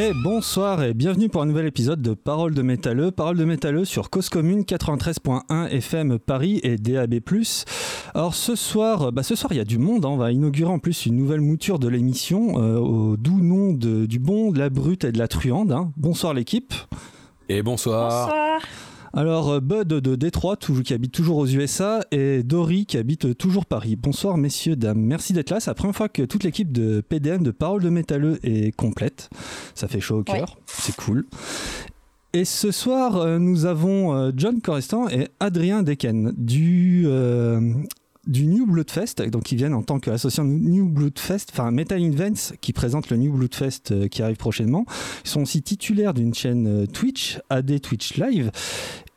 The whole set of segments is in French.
Et bonsoir et bienvenue pour un nouvel épisode de Parole de métalleux. Parole de métalleux sur Cause Commune 93.1 FM Paris et DAB+. Alors ce soir, bah ce soir il y a du monde. Hein. On va inaugurer en plus une nouvelle mouture de l'émission euh, au doux nom de, du bon, de la brute et de la truande. Hein. Bonsoir l'équipe. Et bonsoir. Bonsoir. Alors euh, Bud de Détroit, qui habite toujours aux USA, et Dory qui habite toujours Paris. Bonsoir messieurs, dames, merci d'être là. C'est la première fois que toute l'équipe de PDM de Parole de Métalleux est complète. Ça fait chaud au cœur, c'est cool. Et ce soir, euh, nous avons euh, John Corestan et Adrien Deken du, euh, du New Bloodfest, donc ils viennent en tant qu'associant New Bloodfest, enfin Metal Invents qui présente le New Bloodfest euh, qui arrive prochainement. Ils sont aussi titulaires d'une chaîne euh, Twitch, AD Twitch Live,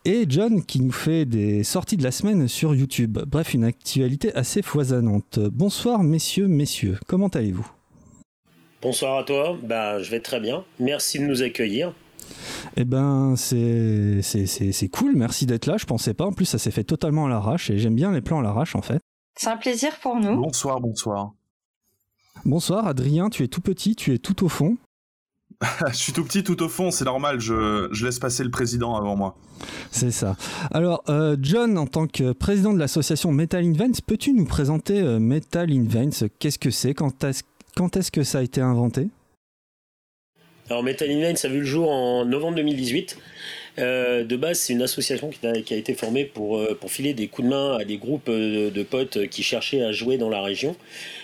et John qui nous fait des sorties de la semaine sur YouTube. Bref, une actualité assez foisonnante. Bonsoir messieurs, messieurs, comment allez-vous? Bonsoir à toi, bah, je vais très bien. Merci de nous accueillir. Eh ben, c'est c'est- c'est- c'est cool, merci d'être là. Je pensais pas, en plus, ça s'est fait totalement à l'arrache et j'aime bien les plans à l'arrache en fait. C'est un plaisir pour nous. Bonsoir, bonsoir. Bonsoir Adrien, tu es tout petit, tu es tout au fond. je suis tout petit, tout au fond, c'est normal, je, je laisse passer le président avant moi. C'est ça. Alors, euh, John, en tant que président de l'association Metal Invents, peux-tu nous présenter euh, Metal Invents? Qu'est-ce que c'est? Quand est-ce quand est-ce que ça a été inventé? Alors Metal Invent, ça a vu le jour en novembre 2018. Euh, de base, c'est une association qui a, été formée pour, euh, pour filer des coups de main à des groupes euh, de potes qui cherchaient à jouer dans la région.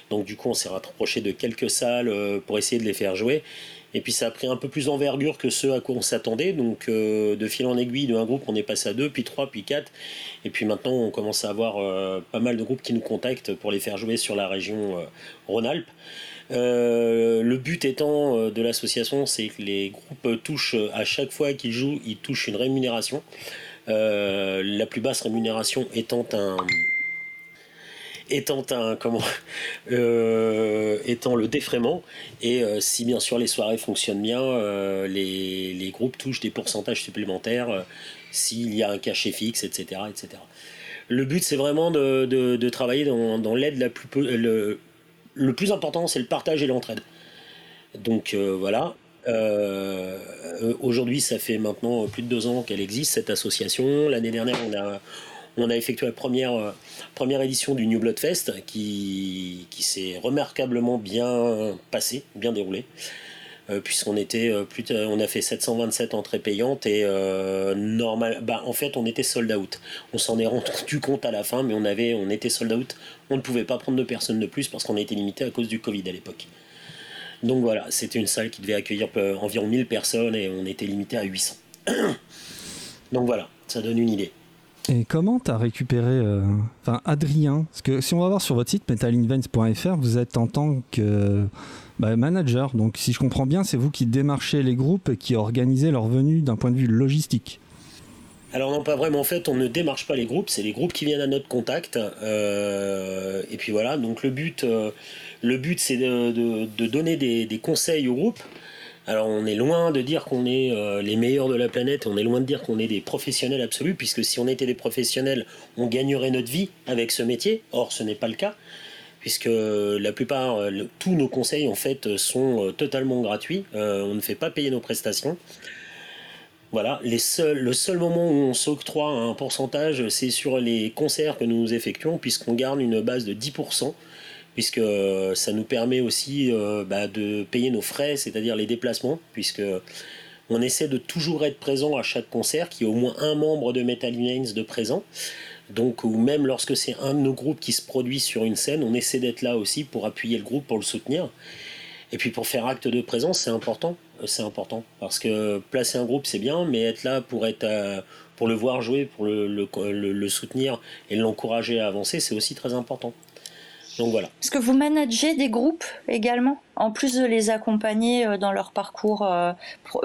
Donc du coup, on s'est rapproché de quelques salles pour essayer de les faire jouer. Et puis ça a pris un peu plus d'envergure que ce à quoi on s'attendait. Donc de fil en aiguille, d'un groupe, on est passé à deux, puis trois, puis quatre. Et puis maintenant, on commence à avoir pas mal de groupes qui nous contactent pour les faire jouer sur la région Rhône-Alpes. Euh, le but étant euh, de l'association, c'est que les groupes touchent euh, à chaque fois qu'ils jouent, ils touchent une rémunération. La plus basse rémunération étant un étant un comment étant le défraiement et si bien sûr les soirées fonctionnent bien les, les groupes touchent des pourcentages supplémentaires s'il y a un cachet fixe etc etc le but c'est vraiment de, de, travailler dans, dans l'aide la plus le, le plus important, c'est le partage et l'entraide. Donc euh, voilà. Euh, euh, Aujourd'hui, ça fait maintenant plus de deux ans qu'elle existe, cette association. L'année dernière, on a, effectué la première, édition du New Blood Fest qui, s'est remarquablement bien passée, bien déroulée. Euh, puisqu'on était plus on a fait 727 entrées payantes et normal bah en fait on était sold out on s'en est rendu compte à la fin mais on avait on était sold out on ne pouvait pas prendre de personnes de plus parce qu'on était limité à cause du Covid à l'époque. Donc voilà, c'était une salle qui devait accueillir euh, environ 1000 personnes et on était limité à 800. Donc voilà, ça donne une idée. Et comment tu as récupéré, euh, enfin Adrien, parce que si on va voir sur votre site metalinvents.fr, vous êtes en tant que bah, manager, donc si je comprends bien, c'est vous qui démarchez les groupes et qui organisez leur venue d'un point de vue logistique. Alors non, pas vraiment. En fait, on ne démarche pas les groupes, c'est les groupes qui viennent à notre contact. Euh, et puis voilà, donc le but, euh, but c'est de, donner des, conseils aux groupes. Alors on est loin de dire qu'on est euh, les meilleurs de la planète, on est loin de dire qu'on est des professionnels absolus, puisque si on était des professionnels, on gagnerait notre vie avec ce métier. Or, ce n'est pas le cas, puisque la plupart, tous nos conseils en fait sont totalement gratuits. On ne fait pas payer nos prestations. Voilà, le seul moment où on s'octroie un pourcentage, c'est sur les concerts que nous effectuons, puisqu'on garde une base de 10%, puisque euh, ça nous permet aussi euh, bah, de payer nos frais, c'est-à-dire les déplacements, puisque on essaie de toujours être présent à chaque concert, qu'il y ait au moins un membre de Metal Unions de présent. Donc, ou même lorsque c'est un de nos groupes qui se produit sur une scène, on essaie d'être là aussi pour appuyer le groupe, pour le soutenir. Et puis pour faire acte de présence, c'est important. C'est important parce que placer un groupe c'est bien, mais être là pour être euh, pour le voir jouer, pour le, le, le- le soutenir et l'encourager à avancer, c'est aussi très important. Donc voilà. Est-ce que vous managez des groupes également En plus de les accompagner euh, dans leur parcours euh,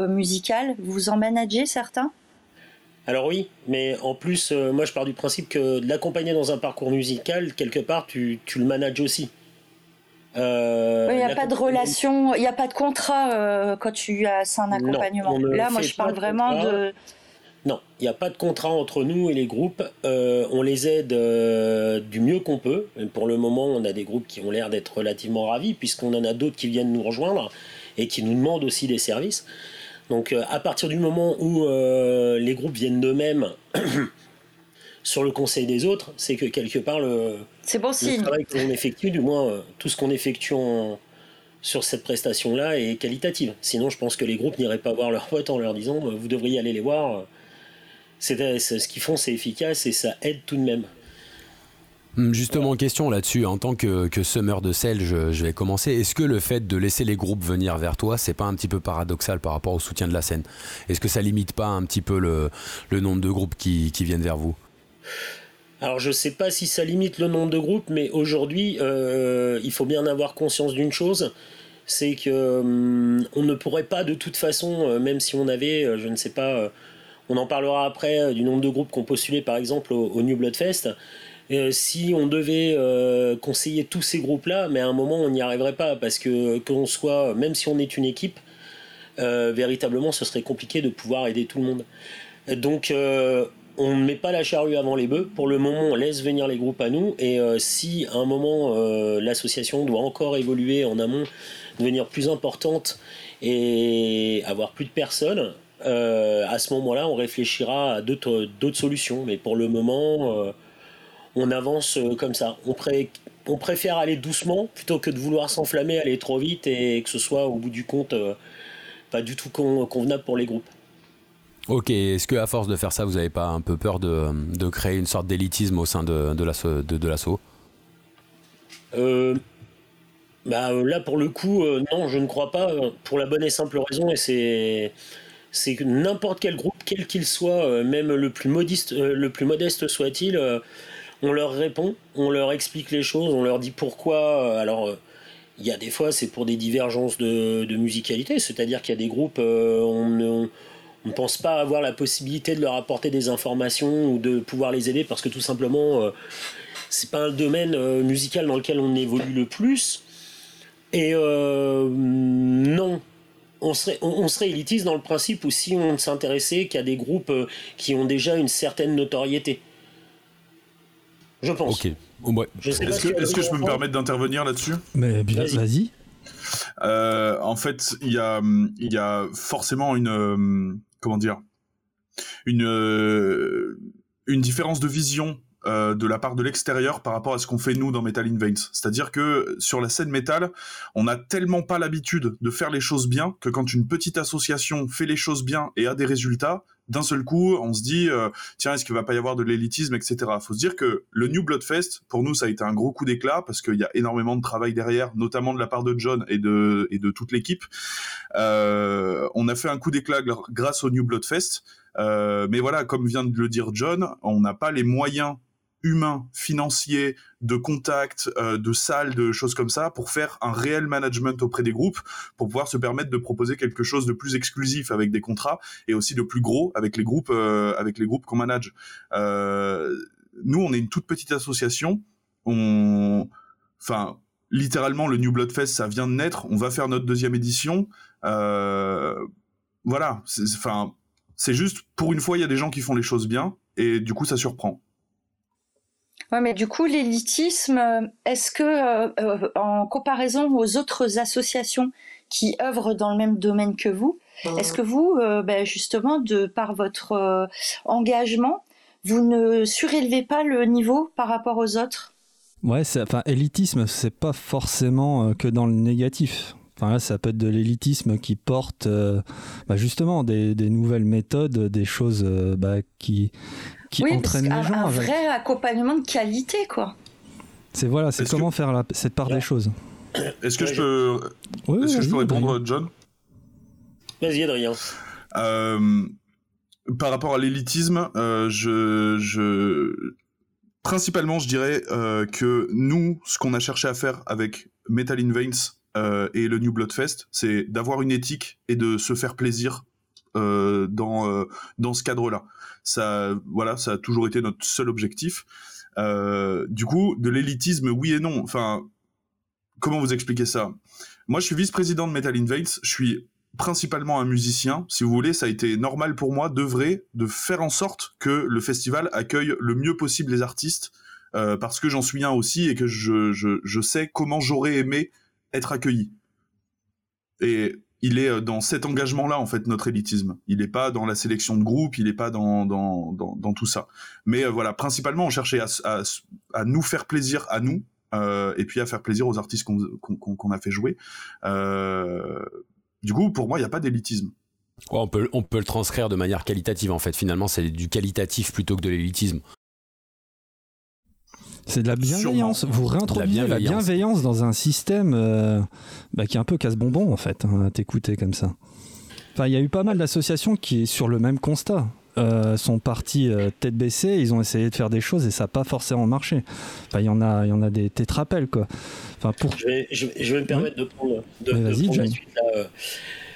musical, vous en managez certains? Alors oui, mais en plus, moi je pars du principe que de l'accompagner dans un parcours musical, quelque part, tu, tu le manages aussi. Euh, Il n'y a pas de relation, il n'y a pas de contrat euh, quand tu as un Non, accompagnement. on ne Là, moi, je parle vraiment contrat. de. Non, il n'y a pas de contrat entre nous et les groupes. Euh, on les aide du mieux qu'on peut. Et pour le moment, on a des groupes qui ont l'air d'être relativement ravis, puisqu'on en a d'autres qui viennent nous rejoindre. et qui nous demandent aussi des services. Donc à partir du moment où les groupes viennent d'eux-mêmes sur le conseil des autres, c'est que quelque part le, c'est bon le travail que l'on effectue, du moins tout ce qu'on effectue sur cette prestation-là est qualitative. Sinon, je pense que les groupes n'iraient pas voir leurs potes en leur disant vous devriez aller les voir. C'est, ce qu'ils font, c'est efficace et ça aide tout de même. Hum, justement, question là-dessus. En tant que, que semeur de sel, je, vais commencer. Est-ce que le fait de laisser les groupes venir vers toi, c'est pas un petit peu paradoxal par rapport au soutien de la scène? Est-ce que ça limite pas un petit peu le, nombre de groupes qui, viennent vers vous? Alors je sais pas si ça limite le nombre de groupes, mais aujourd'hui, euh, il faut bien avoir conscience d'une chose, c'est que hum, on ne pourrait pas de toute façon, euh, même si on avait, euh, je ne sais pas, on en parlera après du nombre de groupes qu'on postulait par exemple au, New Blood Fest. Si on devait conseiller tous ces groupes-là, mais à un moment on n'y arriverait pas parce que qu'on soit, même si on est une équipe, véritablement ce serait compliqué de pouvoir aider tout le monde. Donc on ne met pas la charrue avant les bœufs. Pour le moment, on laisse venir les groupes à nous. Et si à un moment l'association doit encore évoluer en amont, devenir plus importante et avoir plus de personnes, à ce moment-là, on réfléchira à d'autres solutions. Mais pour le moment, on avance euh, comme ça. On, préfère aller doucement plutôt que de vouloir s'enflammer, aller trop vite et que ce soit au bout du compte euh, pas du tout convenable pour les groupes. Ok, est-ce que à force de faire ça, vous n'avez pas un peu peur de, créer une sorte d'élitisme au sein de, de l'assaut euh, bah, Là, pour le coup, non, je ne crois pas, pour la bonne et simple raison, et c'est c'est que n'importe quel groupe, quel qu'il soit, même le plus modeste, le plus modeste soit-il, on leur répond, on leur explique les choses, on leur dit pourquoi. Euh, alors, euh, il y a des fois, c'est pour des divergences de, musicalité, c'est-à-dire qu'il y a des groupes, euh, on ne pense pas avoir la possibilité de leur apporter des informations ou de pouvoir les aider parce que tout simplement, c'est pas un domaine musical dans lequel on évolue le plus. Et non, on serait, on, serait élitiste dans le principe où si on s'intéressait qu'à des groupes qui ont déjà une certaine notoriété je pense. Ok. Est-ce que, je peux me permettre d'intervenir là-dessus? Mais bien, vas-y. Euh, en fait, il y a, y a forcément une, euh, comment dire, une, euh, une différence de vision euh, de la part de l'extérieur par rapport à ce qu'on fait nous dans Metal in. C'est-à-dire que sur la scène métal, on n'a tellement pas l'habitude de faire les choses bien que quand une petite association fait les choses bien et a des résultats, d'un seul coup, on se dit euh, tiens, est-ce qu'il va pas y avoir de l'élitisme, etc. Faut se dire que le New Bloodfest, pour nous, ça a été un gros coup d'éclat parce qu'il y a énormément de travail derrière, notamment de la part de John et de et de toute l'équipe. Euh, on a fait un coup d'éclat grâce au New Bloodfest. Euh, mais voilà, comme vient de le dire John, on n'a pas les moyens humain, financier, de contact, euh, de salles, de choses comme ça, pour faire un réel management auprès des groupes, pour pouvoir se permettre de proposer quelque chose de plus exclusif avec des contrats et aussi de plus gros avec les groupes, euh, avec les groupes qu'on manage. Euh, nous, on est une toute petite association. On, enfin, littéralement, le New Blood Fest, ça vient de naître. On va faire notre deuxième édition. voilà. Enfin, c'est juste pour une fois, il y a des gens qui font les choses bien et du coup, ça surprend. Ouais, mais du coup, l'élitisme, euh, est-ce que, euh, euh, en comparaison aux autres associations qui œuvrent dans le même domaine que vous, est-ce que vous, ben, justement, de par votre engagement, vous ne surélevez pas le niveau par rapport aux autres? Ouais, enfin, élitisme, c'est pas forcément que dans le négatif. Enfin, là, ça peut être de l'élitisme qui porte bah, justement des, nouvelles méthodes, des choses bah, qui, qui oui, entraîne les gens. Un vrai accompagnement de qualité, quoi. C'est voilà, c'est comment faire cette part des choses. Est-ce que je peux, est-ce que je peux répondre, John? Vas-y, Adrien. Euh, par rapport à l'élitisme, euh, je, je, principalement, je dirais euh, que nous, ce qu'on a cherché à faire avec Metal in Veins et le New Blood Fest, c'est d'avoir une éthique et de se faire plaisir dans dans ce cadre-là. Ça, voilà, ça a toujours été notre seul objectif. Euh, du coup, de l'élitisme, oui et non. Enfin, comment vous expliquer ça? Moi, je suis vice-président de Metal Invades. Je suis principalement un musicien. Si vous voulez, ça a été normal pour moi d'œuvrer, de faire en sorte que le festival accueille le mieux possible les artistes, euh, parce que j'en suis un aussi et que je, je sais comment j'aurais aimé être accueilli. Et il est dans cet engagement-là, en fait, notre élitisme. Il n'est pas dans la sélection de groupe, il n'est pas dans, dans, dans, tout ça. Mais voilà, principalement, on cherchait à, à, nous faire plaisir à nous, et puis à faire plaisir aux artistes qu'on a fait jouer. du coup, pour moi, il n'y a pas d'élitisme on, peut, on peut le transcrire de manière qualitative en fait. Finalement, c'est du qualitatif plutôt que de l'élitisme. C'est de la bienveillance. Vous réintroduisez la bienveillance. dans un système euh, bah, qui est un peu casse-bonbon en fait, hein, à t'écouter comme ça. Enfin, il y a eu pas mal d'associations qui, sont sur le même constat, euh, sont partis euh, tête baissée, ils ont essayé de faire des choses et ça n'a pas forcément marché. Enfin, il y en a, il y en a des tétrapels quoi. Enfin, pour... je, vais, je, vais, me permettre de prendre, de, de prendre la suite là.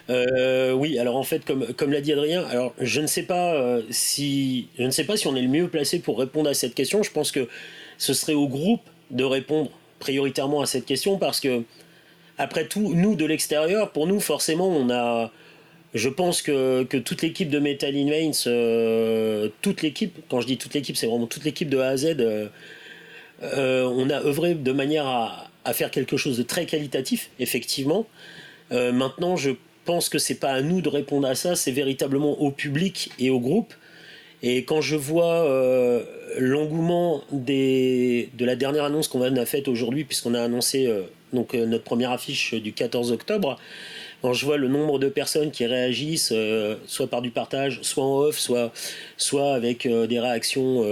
Euh, oui, alors en fait, comme, comme l'a dit Adrien, alors je ne sais pas euh, si je ne sais pas si on est le mieux placé pour répondre à cette question. Je pense que ce serait au groupe de répondre prioritairement à cette question parce que après tout, nous de l'extérieur, pour nous forcément, on a je pense que, que toute l'équipe de Metal in euh, toute l'équipe, quand je dis toute l'équipe, c'est vraiment toute l'équipe de A à Z, on a œuvré de manière à, à, faire quelque chose de très qualitatif, effectivement. maintenant, je pense que c'est pas à nous de répondre à ça, c'est véritablement au public et au groupe. Et quand je vois euh, l'engouement de la dernière annonce qu'on a faite aujourd'hui, puisqu'on a annoncé euh, donc, euh, notre première affiche du 14 octobre, quand je vois le nombre de personnes qui réagissent, soit par du partage, soit en off, soit, avec des réactions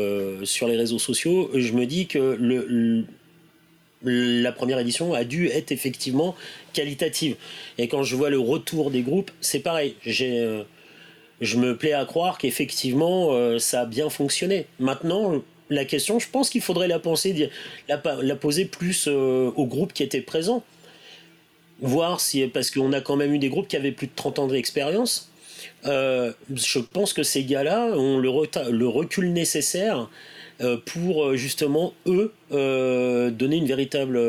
sur les réseaux sociaux, je me dis que la première édition a dû être effectivement qualitative. Et quand je vois le retour des groupes, c'est pareil. Je me plais à croire qu'effectivement, euh, ça a bien fonctionné. Maintenant, la question, je pense qu'il faudrait la penser, la, poser plus euh, aux groupes qui étaient présents. Voir si, parce qu'on a quand même eu des groupes qui avaient plus de 30 ans d'expérience. je pense que ces gars-là ont le, le recul nécessaire euh, pour euh, justement eux euh, donner une véritable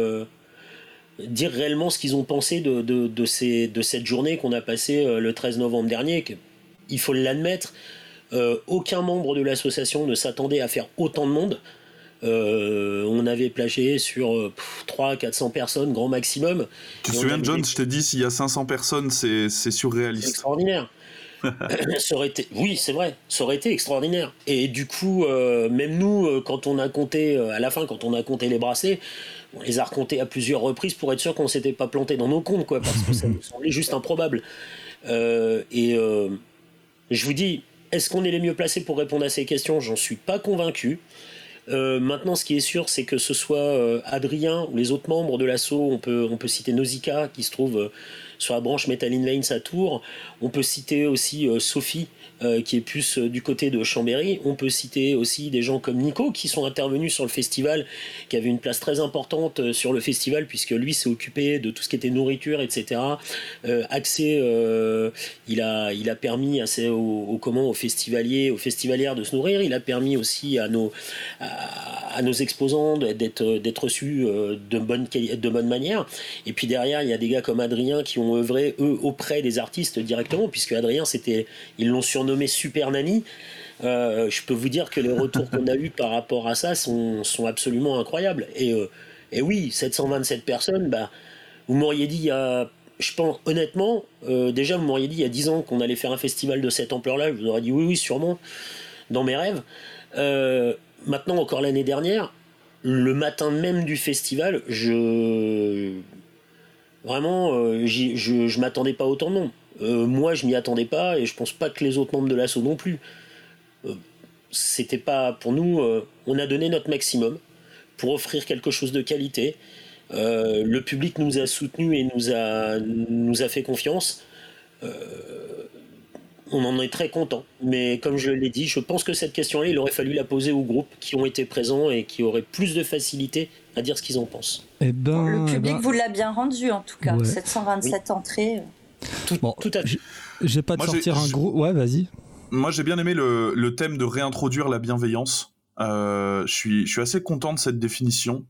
dire réellement ce qu'ils ont pensé de cette journée qu'on a passée le 13 novembre dernier. Il faut l'admettre, aucun membre de l'association ne s'attendait à faire autant de monde. on avait plagé sur 300-400 personnes, grand maximum. Tu te souviens, John, je te dis, s'il y a 500 personnes, c'est surréaliste. extraordinaire. ça aurait été, oui, c'est vrai, ça aurait été extraordinaire. Et du coup, euh, même nous, euh, quand on a compté, euh, à la fin, quand on a compté les bracelets, on les a recomptés à plusieurs reprises pour être sûr qu'on s'était pas planté dans nos comptes, quoi, parce que ça nous semblait juste improbable. et je vous dis, est-ce qu'on est les mieux placés pour répondre à ces questions? J'en suis pas convaincu. maintenant, ce qui est sûr, c'est que ce soit Adrien ou les autres membres de l'assaut, on peut, citer Nausicaa, qui se trouve sur la branche Metal in Veins à. On peut citer aussi euh, Sophie, euh, qui est plus euh, du côté de Chambéry. On peut citer aussi des gens comme Nico qui sont intervenus sur le festival, qui avait une place très importante sur le festival puisque lui s'est occupé de tout ce qui était nourriture, etc. accès, il a il a permis assez aux, comment aux festivaliers, aux festivalières de se nourrir. Il a permis aussi à nos à, nos exposants d'être d'être reçus de bonne de bonne manière. Et puis derrière, il y a des gars comme Adrien qui ont œuvré eux auprès des artistes directement, puisque Adrien c'était ils l'ont surnommé Super Nanny. Euh, je peux vous dire que les retours qu'on a eu par rapport à ça sont, sont absolument incroyables. Et, euh, et, oui, 727 personnes, bah, vous m'auriez dit il y a, je pense honnêtement, euh, déjà vous m'auriez dit il y a 10 ans qu'on allait faire un festival de cette ampleur-là, je vous aurais dit oui, oui, sûrement, dans mes rêves. maintenant, encore l'année dernière, le matin même du festival, je. Vraiment, je, je m'attendais pas autant de. Euh, moi, je m'y attendais pas et je pense pas que les autres membres de l'assaut non plus. Euh, c'était pas pour nous. Euh, on a donné notre maximum pour offrir quelque chose de qualité. le public nous a soutenus et nous a, nous a fait confiance. on en est très content. Mais comme je l'ai dit, je pense que cette question-là, il aurait fallu la poser aux groupes qui ont été présents et qui auraient plus de facilité à dire ce qu'ils en pensent. Eh ben, le public eh ben vous l'a bien rendu en tout cas. 727 entrées. Tout, bon, tout à fait. J'ai pas de sortir un gros. Ouais, vas-y. Moi, j'ai bien aimé le, le, thème de réintroduire la bienveillance. Euh, je suis, je suis assez content de cette définition.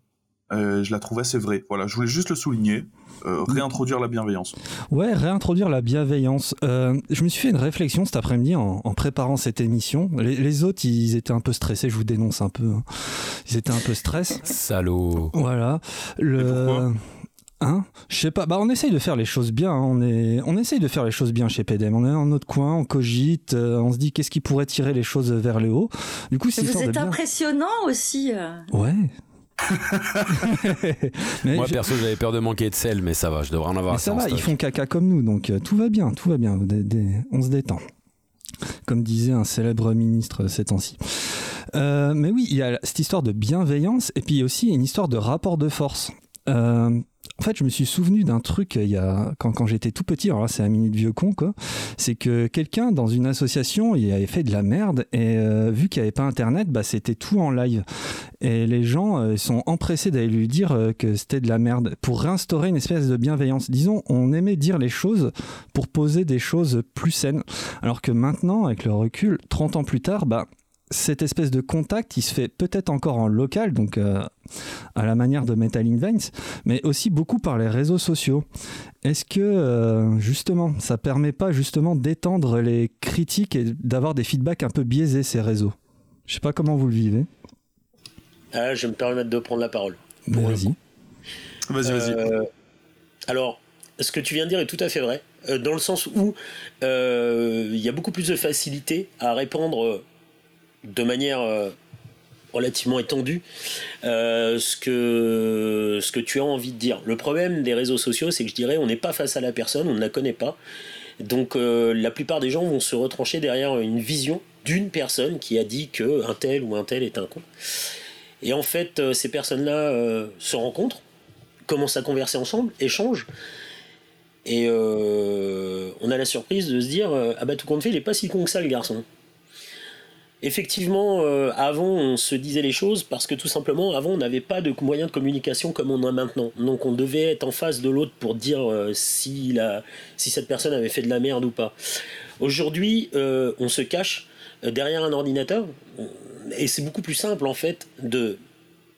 Euh, je la trouve assez vraie. Voilà, je voulais juste le souligner. Euh, réintroduire la bienveillance. Ouais, réintroduire la bienveillance. je me suis fait une réflexion cet après-midi en, en, préparant cette émission. Les, les, autres, ils étaient un peu stressés. Je vous dénonce un peu. Hein. Ils étaient un peu stress. Salaud. Voilà. Le. Hein Je sais pas. Bah, on essaye de faire les choses bien. hein. On, est... on essaye de faire les choses bien chez PDM. On est dans notre coin, on cogite, euh, on se dit qu'est-ce qui pourrait tirer les choses vers le haut. Du coup, c'est Vous êtes bien. impressionnant aussi. euh. Ouais. mais Moi je- perso j'avais peur de manquer de sel mais ça va, je devrais en avoir mais ça va, ils font caca comme nous, donc euh, tout va bien, tout va bien. Des- des- on se détend. Comme disait un célèbre ministre ces temps-ci. Euh, mais oui, il y a cette histoire de bienveillance et puis aussi une histoire de rapport de force. Euh, en fait, je me suis souvenu d'un truc euh, il y a, quand, j'étais tout petit, alors là c'est un minute vieux con quoi, c'est que quelqu'un dans une association il avait fait de la merde et euh, vu qu'il n'y avait pas internet, bah, c'était tout en live. Et les gens euh, sont empressés d'aller lui dire que c'était de la merde pour réinstaurer une espèce de bienveillance. Disons, on aimait dire les choses pour poser des choses plus saines. Alors que maintenant, avec le recul, 30 ans plus tard, bah, cette espèce de contact, il se fait peut-être encore en local, donc euh, à la manière de Metal in Veins, mais aussi beaucoup par les réseaux sociaux. Est-ce que euh, justement, ça permet pas justement d'étendre les critiques et d'avoir des feedbacks un peu biaisés ces réseaux? Je sais pas comment vous le vivez. Ah, je vais me permettre de prendre la parole. Vas-y. Vas-y, vas-y. Euh, alors, ce que tu viens de dire est tout à fait vrai, euh, dans le sens où euh, il y a beaucoup plus de facilité à répandre euh, de manière euh, relativement étendue euh, ce, que, tu as envie de dire. Le problème des réseaux sociaux, c'est que je dirais, on n'est pas face à la personne, on ne la connaît pas. Donc euh, la plupart des gens vont se retrancher derrière une vision d'une personne qui a dit que un tel ou un tel est un con. Et en fait, ces personnes-là se rencontrent, commencent à converser ensemble, échangent. Et on a la surprise de se dire Ah bah tout compte fait, il est pas si con que ça le garçon. Effectivement, euh, avant on se disait les choses parce que tout simplement, avant on n'avait pas de moyens de communication comme on a maintenant. Donc on devait être en face de l'autre pour dire euh, si, cette personne avait fait de la merde ou pas. Aujourd'hui, euh, on se cache derrière un ordinateur et c'est beaucoup plus simple en fait de,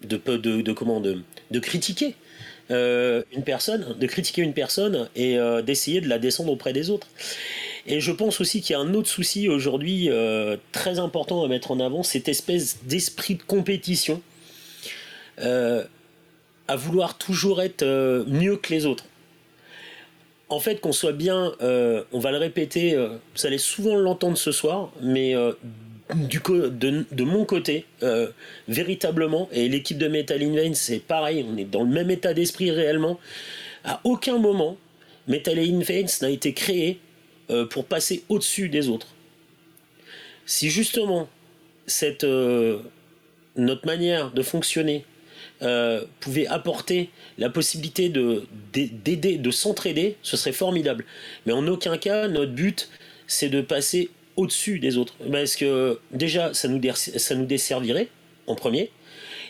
de, de, comment, de critiquer euh, une personne, de critiquer une personne et euh, d'essayer de la descendre auprès des autres. Et je pense aussi qu'il y a un autre souci aujourd'hui euh, très important à mettre en avant, cette espèce d'esprit de compétition, à vouloir toujours être mieux que les autres. En fait, qu'on soit bien, on va le répéter, vous allez souvent l'entendre ce soir, mais de, mon côté, euh, véritablement, et l'équipe de Metal in Veins, c'est pareil, on est dans le même état d'esprit réellement. À aucun moment, Metal in Veins n'a été créé euh, pour passer au-dessus des autres. Si justement cette, euh, notre manière de fonctionner pouvait apporter la possibilité de d'aider, de s'entraider, ce serait formidable. Mais en aucun cas, notre but, c'est de passer au-dessus des autres. Parce que déjà, ça nous, desservirait, en premier.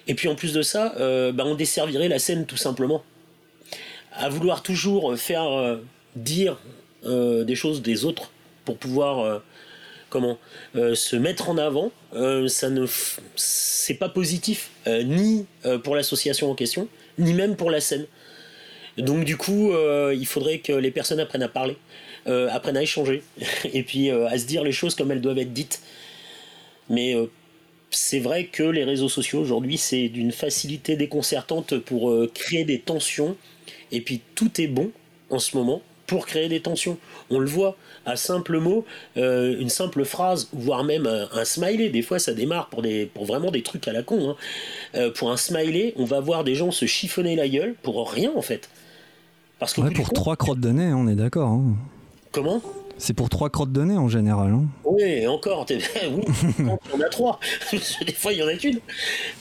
Et puis en plus de ça, euh, bah, on desservirait la scène tout simplement. À vouloir toujours faire euh, dire euh, des choses des autres pour pouvoir comment se mettre en avant, ça ne c'est pas positif ni pour l'association en question, ni même pour la scène. Donc du coup, il faudrait que les personnes apprennent à parler, euh, apprennent à échanger, et puis euh, à se dire les choses comme elles doivent être dites. Mais euh, c'est vrai que les réseaux sociaux aujourd'hui, c'est d'une facilité déconcertante pour créer des tensions, et puis tout est bon en ce moment pour créer des tensions. On le voit, à simple mot, euh, une simple phrase, voire même un, un smiley. Des fois, ça démarre pour, des, pour vraiment des trucs à la con. hein. Euh, pour un smiley, on va voir des gens se chiffonner la gueule pour rien en fait. Parce que Ouais, pour trois crottes de nez, on est d'accord. hein. Comment C'est pour trois crottes de nez en général. hein. Oui, encore, oui, il y en a trois. Des fois, il y en a qu'une.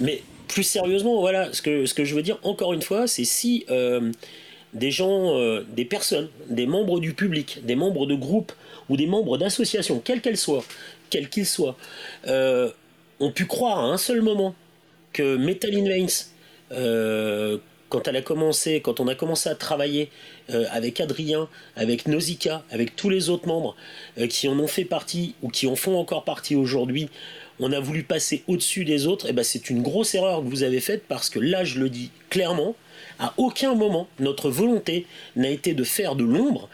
Mais plus sérieusement, voilà, ce que, ce que je veux dire, encore une fois, c'est si euh, des gens, euh, des personnes, des membres du public, des membres de groupes ou des membres d'associations, quelles qu'elles soient, quels qu'ils soient, euh, ont pu croire à un seul moment que Metal in Veins, quand elle a commencé, quand on a commencé à travailler euh, avec Adrien, avec Nausicaa, avec tous les autres membres euh, qui en ont fait partie ou qui en font encore partie aujourd'hui, on a voulu passer au-dessus des autres, et ben c'est une grosse erreur que vous avez faite parce que là, je le dis clairement, à aucun moment notre volonté n'a été de faire de l'ombre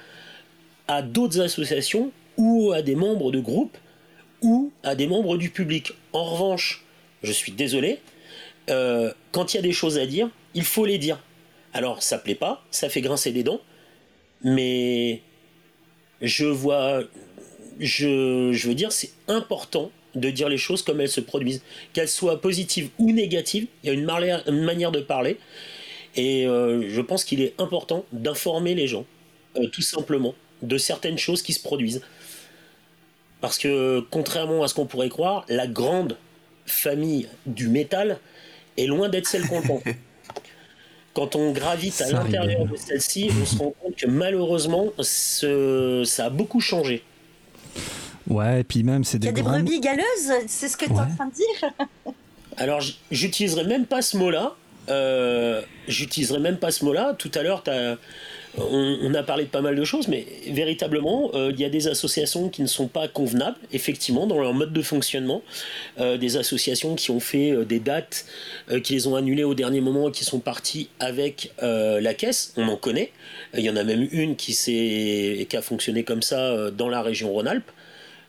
à d'autres associations ou à des membres de groupes ou à des membres du public. En revanche, je suis désolé, euh, quand il y a des choses à dire, il faut les dire. Alors, ça plaît pas, ça fait grincer des dents, mais je vois, je, veux dire, c'est important de dire les choses comme elles se produisent, qu'elles soient positives ou négatives. Il y a une, manière de parler, et euh, je pense qu'il est important d'informer les gens, euh, tout simplement, de certaines choses qui se produisent. Parce que, contrairement à ce qu'on pourrait croire, la grande famille du métal est loin d'être celle qu'on pense. Quand on gravite à l'intérieur de celle-ci, on se rend compte que malheureusement, ça a beaucoup changé. Ouais, et puis même, c'est des. Il y a des brebis galeuses, c'est ce que tu es en train de dire Alors, j'utiliserai même pas ce mot-là. Euh, j'utiliserai même pas ce mot-là. Tout à l'heure, tu as on, a parlé de pas mal de choses, mais véritablement, euh, il y a des associations qui ne sont pas convenables, effectivement, dans leur mode de fonctionnement. Euh, des associations qui ont fait euh, des dates, qui les ont annulées au dernier moment qui sont parties avec la caisse. On en connaît. Il y en a même une qui, qui a fonctionné comme ça dans la région Rhône-Alpes.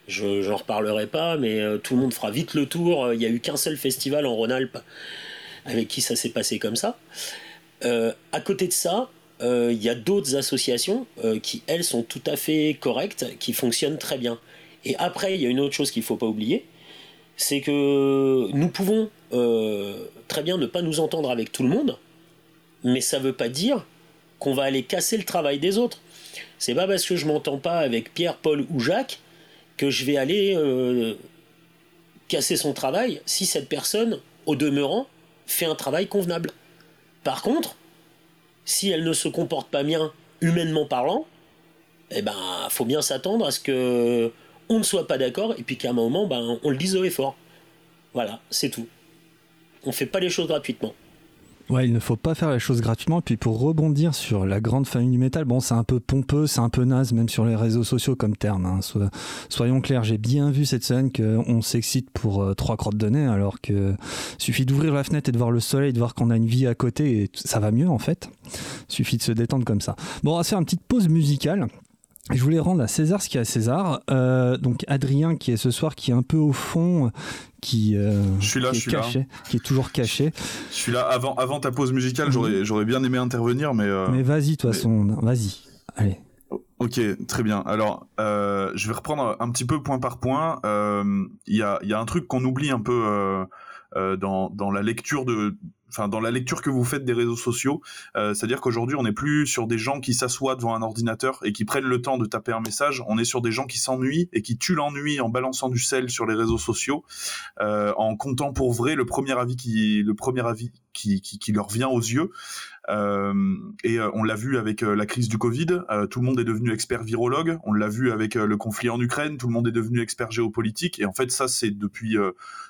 Je n'en reparlerai pas, mais tout le monde fera vite le tour. Il n'y a eu qu'un seul festival en Rhône-Alpes avec qui ça s'est passé comme ça. à côté de ça, il euh, y a d'autres associations euh, qui, elles, sont tout à fait correctes, qui fonctionnent très bien. Et après, il y a une autre chose qu'il ne faut pas oublier, c'est que nous pouvons euh, très bien ne pas nous entendre avec tout le monde, mais ça ne veut pas dire qu'on va aller casser le travail des autres. C'est pas parce que je m'entends pas avec Pierre, Paul ou Jacques que je vais aller casser son travail si cette personne, au demeurant, fait un travail convenable. Par contre, si elle ne se comporte pas bien, humainement parlant, eh ben, faut bien s'attendre à ce que on ne soit pas d'accord et puis qu'à un moment, ben, on le dise haut et fort. Voilà, c'est tout. On fait pas les choses gratuitement. Ouais, il ne faut pas faire les choses gratuitement. Et puis pour rebondir sur la grande famille du métal, bon, c'est un peu pompeux, c'est un peu naze, même sur les réseaux sociaux comme terme. Hein. soyons clairs, j'ai bien vu cette scène qu'on s'excite pour euh, trois crottes de nez, alors que suffit d'ouvrir la fenêtre et de voir le soleil, de voir qu'on a une vie à côté, et ça va mieux en fait. Suffit de se détendre comme ça. Bon, on va faire une petite pause musicale. Je voulais rendre à César ce qui est à César. Euh, donc Adrien qui est ce soir, qui est un peu au fond, qui, euh, je suis là, qui est caché, qui est toujours caché. Je suis là. Avant, avant ta pause musicale, j'aurais, j'aurais bien aimé intervenir, mais. Euh, mais vas-y, de toute façon, vas-y. Allez. Ok, très bien. Alors, je vais reprendre un petit peu point par point. Il y a, y, a, un truc qu'on oublie un peu dans, dans la lecture de enfin dans la lecture que vous faites des réseaux sociaux, euh, c'est-à-dire qu'aujourd'hui on n'est plus sur des gens qui s'assoient devant un ordinateur et qui prennent le temps de taper un message, on est sur des gens qui s'ennuient et qui tuent l'ennui en balançant du sel sur les réseaux sociaux, euh, en comptant pour vrai le premier avis qui le premier avis qui, qui, qui leur vient aux yeux. Euh, et euh, on l'a vu avec euh, la crise du Covid, tout le monde est devenu expert virologue. On l'a vu avec le conflit en Ukraine, tout le monde est devenu expert géopolitique. Et en fait, ça, c'est depuis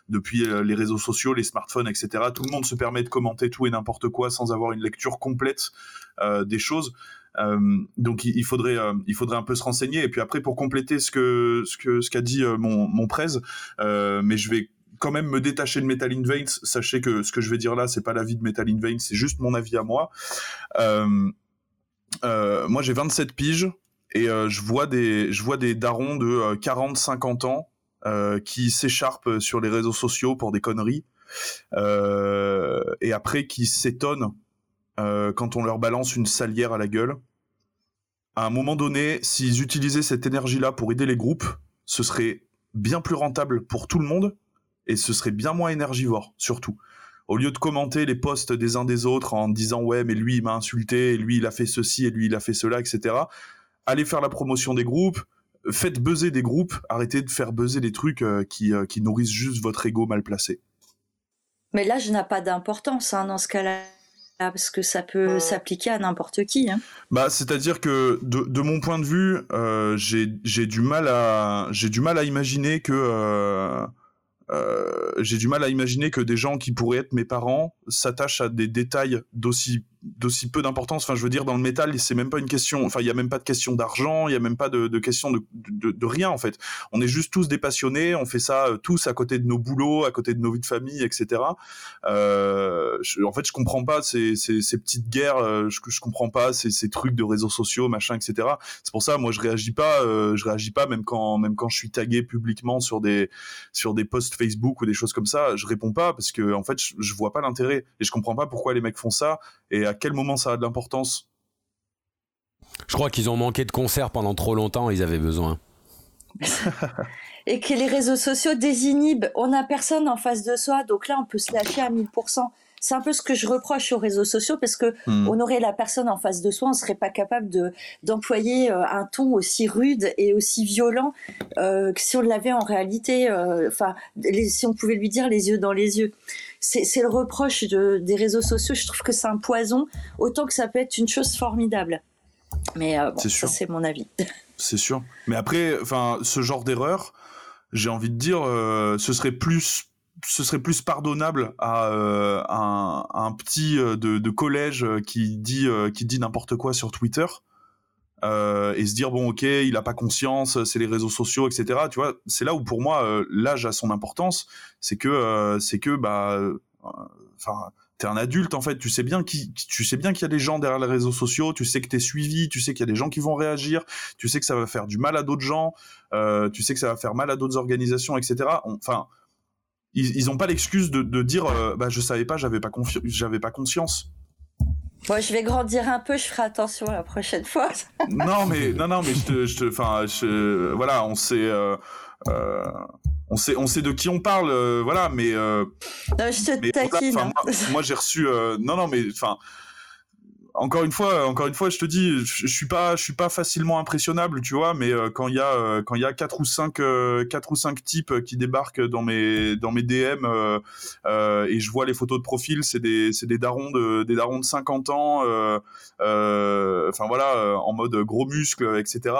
depuis les réseaux sociaux, les smartphones, etc. Tout le monde se permet de commenter tout et n'importe quoi sans avoir une lecture complète des choses. donc il, faudrait il faudrait un peu se renseigner et puis après pour compléter ce que ce que ce qu'a dit mon mon prez mais je vais quand même me détacher de Metal in Veins. Sachez que ce que je vais dire là, c'est pas l'avis de Metal in Veins, c'est juste mon avis à moi. Euh, euh, moi, j'ai 27 piges et euh, je vois des je vois des darons de 40, 50 ans qui s'écharpent sur les réseaux sociaux pour des conneries et après qui s'étonnent quand on leur balance une salière à la gueule. À un moment donné, s'ils utilisaient cette énergie-là pour aider les groupes, ce serait bien plus rentable pour tout le monde et ce serait bien moins énergivore, surtout. Au lieu de commenter les posts des uns des autres en disant ouais mais lui il m'a insulté, lui il a fait ceci et lui il a fait cela, etc. Allez faire la promotion des groupes, faites buzzer des groupes, arrêtez de faire buzzer des trucs euh, qui, euh, qui nourrissent juste votre ego mal placé. Mais là, je n'a pas d'importance hein, dans ce cas-là parce que ça peut s'appliquer à n'importe qui. Hein. Bah, c'est-à-dire que de, de, mon point de vue, euh, j'ai du mal à j'ai du mal à imaginer que euh, j'ai du mal à imaginer que des gens qui pourraient être mes parents s'attachent à des détails d'aussi d'aussi peu d'importance. Enfin, je veux dire, dans le métal, c'est même pas une question. Enfin, il y a même pas de question d'argent, il y a même pas de, de question de, de, de, rien en fait. On est juste tous des passionnés, on fait ça euh, tous à côté de nos boulots, à côté de nos vies de famille, etc. Euh, en fait, je comprends pas ces, ces, ces petites guerres. Euh, je, je comprends pas ces, ces, trucs de réseaux sociaux, machin, etc. C'est pour ça, moi, je réagis pas. Euh, je réagis pas même quand même quand je suis tagué publiquement sur des sur des posts Facebook ou des choses comme ça. Je réponds pas parce que en fait, je, je vois pas l'intérêt et je comprends pas pourquoi les mecs font ça et à quel moment ça a de l'importance? Je crois qu'ils ont manqué de concerts pendant trop longtemps, ils avaient besoin. et que les réseaux sociaux désinhibent. On n'a personne en face de soi, donc là on peut se lâcher à 1000% c'est un peu ce que je reproche aux réseaux sociaux parce que hmm. on aurait la personne en face de soi, on serait pas capable de d'employer euh, un ton aussi rude et aussi violent euh, que si on l'avait en réalité. Euh, enfin, si on pouvait lui dire les yeux dans les yeux. C'est le reproche de, des réseaux sociaux. Je trouve que c'est un poison autant que ça peut être une chose formidable. Mais bon, ça c'est mon avis. C'est sûr. Mais après, enfin, ce genre d'erreur, j'ai envie de dire, ce serait plus ce serait plus pardonnable à, euh, un, petit euh, de, collège euh, qui dit qui dit n'importe quoi sur Twitter et se dire bon ok il a pas conscience c'est les réseaux sociaux etc tu vois c'est là où pour moi l'âge a son importance. C'est que c'est que bah enfin t'es un adulte en fait. Tu sais bien qui tu sais bien qu'il y a des gens derrière les réseaux sociaux. Tu sais que t'es suivi. Tu sais qu'il y a des gens qui vont réagir. Tu sais que ça va faire du mal à d'autres gens. Tu sais que ça va faire mal à d'autres organisations etc enfin ils n'ont pas l'excuse de, de, dire euh, bah je savais pas, j'avais pas j'avais pas conscience. Moi, je vais grandir un peu, je ferai attention la prochaine fois. non, mais non, non, mais je te, je te, enfin, voilà, on sait, euh, euh, on sait, on sait de qui on parle, euh, voilà, mais. non, je te taquine. Hein. moi, moi j'ai reçu, non, non, mais enfin, encore une fois, encore une fois, je te dis, je, suis pas, je suis pas facilement impressionnable, tu vois, mais euh, quand il y a, euh, quand il y a quatre ou cinq, euh, quatre ou cinq types qui débarquent dans mes, dans mes DM et je vois les photos de profil, c'est des, c'est des darons de, des darons de 50 ans, enfin voilà, en mode gros muscles, etc.,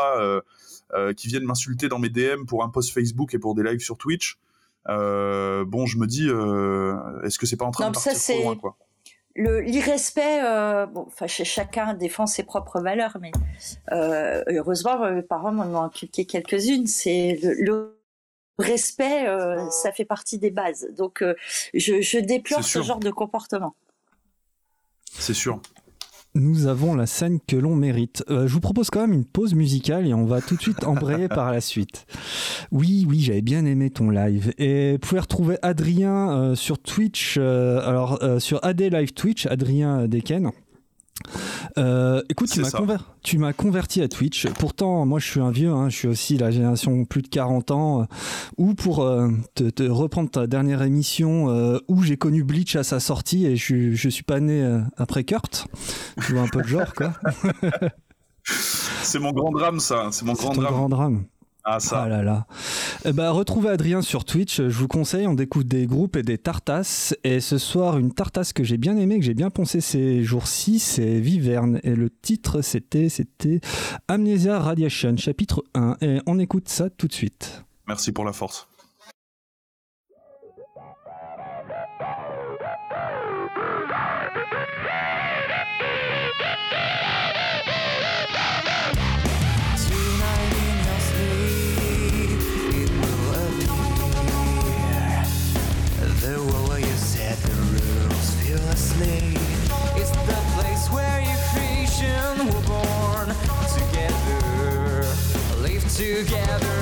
qui viennent m'insulter dans mes DM pour un post Facebook et pour des lives sur Twitch. bon, je me dis, est-ce que c'est pas en train de partir trop loin, quoi? L'irrespect euh, bon enfin chacun défend ses propres valeurs mais euh, heureusement mes parents m'en ont inculqué quelques-unes. C'est le, respect euh, ça fait partie des bases. Donc euh, je, je déplore ce genre de comportement. C'est sûr nous avons la scène que l'on mérite. Euh, je vous propose quand même une pause musicale et on va tout de suite embrayer par la suite. Oui, oui, j'avais bien aimé ton live. Et vous pouvez retrouver Adrien euh, sur Twitch, euh, alors sur AD Live Twitch, Adrien Deken. Euh, écoute, tu m'as, converti à Twitch. Pourtant, moi, je suis un vieux. Hein, je suis aussi la génération plus de 40 ans. Euh, ou pour euh, te, reprendre ta dernière émission, où j'ai connu Bleach à sa sortie et je, je suis pas né après Kurt. Tu vois un peu le genre, quoi. C'est mon grand drame, ça. C'est mon grand drame. grand drame. Ah ça. Ah là là. Eh ben, retrouvez Adrien sur Twitch. Je vous conseille, on découvre des groupes et des tartasses. Et ce soir, une tartasse que j'ai bien aimée, que j'ai bien poncé ces jours-ci, c'est Viverne. Et le titre, c'était, c'était Amnesia Radiation, chapitre 1. Et on écoute ça tout de suite. Merci pour la force. Together,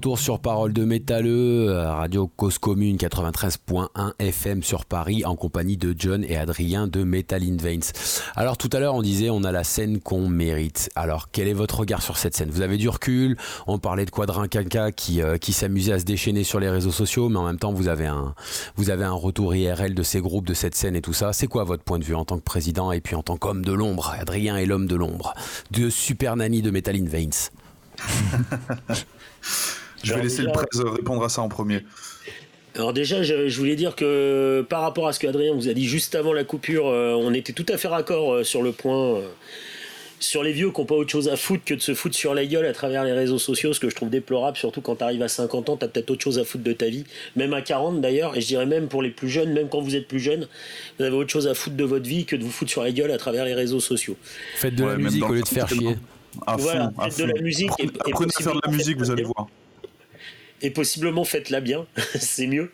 retour sur Parole de Métalleux, Radio Cause Commune 93.1 FM sur Paris en compagnie de John et Adrien de Metal in Veins. Alors tout à l'heure on disait on a la scène qu'on mérite. Alors quel est votre regard sur cette scène? Vous avez du recul, on parlait de Quadrin Quinca qui, euh, qui s'amusait à se déchaîner sur les réseaux sociaux, mais en même temps vous avez un, vous avez un retour IRL de ces groupes, de cette scène et tout ça. C'est quoi votre point de vue en tant que président et puis en tant qu'homme de l'ombre Adrien est l'homme de l'ombre, de Super Nanny de Metal in Veins. je vais laisser le presse répondre à ça en premier. Alors déjà, je, voulais dire que par rapport à ce qu'Adrien vous a dit juste avant la coupure, euh, on était tout à fait raccord euh, sur le point. Euh, sur les vieux qui n'ont pas autre chose à foutre que de se foutre sur la gueule à travers les réseaux sociaux, ce que je trouve déplorable, surtout quand tu arrives à 50 ans, tu as peut-être autre chose à foutre de ta vie, même à 40 d'ailleurs, et je dirais même pour les plus jeunes, même quand vous êtes plus jeune, vous avez autre chose à foutre de votre vie que de vous foutre sur la gueule à travers les réseaux sociaux. Faites de la musique au lieu de faire chier voilà, faites de la musique. Et, Apprenez à faire de la musique, vous allez voir. Et possiblement faites-la bien, c'est mieux.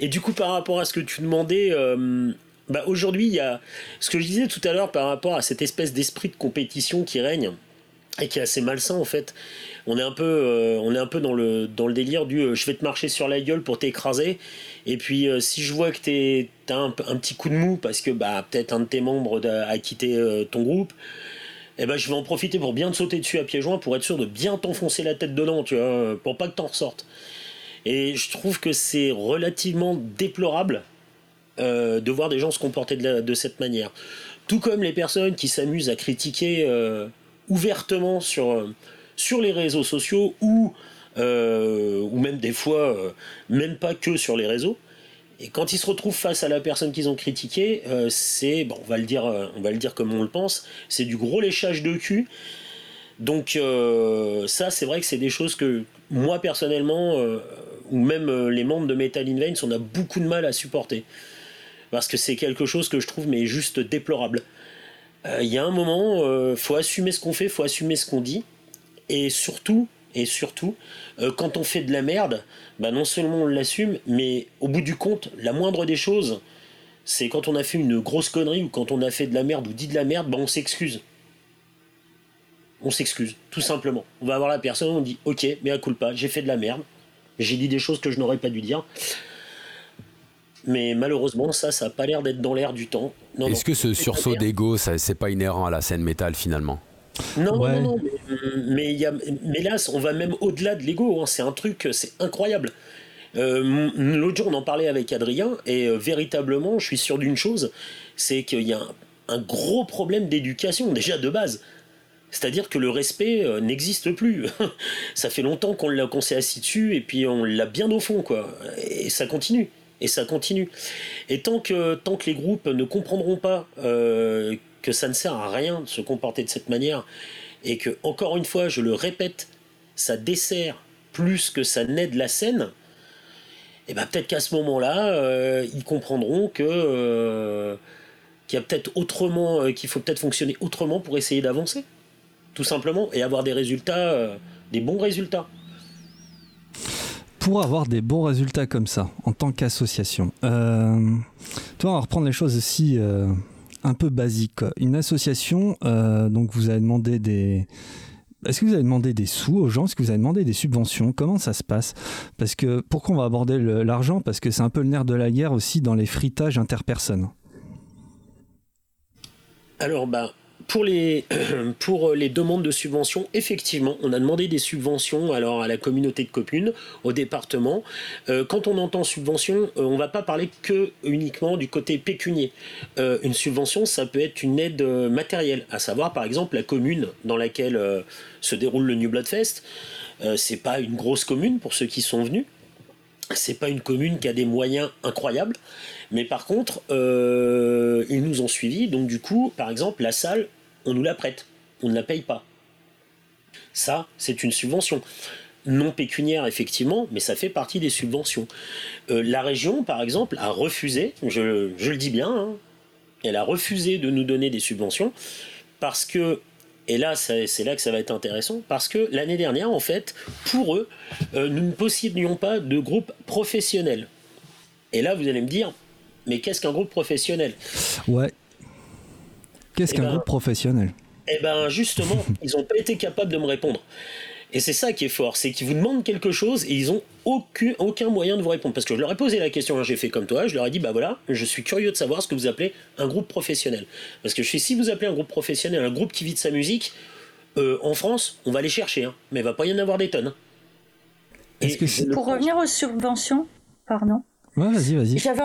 Et du coup, par rapport à ce que tu demandais, euh, bah aujourd'hui, il y a ce que je disais tout à l'heure par rapport à cette espèce d'esprit de compétition qui règne et qui est assez malsain en fait. On est un peu, euh, on est un peu dans le dans le délire du euh, je vais te marcher sur la gueule pour t'écraser. Et puis si je vois que tu as un, un, petit coup de mou parce que bah peut-être un de tes membres a quitté ton groupe, eh ben, je vais en profiter pour bien te sauter dessus à pieds joints pour être sûr de bien t'enfoncer la tête dedans, tu vois, pour pas que t'en ressortes. Et je trouve que c'est relativement déplorable euh, de voir des gens se comporter de, cette manière. Tout comme les personnes qui s'amusent à critiquer euh, ouvertement sur, sur les réseaux sociaux ou, euh, ou même des fois, même pas que sur les réseaux, et quand ils se retrouvent face à la personne qu'ils ont critiquée, euh, c'est, bon, on va le dire, euh, on va le dire comme on le pense, c'est du gros léchage de cul. Donc euh, ça, c'est vrai que c'est des choses que moi personnellement, ou même les membres de Metal in Veins, on a beaucoup de mal à supporter, parce que c'est quelque chose que je trouve mais juste déplorable. Il y a un moment, faut assumer ce qu'on fait, faut assumer ce qu'on dit, et surtout, et surtout, euh, quand on fait de la merde, bah non seulement on l'assume, mais au bout du compte, la moindre des choses, c'est quand on a fait une grosse connerie ou quand on a fait de la merde ou dit de la merde, bah on s'excuse. On s'excuse, tout simplement. On va voir la personne, on dit ok, mais à pas, j'ai fait de la merde, j'ai dit des choses que je n'aurais pas dû dire. Mais malheureusement, ça, ça n'a pas l'air d'être dans l'air du temps. Est-ce que ce sursaut d'ego, c'est pas inhérent à la scène métal finalement? Non, non, non, mais, y a, mais là, on va même au-delà de l'ego. Hein, c'est un truc, c'est incroyable. Euh, l'autre jour, on en parlait avec Adrien, et euh, véritablement, je suis sûr d'une chose c'est qu'il y a un, gros problème d'éducation, déjà de base. C'est-à-dire que le respect euh, n'existe plus. ça fait longtemps qu'on s'est assis dessus, et puis on l'a bien au fond, quoi. Et ça continue. Et ça continue. Et tant que, tant que les groupes ne comprendront pas que ça ne sert à rien de se comporter de cette manière et que, encore une fois, je le répète, ça dessert plus que ça n'aide la scène, et eh ben peut-être qu'à ce moment-là, euh, ils comprendront que euh, qu'il y a peut-être autrement, euh, qu'il faut peut-être fonctionner autrement pour essayer d'avancer, tout simplement, et avoir des résultats, des bons résultats. Pour avoir des bons résultats comme ça, en tant qu'association, toi, on va reprendre les choses aussi un peu basique. Une association, euh, donc vous avez demandé des... Est-ce que vous avez demandé des sous aux gens? Est-ce que vous avez demandé des subventions? Comment ça se passe? Parce que pourquoi on va aborder l'argent? Parce que c'est un peu le nerf de la guerre aussi dans les fritages interpersonnes. Alors, bah, pour les, pour les demandes de subventions, effectivement, on a demandé des subventions alors à la communauté de communes, au département. Euh, quand on entend subvention, on euh, on va pas parler que uniquement du côté pécunier. Euh, une subvention, ça peut être une aide matérielle, à savoir par exemple la commune dans laquelle se déroule le New Blood Fest. c'est pas une grosse commune pour ceux qui sont venus. C'est pas une commune qui a des moyens incroyables, mais par contre, ils nous ont suivis. Donc du coup, par exemple, la salle, on nous la prête, on ne la paye pas. Ça, c'est une subvention. Non pécuniaire, effectivement, mais ça fait partie des subventions. Euh, la région, par exemple, a refusé, je, le dis bien, hein, elle a refusé de nous donner des subventions parce que, et là c'est là que ça va être intéressant, parce que l'année dernière, en fait, pour eux, euh, nous ne possédions pas de groupe professionnel. Et là, vous allez me dire, mais qu'est-ce qu'un groupe professionnel? Ouais, Qu'est-ce eh qu'un ben, groupe professionnel? Eh bien, justement, ils n'ont pas été capables de me répondre. Et c'est ça qui est fort, c'est qu'ils vous demandent quelque chose et ils ont aucun, aucun moyen de vous répondre. Parce que je leur ai posé la question, hein, j'ai fait comme toi, je leur ai dit, bah voilà, je suis curieux de savoir ce que vous appelez un groupe professionnel. Parce que je sais, si vous appelez un groupe professionnel, un groupe qui vit de sa musique, euh, en France, on va les chercher, hein, mais il va pas y en avoir des tonnes. Pour revenir aux subventions, pardon. Ouais, vas-y, vas-y. J'avais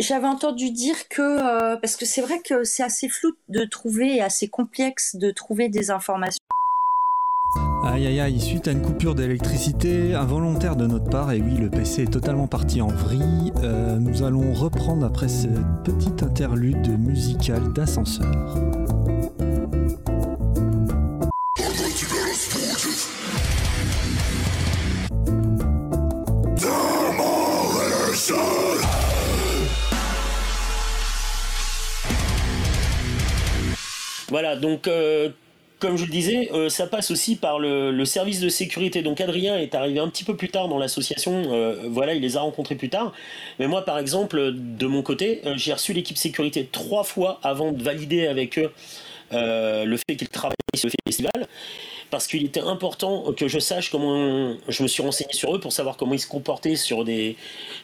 j'avais entendu dire que euh, parce que c'est vrai que c'est assez flou de trouver et assez complexe de trouver des informations. Aïe aïe aïe, suite à une coupure d'électricité involontaire de notre part, et oui, le PC est totalement parti en vrille, euh, nous allons reprendre après cette petite interlude musicale d'ascenseur. Voilà, donc euh, comme je le disais, euh, ça passe aussi par le, service de sécurité. Donc Adrien est arrivé un petit peu plus tard dans l'association. Euh, voilà, il les a rencontrés plus tard. Mais moi, par exemple, de mon côté, j'ai reçu l'équipe sécurité trois fois avant de valider avec eux le fait qu'ils travaillent sur le festival. Parce qu'il était important que je sache comment. Je me suis renseigné sur eux pour savoir comment ils se comportaient sur des,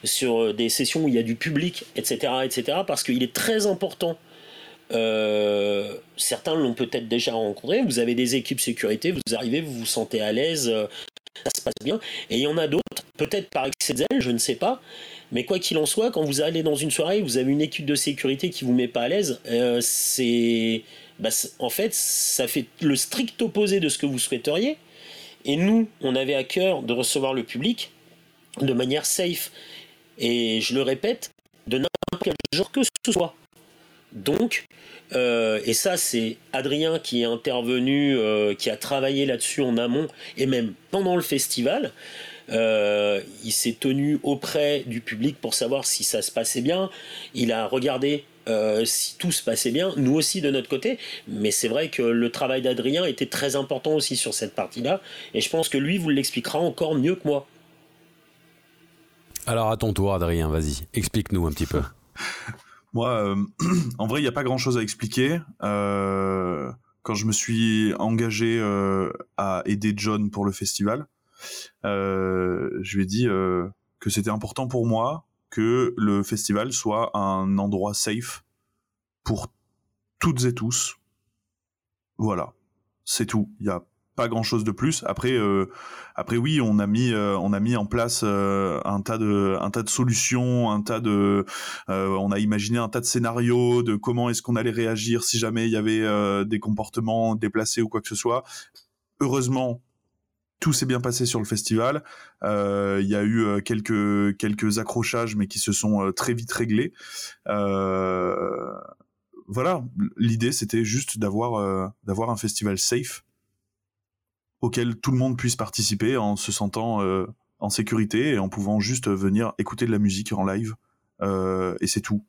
sur des sessions où il y a du public, etc. etc. parce qu'il est très important euh, certains l'ont peut-être déjà rencontré. Vous avez des équipes sécurité, vous arrivez, vous vous sentez à l'aise, euh, ça se passe bien. Et il y en a d'autres, peut-être par excès de zèle, je ne sais pas. Mais quoi qu'il en soit, quand vous allez dans une soirée, vous avez une équipe de sécurité qui vous met pas à l'aise, euh, c'est, bah, en fait, ça fait le strict opposé de ce que vous souhaiteriez. Et nous, on avait à cœur de recevoir le public de manière safe. Et je le répète, de n'importe quel genre que ce soit. Donc, euh, et ça c'est Adrien qui est intervenu, euh, qui a travaillé là-dessus en amont et même pendant le festival. Euh, il s'est tenu auprès du public pour savoir si ça se passait bien. Il a regardé si tout se passait bien, nous aussi de notre côté. Mais c'est vrai que le travail d'Adrien était très important aussi sur cette partie-là. Et je pense que lui vous l'expliquera encore mieux que moi. Alors à ton tour, Adrien, vas-y, explique-nous un petit peu. Moi, euh, en vrai, il n'y a pas grand-chose à expliquer. Euh, quand je me suis engagé euh, à aider John pour le festival, je lui ai dit que c'était important pour moi que le festival soit un endroit safe pour toutes et tous. Voilà, c'est tout. Il y a pas grand chose de plus. Après, euh, après oui, on a mis, euh, on a mis en place euh, un tas de, un tas de solutions, un tas de, on a imaginé un tas de scénarios de comment est-ce qu'on allait réagir si jamais il y avait des comportements déplacés ou quoi que ce soit. Heureusement, tout s'est bien passé sur le festival. Il y a eu quelques quelques accrochages, mais qui se sont très vite réglés. voilà, l'idée c'était juste d'avoir d'avoir un festival safe auquel tout le monde puisse participer en se sentant euh, en sécurité et en pouvant juste venir écouter de la musique en live. Euh, et c'est tout.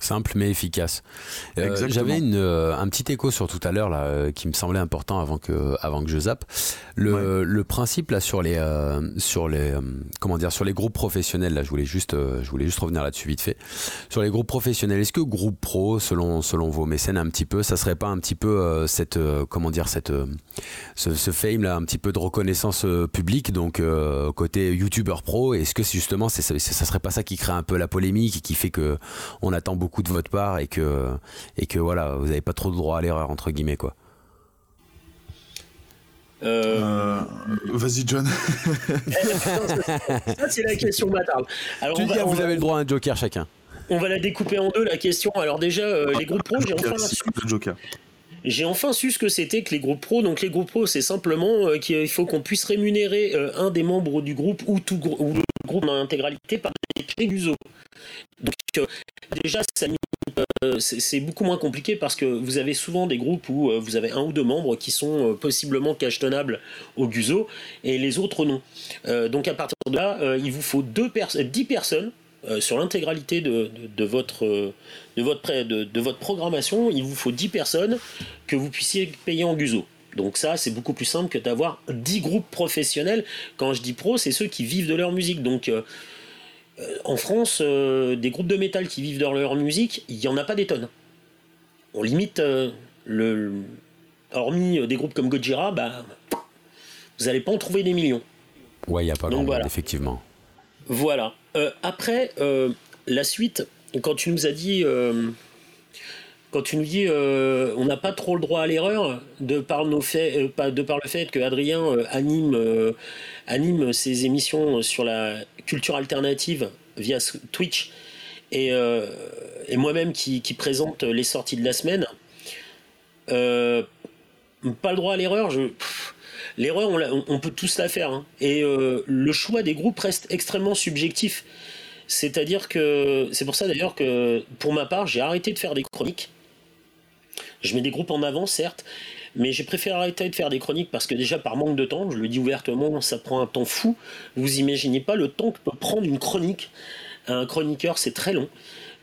Simple mais efficace. Euh, j'avais euh, un petit écho sur tout à l'heure là, euh, qui me semblait important avant que, avant que je zappe. Le, le principe là sur les, sur les, comment dire, sur les groupes professionnels là, je voulais juste, je voulais juste revenir là-dessus vite fait. Sur les groupes professionnels, est-ce que groupe pro, selon, selon vos mécènes un petit peu, ça serait pas un petit peu cette, comment dire, cette, ce, ce, fame là, un petit peu de reconnaissance publique, donc côté youtubeur pro, est-ce que justement, c'est, ça, ça serait pas ça qui crée un peu la polémique et qui fait que on attend beaucoup de votre part et que, et que voilà, vous n'avez pas trop de droit à l'erreur, entre guillemets, quoi. Euh, euh, vas-y, John. ça, c'est la question bâtarde. Alors, tu dis, vous avez le droit à un joker chacun. On va la découper en deux, la question. Alors, déjà, euh, les groupes pro, j'ai enfin, su... j'ai enfin su ce que c'était que les groupes pro. Donc, les groupes pro, c'est simplement qu'il faut qu'on puisse rémunérer un des membres du groupe ou tout ou le groupe en intégralité par d'uso. Donc, déjà, euh, c'est beaucoup moins compliqué parce que vous avez souvent des groupes où euh, vous avez un ou deux membres qui sont euh, possiblement cachetonnables au GUSO et les autres non. donc à partir de là, il vous faut deux 10 personnes sur l'intégralité de, votre, de, votre, de, votre programmation, il vous faut 10 personnes que vous puissiez payer en GUSO. Donc ça, c'est beaucoup plus simple que d'avoir 10 groupes professionnels. Quand je dis pro, c'est ceux qui vivent de leur musique. Donc euh, en France, euh, des groupes de métal qui vivent de leur musique, il n'y en a pas des tonnes. On limite euh, le, hormis des groupes comme Gojira, bah, vous n'allez pas en trouver des millions. Ouais, il n'y a pas grand effectivement. Voilà. après, la suite, quand tu nous as dit quand tu nous dis euh, on n'a pas trop le droit à l'erreur de par nos faits, euh, de par le fait que Adrien euh, anime anime ses émissions sur la culture alternative via Twitch et, et moi-même qui, présente les sorties de la semaine, pas le droit à l'erreur. L'erreur on, peut tous la faire hein. et le choix des groupes reste extrêmement subjectif. C'est-à-dire que c'est pour ça d'ailleurs que pour ma part j'ai arrêté de faire des chroniques je mets des groupes en avant, certes, mais j'ai préféré arrêter de faire des chroniques parce que déjà par manque de temps, je le dis ouvertement, ça prend un temps fou. Vous imaginez pas le temps que peut prendre une chronique. Un chroniqueur, c'est très long.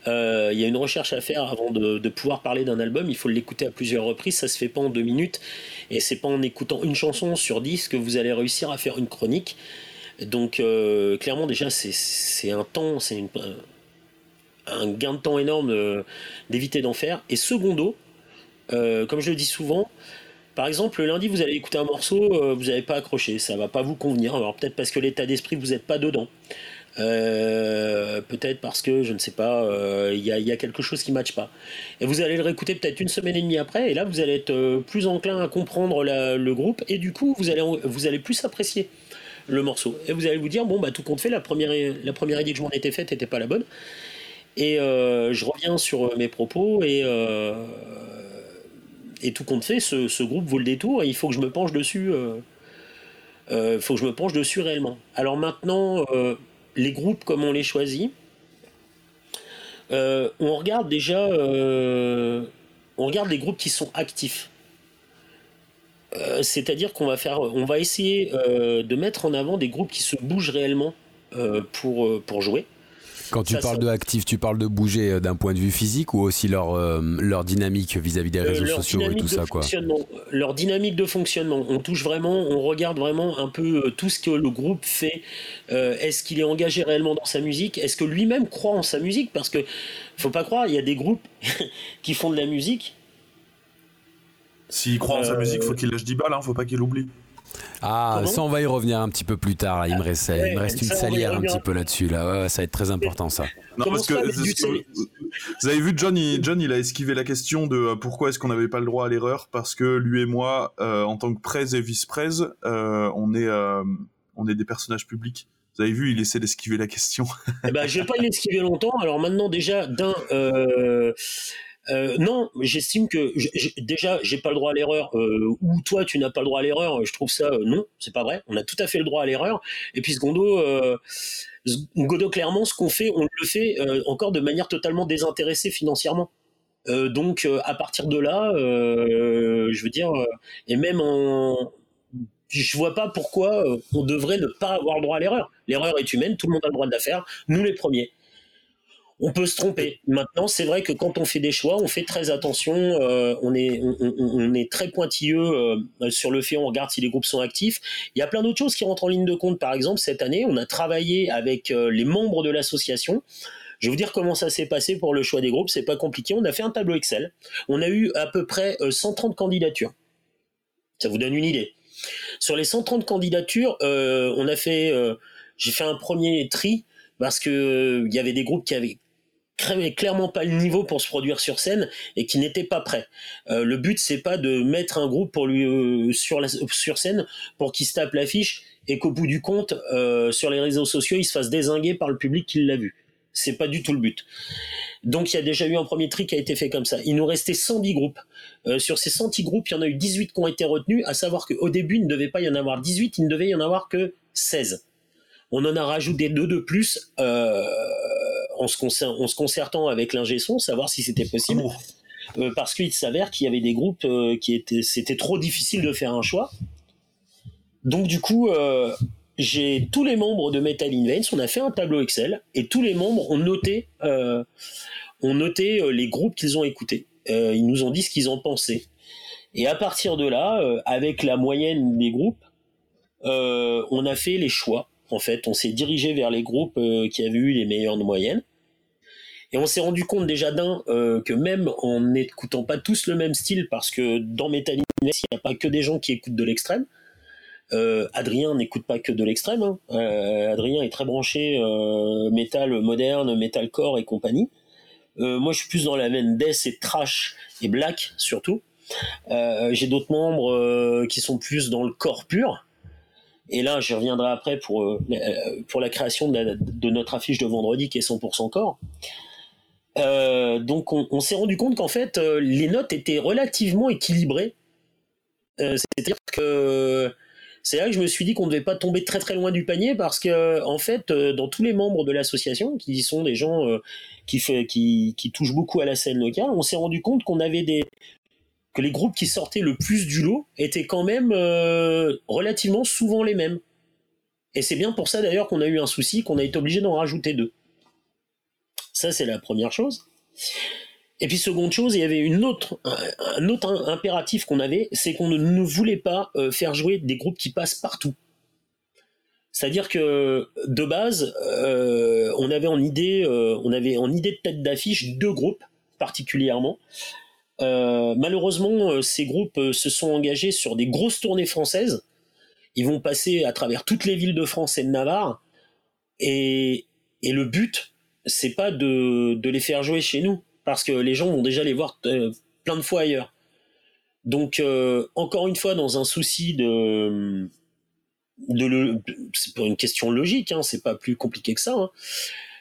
Euh, il y a une recherche à faire avant de, pouvoir parler d'un album. Il faut l'écouter à plusieurs reprises. Ça se fait pas en deux minutes. Et c'est pas en écoutant une chanson sur dix que vous allez réussir à faire une chronique. Donc euh, clairement déjà c'est un temps, c'est un gain de temps énorme d'éviter d'en faire. Et secondo, euh, comme je le dis souvent, par exemple, le lundi, vous allez écouter un morceau, euh, vous n'avez pas accroché, ça va pas vous convenir. Alors peut-être parce que l'état d'esprit, vous n'êtes pas dedans. Euh, peut-être parce que, je ne sais pas, il y, a quelque chose qui ne matche pas. Et vous allez le réécouter peut-être une semaine et demie après, et là, vous allez être plus enclin à comprendre le groupe, et du coup, vous allez, vous allez plus apprécier le morceau. Et vous allez vous dire, bon, bah tout compte fait, la première idée que je m'en étais faite n'était pas la bonne. Et je reviens sur mes propos, et et tout compte fait, ce, groupe vaut le détour et il faut que je me penche dessus. Euh, euh, faut que je me penche dessus réellement. Alors maintenant, euh, les groupes, comme on les choisit, on regarde déjà, on regarde les groupes qui sont actifs. C'est-à-dire qu'on va faire, on va essayer de mettre en avant des groupes qui se bougent réellement pour jouer. Quand tu parles de actif, tu parles de bouger euh, d'un point de vue physique ou aussi leur, euh, leur dynamique vis-à-vis des euh, réseaux sociaux et tout ça quoi Leur dynamique de fonctionnement. On touche vraiment, on regarde vraiment un peu tout ce que le groupe fait. Est-ce qu'il est engagé réellement dans sa musique? Est-ce que lui-même croit en sa musique? Parce que faut pas croire, il y a des groupes qui font de la musique. S'il croit en sa musique, faut qu'il lâche 10 balles, hein, faut pas qu'il oublie. Ah, ça, on va y revenir un petit peu plus tard. Il me reste, il me reste une salière un petit peu là-dessus. Là. ça va être très important, ça. Non, parce que, vous avez vu, John il, John, il a esquivé la question de euh, pourquoi est-ce qu'on n'avait pas le droit à l'erreur? Parce que lui et moi, euh, en tant que presse et vice-presse, euh, on, est, on est des personnages publics. Vous avez vu, il essaie d'esquiver la question. eh ben, je vais pas l'esquiver longtemps. Alors maintenant, déjà, d'un, euh, non, j'estime que déjà j'ai pas le droit à l'erreur euh, ou toi tu n'as pas le droit à l'erreur. Je trouve ça euh, non, c'est pas vrai. On a tout à fait le droit à l'erreur. Et puis secondo, Godot clairement ce qu'on fait, on le fait encore de manière totalement désintéressée financièrement. donc à partir de là, je veux dire, et même en je vois pas pourquoi on devrait ne pas avoir le droit à l'erreur. L'erreur est humaine, tout le monde a le droit de la faire, nous les premiers on peut se tromper. Maintenant, c'est vrai que quand on fait des choix, on fait très attention, euh, on, est, très pointilleux euh, sur le fait, on regarde si les groupes sont actifs. Il y a plein d'autres choses qui rentrent en ligne de compte. Par exemple, cette année, on a travaillé avec euh, les membres de l'association. Je vais vous dire comment ça s'est passé pour le choix des groupes. C'est pas compliqué. On a fait un tableau Excel. On a eu à peu près 130 candidatures. Ça vous donne une idée. Sur les 130 candidatures, on a fait, j'ai fait un premier tri parce que il y avait des groupes qui avaient clairement pas le niveau pour se produire sur scène et qui n'était pas prêt. Euh, le but c'est pas de mettre un groupe pour lui euh, sur la, sur scène pour qu'il se tape l'affiche et qu'au bout du compte euh, sur les réseaux sociaux il se fasse désinguer par le public qui l'a vu. C'est pas du tout le but. Donc il y a déjà eu un premier tri qui a été fait comme ça. Il nous restait 110 groupes. sur ces 110 groupes, il y en a eu 18 qui ont été retenus, à savoir qu'au début, il ne devait pas y en avoir 18, il ne devait y en avoir que 16. On en a rajouté deux de plus euh, en, se concertant avec l'ingé son, savoir si c'était possible. Euh, parce qu'il s'avère qu'il y avait des groupes euh, qui étaient, c'était trop difficile de faire un choix. Donc du coup, j'ai tous les membres de Metal in on a fait un tableau Excel et tous les membres ont noté, ont noté les groupes qu'ils ont écoutés. ils nous ont dit ce qu'ils en pensaient. Et à partir de là, avec la moyenne des groupes, on a fait les choix en fait, on s'est dirigé vers les groupes euh, qui avaient eu les meilleures moyennes. Et on s'est rendu compte déjà d'un que même en n'écoutant pas tous le même style, parce que dans Metal Index, il n'y a pas que des gens qui écoutent de l'extrême. Adrien n'écoute pas que de l'extrême. Hein. Adrien est très branché métal moderne, metalcore et compagnie. moi, je suis plus dans la veine death et trash et black surtout. J'ai d'autres membres qui sont plus dans le corps pur. Et là, j'y reviendrai après pour, euh, euh, pour la création de, notre affiche de vendredi qui est 100% corps. Euh, donc on, s'est rendu compte qu'en fait les notes étaient relativement équilibrées. C'est-à-dire que c'est là que je me suis dit qu'on ne devait pas tomber très très loin du panier parce que en fait dans tous les membres de l'association qui sont des gens qui, touchent beaucoup à la scène locale, on s'est rendu compte qu'on avait des, que les groupes qui sortaient le plus du lot étaient quand même euh, relativement souvent les mêmes. Et c'est bien pour ça d'ailleurs qu'on a eu un souci, qu'on a été obligé d'en rajouter deux. Ça, c'est la première chose. Et puis seconde chose, il y avait un autre impératif qu'on avait, c'est qu'on ne, voulait pas euh, faire jouer des groupes qui passent partout. C'est-à-dire que de base, euh, on avait en on avait en idée de tête d'affiche deux groupes particulièrement. Euh, malheureusement, euh, ces groupes euh, se sont engagés sur des grosses tournées françaises. Ils vont passer à travers toutes les villes de France et de Navarre. Et, et le but, c'est pas de, de, les faire jouer chez nous, parce que les gens vont déjà les voir plein de fois ailleurs. Donc, encore une fois, dans un souci de, de c'est pour une question logique, hein, c'est pas plus compliqué que ça. Hein.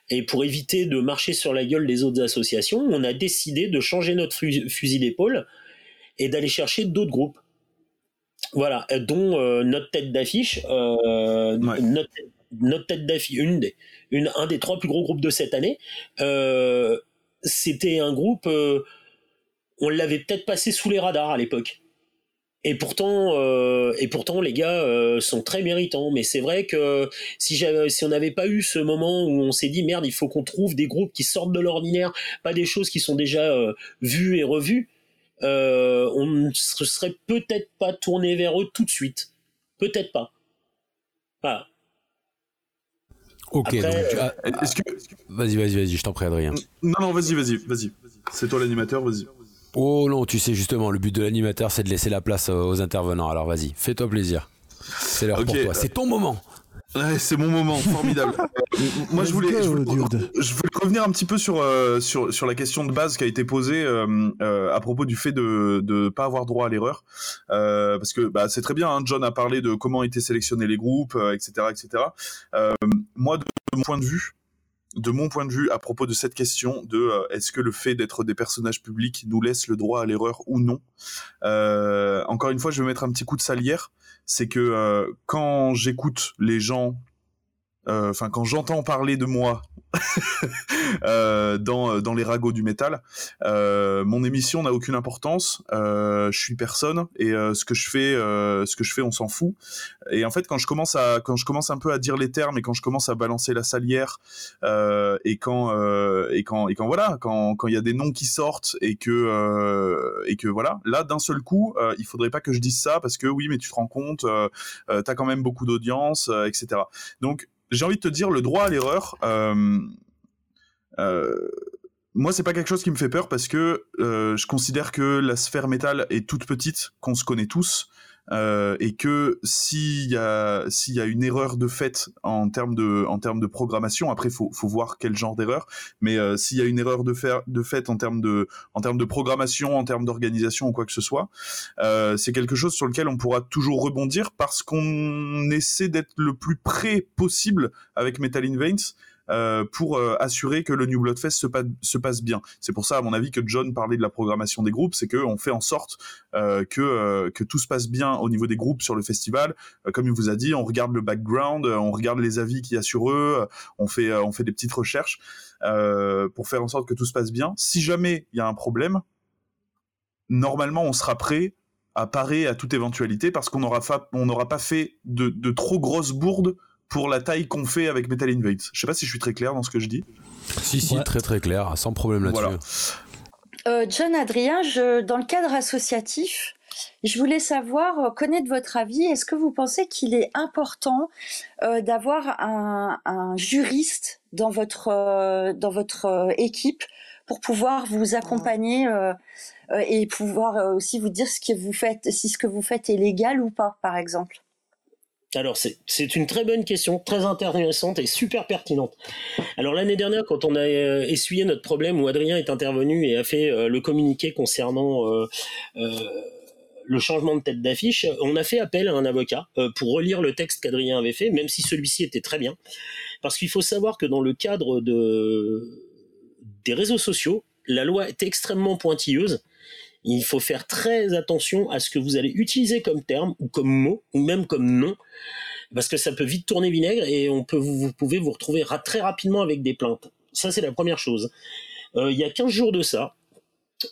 Et pour éviter de marcher sur la gueule des autres associations, on a décidé de changer notre fusil d'épaule et d'aller chercher d'autres groupes. Voilà, dont euh, notre tête d'affiche, euh, notre, tête d'affiche, une des, une, un des trois plus gros groupes de cette année, euh, c'était un groupe, on l'avait peut-être passé sous les radars à l'époque. Et pourtant, euh, et pourtant, les gars euh, sont très méritants. Mais c'est vrai que si, si on n'avait pas eu ce moment où on s'est dit merde, il faut qu'on trouve des groupes qui sortent de l'ordinaire, pas des choses qui sont déjà euh, vues et revues, on ne se serait peut-être pas tourné vers eux tout de suite. Peut-être pas. Voilà. Ok. est-ce que... Vas-y, vas-y, vas-y, je t'en prie, Adrien. Non, non, vas-y, vas-y, vas-y. C'est toi l'animateur, vas-y. Oh non, tu sais justement, le but de l'animateur, c'est de laisser la place aux intervenants. Alors vas-y, fais-toi plaisir. C'est l'heure pour toi. C'est ton moment. c'est mon moment, formidable. Moi, je voulais, je voulais, revenir un petit peu sur, euh, sur, sur la question de base qui a été posée euh, euh, à propos du fait de ne pas avoir droit à l'erreur. parce que bah, c'est très bien, hein, John a parlé de comment étaient sélectionnés les groupes, etc. etc. moi, de mon point de vue, de mon point de vue, à propos de cette question de euh, est-ce que le fait d'être des personnages publics nous laisse le droit à l'erreur ou non euh, Encore une fois, je vais mettre un petit coup de salière. C'est que euh, quand j'écoute les gens, enfin quand j'entends parler de moi Euh, dans, dans les ragots du métal. Euh, mon émission n'a aucune importance. Euh, je suis personne et ce que je fais, ce que je fais, on s'en fout. Et en fait, quand je commence à, quand je commence un peu à dire les termes et quand je commence à balancer la salière et quand et quand et quand voilà, quand quand il y a des noms qui sortent et que et que voilà, là d'un seul coup, il faudrait pas que je dise ça parce que oui, mais tu te rends compte, t'as quand même beaucoup d'audience, etc. Donc j'ai envie de te dire, le droit à l'erreur, euh, euh, moi, c'est pas quelque chose qui me fait peur parce que euh, je considère que la sphère métal est toute petite, qu'on se connaît tous, euh, et que s'il y a y a une erreur de fait en termes de en termes de programmation, après faut faut voir quel genre d'erreur, mais euh, s'il y a une erreur de faire de fait en termes de en termes de programmation, en termes d'organisation ou quoi que ce soit, euh, c'est quelque chose sur lequel on pourra toujours rebondir parce qu'on essaie d'être le plus près possible avec Metal in Veins euh, pour euh, assurer que le New Blood Fest se, se passe bien. C'est pour ça, à mon avis, que John parlait de la programmation des groupes, c'est qu'on fait en sorte euh, que, tout se passe bien au niveau des groupes sur le festival. comme il vous a dit, on regarde le background, on regarde les avis qu'il y a sur eux, on fait, des petites recherches pour faire en sorte que tout se passe bien. Si jamais il y a un problème, normalement, on sera prêt à parer à toute éventualité parce qu'on n'aura pas fait de, trop grosses bourdes pour la taille qu'on fait avec Metal Invades. Je sais pas si je suis très clair dans ce que je dis. Si, si, très très clair, sans problème là-dessus. Euh, John Adrien, je, dans le cadre associatif, je voulais savoir, connaître votre avis. Est-ce que vous pensez qu'il est important d'avoir un, un, juriste dans votre dans votre équipe pour pouvoir vous accompagner et pouvoir aussi vous dire ce que vous faites, si ce que vous faites est légal ou pas, par exemple? Alors c'est une très bonne question, très intéressante et super pertinente. Alors l'année dernière, quand on a euh, essuyé notre problème où Adrien est intervenu et a fait euh, le communiqué concernant euh, le changement de tête d'affiche, on a fait appel à un avocat pour relire le texte qu'Adrien avait fait, même si celui-ci était très bien. Parce qu'il faut savoir que dans le cadre de, des réseaux sociaux, la loi est extrêmement pointilleuse il faut faire très attention à ce que vous allez utiliser comme terme ou comme mot ou même comme nom parce que ça peut vite tourner vinaigre et on peut vous, pouvez vous retrouver très rapidement avec des plaintes. Ça c'est la première chose. Euh, il y a 15 jours de ça,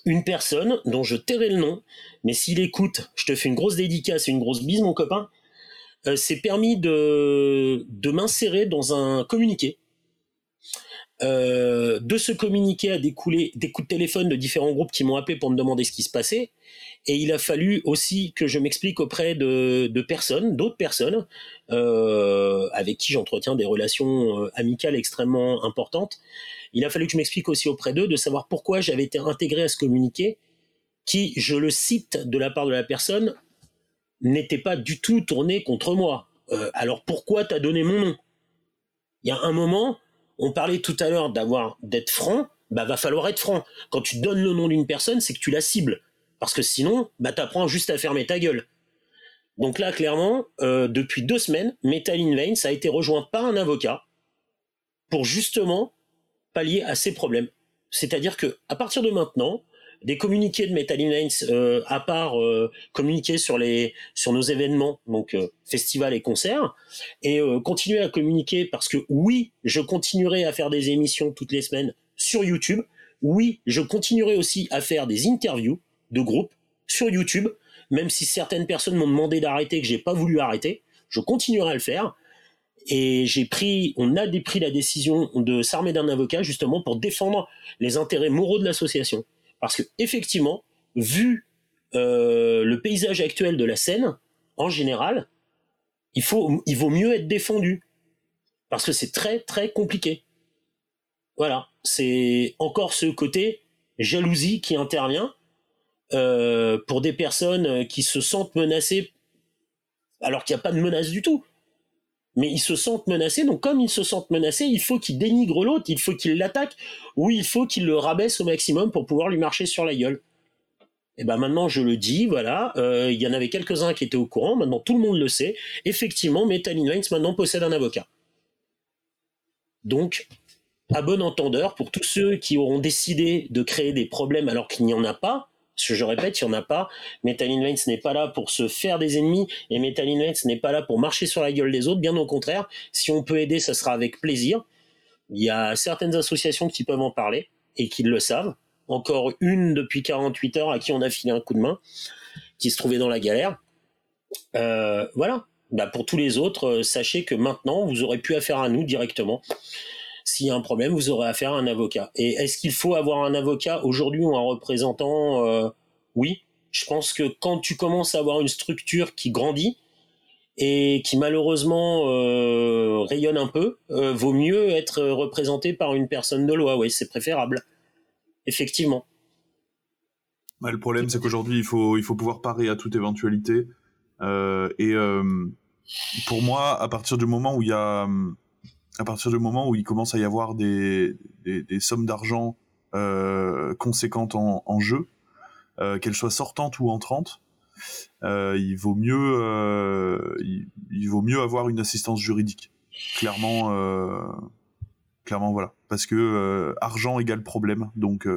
une personne dont je tairai le nom, mais s'il écoute, je te fais une grosse dédicace et une grosse bise mon copain, euh, s'est permis de, de m'insérer dans un communiqué euh, de ce communiqué a découlé des coups de téléphone de différents groupes qui m'ont appelé pour me demander ce qui se passait. Et il a fallu aussi que je m'explique auprès de, personnes, d'autres personnes, euh, avec qui j'entretiens des relations euh, amicales extrêmement importantes. Il a fallu que je m'explique aussi auprès d'eux de savoir pourquoi j'avais été intégré à ce communiqué, qui, je le cite de la part de la personne, n'était pas du tout tourné contre moi. alors pourquoi t'as donné mon nom? Il y a un moment, on parlait tout à l'heure d'avoir d'être franc, bah va falloir être franc. Quand tu donnes le nom d'une personne, c'est que tu la cibles. Parce que sinon, bah t'apprends juste à fermer ta gueule. Donc là, clairement, euh, depuis deux semaines, Metal in Veins a été rejoint par un avocat pour justement pallier à ces problèmes. C'est-à-dire que à partir de maintenant, des communiqués de Metal euh, à part euh, communiquer sur les sur nos événements, donc euh, festivals et concerts, et euh, continuer à communiquer parce que oui, je continuerai à faire des émissions toutes les semaines sur YouTube. Oui, je continuerai aussi à faire des interviews de groupes sur YouTube, même si certaines personnes m'ont demandé d'arrêter que j'ai pas voulu arrêter, je continuerai à le faire. Et j'ai pris, on a pris la décision de s'armer d'un avocat justement pour défendre les intérêts moraux de l'association. Parce que effectivement, vu euh, le paysage actuel de la scène, en général, il, vaut mieux être défendu. Parce que c'est très très compliqué. Voilà, c'est encore ce côté jalousie qui intervient euh, pour des personnes qui se sentent menacées alors qu'il n'y a pas de menace du tout mais ils se sentent menacés. Donc, comme ils se sentent menacés, il faut qu'ils dénigrent l'autre, il faut qu'ils l'attaquent, ou il faut qu'ils le rabaissent au maximum pour pouvoir lui marcher sur la gueule. Et ben maintenant, je le dis, voilà, euh, il y en avait quelques-uns qui étaient au courant, maintenant tout le monde le sait. Effectivement, Metal Lines maintenant possède un avocat. Donc, à bon entendeur, pour tous ceux qui auront décidé de créer des problèmes alors qu'il n'y en a pas, que je répète, il n'y en a pas. Metal Vance n'est pas là pour se faire des ennemis et Metal Vance n'est pas là pour marcher sur la gueule des autres. Bien au contraire, si on peut aider, ça sera avec plaisir. Il y a certaines associations qui peuvent en parler et qui le savent. Encore une depuis 48 heures à qui on a filé un coup de main, qui se trouvait dans la galère. Euh, voilà. Bah pour tous les autres, euh, sachez que maintenant, vous aurez plus affaire à nous directement s'il y a un problème, vous aurez affaire à un avocat. Et est-ce qu'il faut avoir un avocat aujourd'hui ou un représentant euh, Oui. Je pense que quand tu commences à avoir une structure qui grandit et qui malheureusement euh, rayonne un peu, euh, vaut mieux être représenté par une personne de loi. Oui, c'est préférable. Effectivement. le problème, c'est qu'aujourd'hui, il faut, il faut pouvoir parer à toute éventualité. et pour moi, à partir du moment où il y a à partir du moment où il commence à y avoir des, sommes d'argent euh, conséquentes en, jeu, euh, qu'elles soient sortantes ou entrantes, euh, il vaut mieux il, vaut mieux avoir une assistance juridique. Clairement, clairement voilà, parce que argent égale problème, donc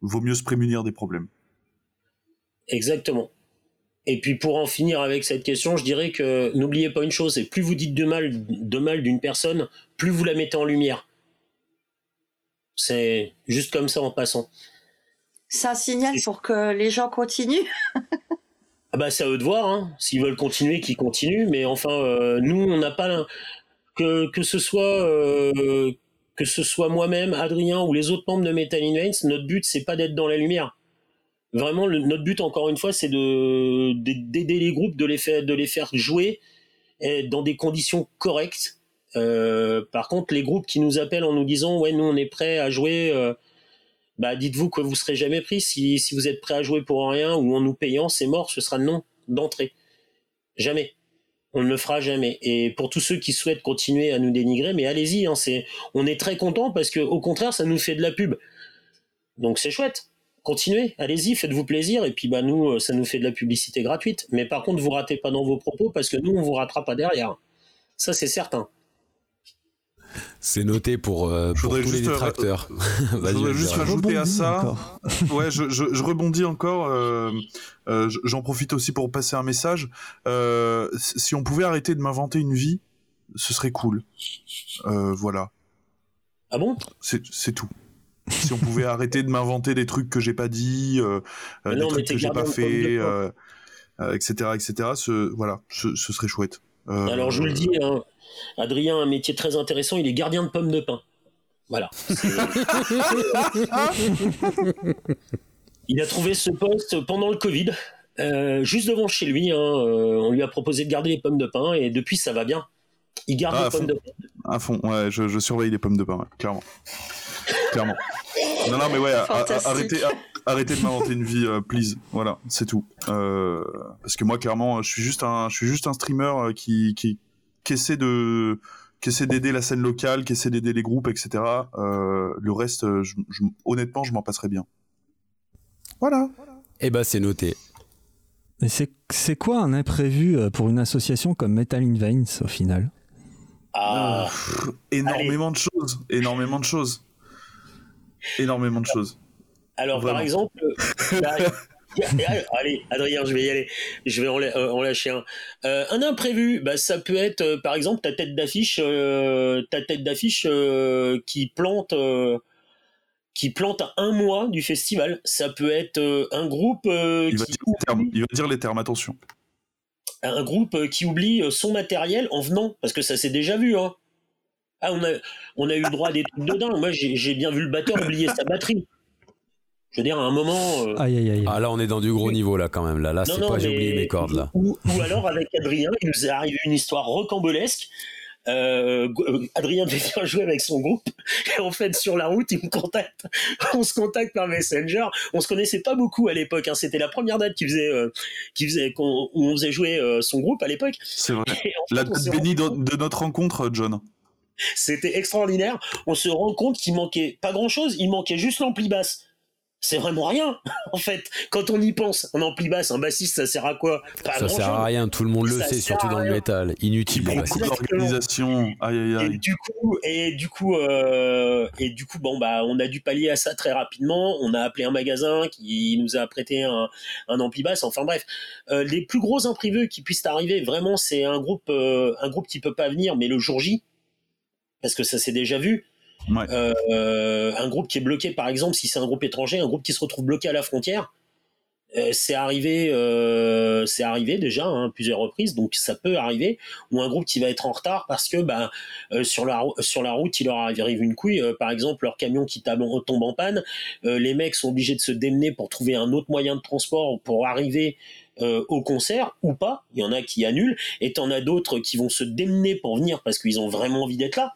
vaut mieux se prémunir des problèmes. Exactement. Et puis pour en finir avec cette question, je dirais que n'oubliez pas une chose, c'est plus vous dites de mal de mal d'une personne, plus vous la mettez en lumière. C'est juste comme ça en passant. C'est un signal pour que les gens continuent. ah bah c'est à eux de voir, hein. s'ils veulent continuer, qu'ils continuent. Mais enfin, euh, nous, on n'a pas que que ce soit euh, que ce soit moi-même, Adrien ou les autres membres de Metal in notre but c'est pas d'être dans la lumière Vraiment, notre but, encore une fois, c'est de d'aider les groupes, de les faire, de les faire jouer dans des conditions correctes. Euh, par contre, les groupes qui nous appellent en nous disant ouais, nous on est prêt à jouer, euh, bah dites-vous que vous serez jamais pris. Si, si vous êtes prêt à jouer pour rien ou en nous payant, c'est mort, ce sera non d'entrée. Jamais. On ne le fera jamais. Et pour tous ceux qui souhaitent continuer à nous dénigrer, mais allez-y, hein, c'est, on est très content parce que au contraire, ça nous fait de la pub. Donc c'est chouette continuez, allez-y, faites-vous plaisir, et puis bah nous, euh, ça nous fait de la publicité gratuite. Mais par contre, vous ratez pas dans vos propos parce que nous, on vous ratera pas derrière. Ça, c'est certain. C'est noté pour, euh, tous les euh, détracteurs. je voudrais juste rajouter à ça. ouais, je, rebondis encore. J'en profite aussi pour passer un message. si on pouvait arrêter de m'inventer une vie, ce serait cool. voilà. Ah bon? C'est tout si on pouvait arrêter de m'inventer des trucs que j'ai pas dit, euh, euh, des trucs que j'ai pas fait, etc., euh, etc. Ce, voilà, ce, serait chouette. Alors je vous le dis, hein, Adrien a un métier très intéressant. Il est gardien de pommes de pain. Voilà. il a trouvé ce poste pendant le Covid. juste devant chez lui, hein, on lui a proposé de garder les pommes de pain et depuis ça va bien. Il garde ah, les pommes de pain. À fond, ouais, je, surveille les pommes de pain, clairement. Clairement. Non, non, mais ouais, arrêtez, arrêtez de m'inventer une vie, euh, please. Voilà, c'est tout. Euh, parce que moi, clairement, je suis juste un, je suis juste un streamer euh, qui, qui, qui essaie de, qui essaie d'aider la scène locale, qui essaie d'aider les groupes, etc. le reste, je, honnêtement, je m'en passerai bien. Voilà. Eh ben, c'est noté. Mais c'est quoi un imprévu pour une association comme Metal in Veins au final? Ah, énormément de choses, énormément de choses énormément de choses. Alors, par exemple, allez, Adrien, je vais y aller. Je vais en, euh, lâcher un. Euh, un imprévu, bah, ça peut être, euh, par exemple, ta tête d'affiche, ta tête d'affiche qui plante, qui plante un mois du festival. Ça peut être un groupe. Il va, il, va dire les termes. Attention. Un groupe qui oublie son matériel en venant, parce que ça s'est déjà vu. Hein. Ah, on a, on a eu droit à des trucs de Moi, j'ai bien vu le batteur oublier sa batterie. Je veux dire, à un moment. Euh, aïe, aïe, aïe. Ah, là, on est dans du gros niveau, là, quand même. Là, là c'est pas j'ai oublié mes cordes, là. Ou, alors, avec Adrien, il nous est arrivé une histoire rocambolesque. Euh, Adrien devait jouer avec son groupe et en fait sur la route il me contacte on se contacte par Messenger on se connaissait pas beaucoup à l'époque hein. c'était la première date qui faisait euh, qui faisait où on faisait jouer son groupe à l'époque c'est vrai la date bénie de notre rencontre John c'était extraordinaire. On se rend compte qu'il manquait pas grand chose, il manquait juste l'ampli basse. C'est vraiment rien, en fait. Quand on y pense, un ampli basse, un bassiste, ça sert à quoi? Ça sert à rien, tout le monde le sait, surtout dans le métal. Inutile. Beaucoup d'organisation. Et du coup, et du coup, euh, et du coup, bon bah, on a dû pallier à ça très rapidement. On a appelé un magasin qui nous a prêté un, un ampli basse. Enfin bref, euh, les plus gros imprévus qui puissent arriver, vraiment, c'est un groupe, euh, un groupe qui peut pas venir, mais le jour J parce que ça s'est déjà vu. Euh, un groupe qui est bloqué, par exemple, si c'est un groupe étranger, un groupe qui se retrouve bloqué à la frontière, euh, c'est arrivé, euh, c'est arrivé déjà hein, plusieurs reprises, donc ça peut arriver. Ou un groupe qui va être en retard parce que bah, sur la sur la route il leur arrive une couille. par exemple, leur camion qui tombe en panne, les mecs sont obligés de se démener pour trouver un autre moyen de transport pour arriver au concert ou pas. Il y en a qui annulent, et t'en as d'autres qui vont se démener pour venir parce qu'ils ont vraiment envie d'être là.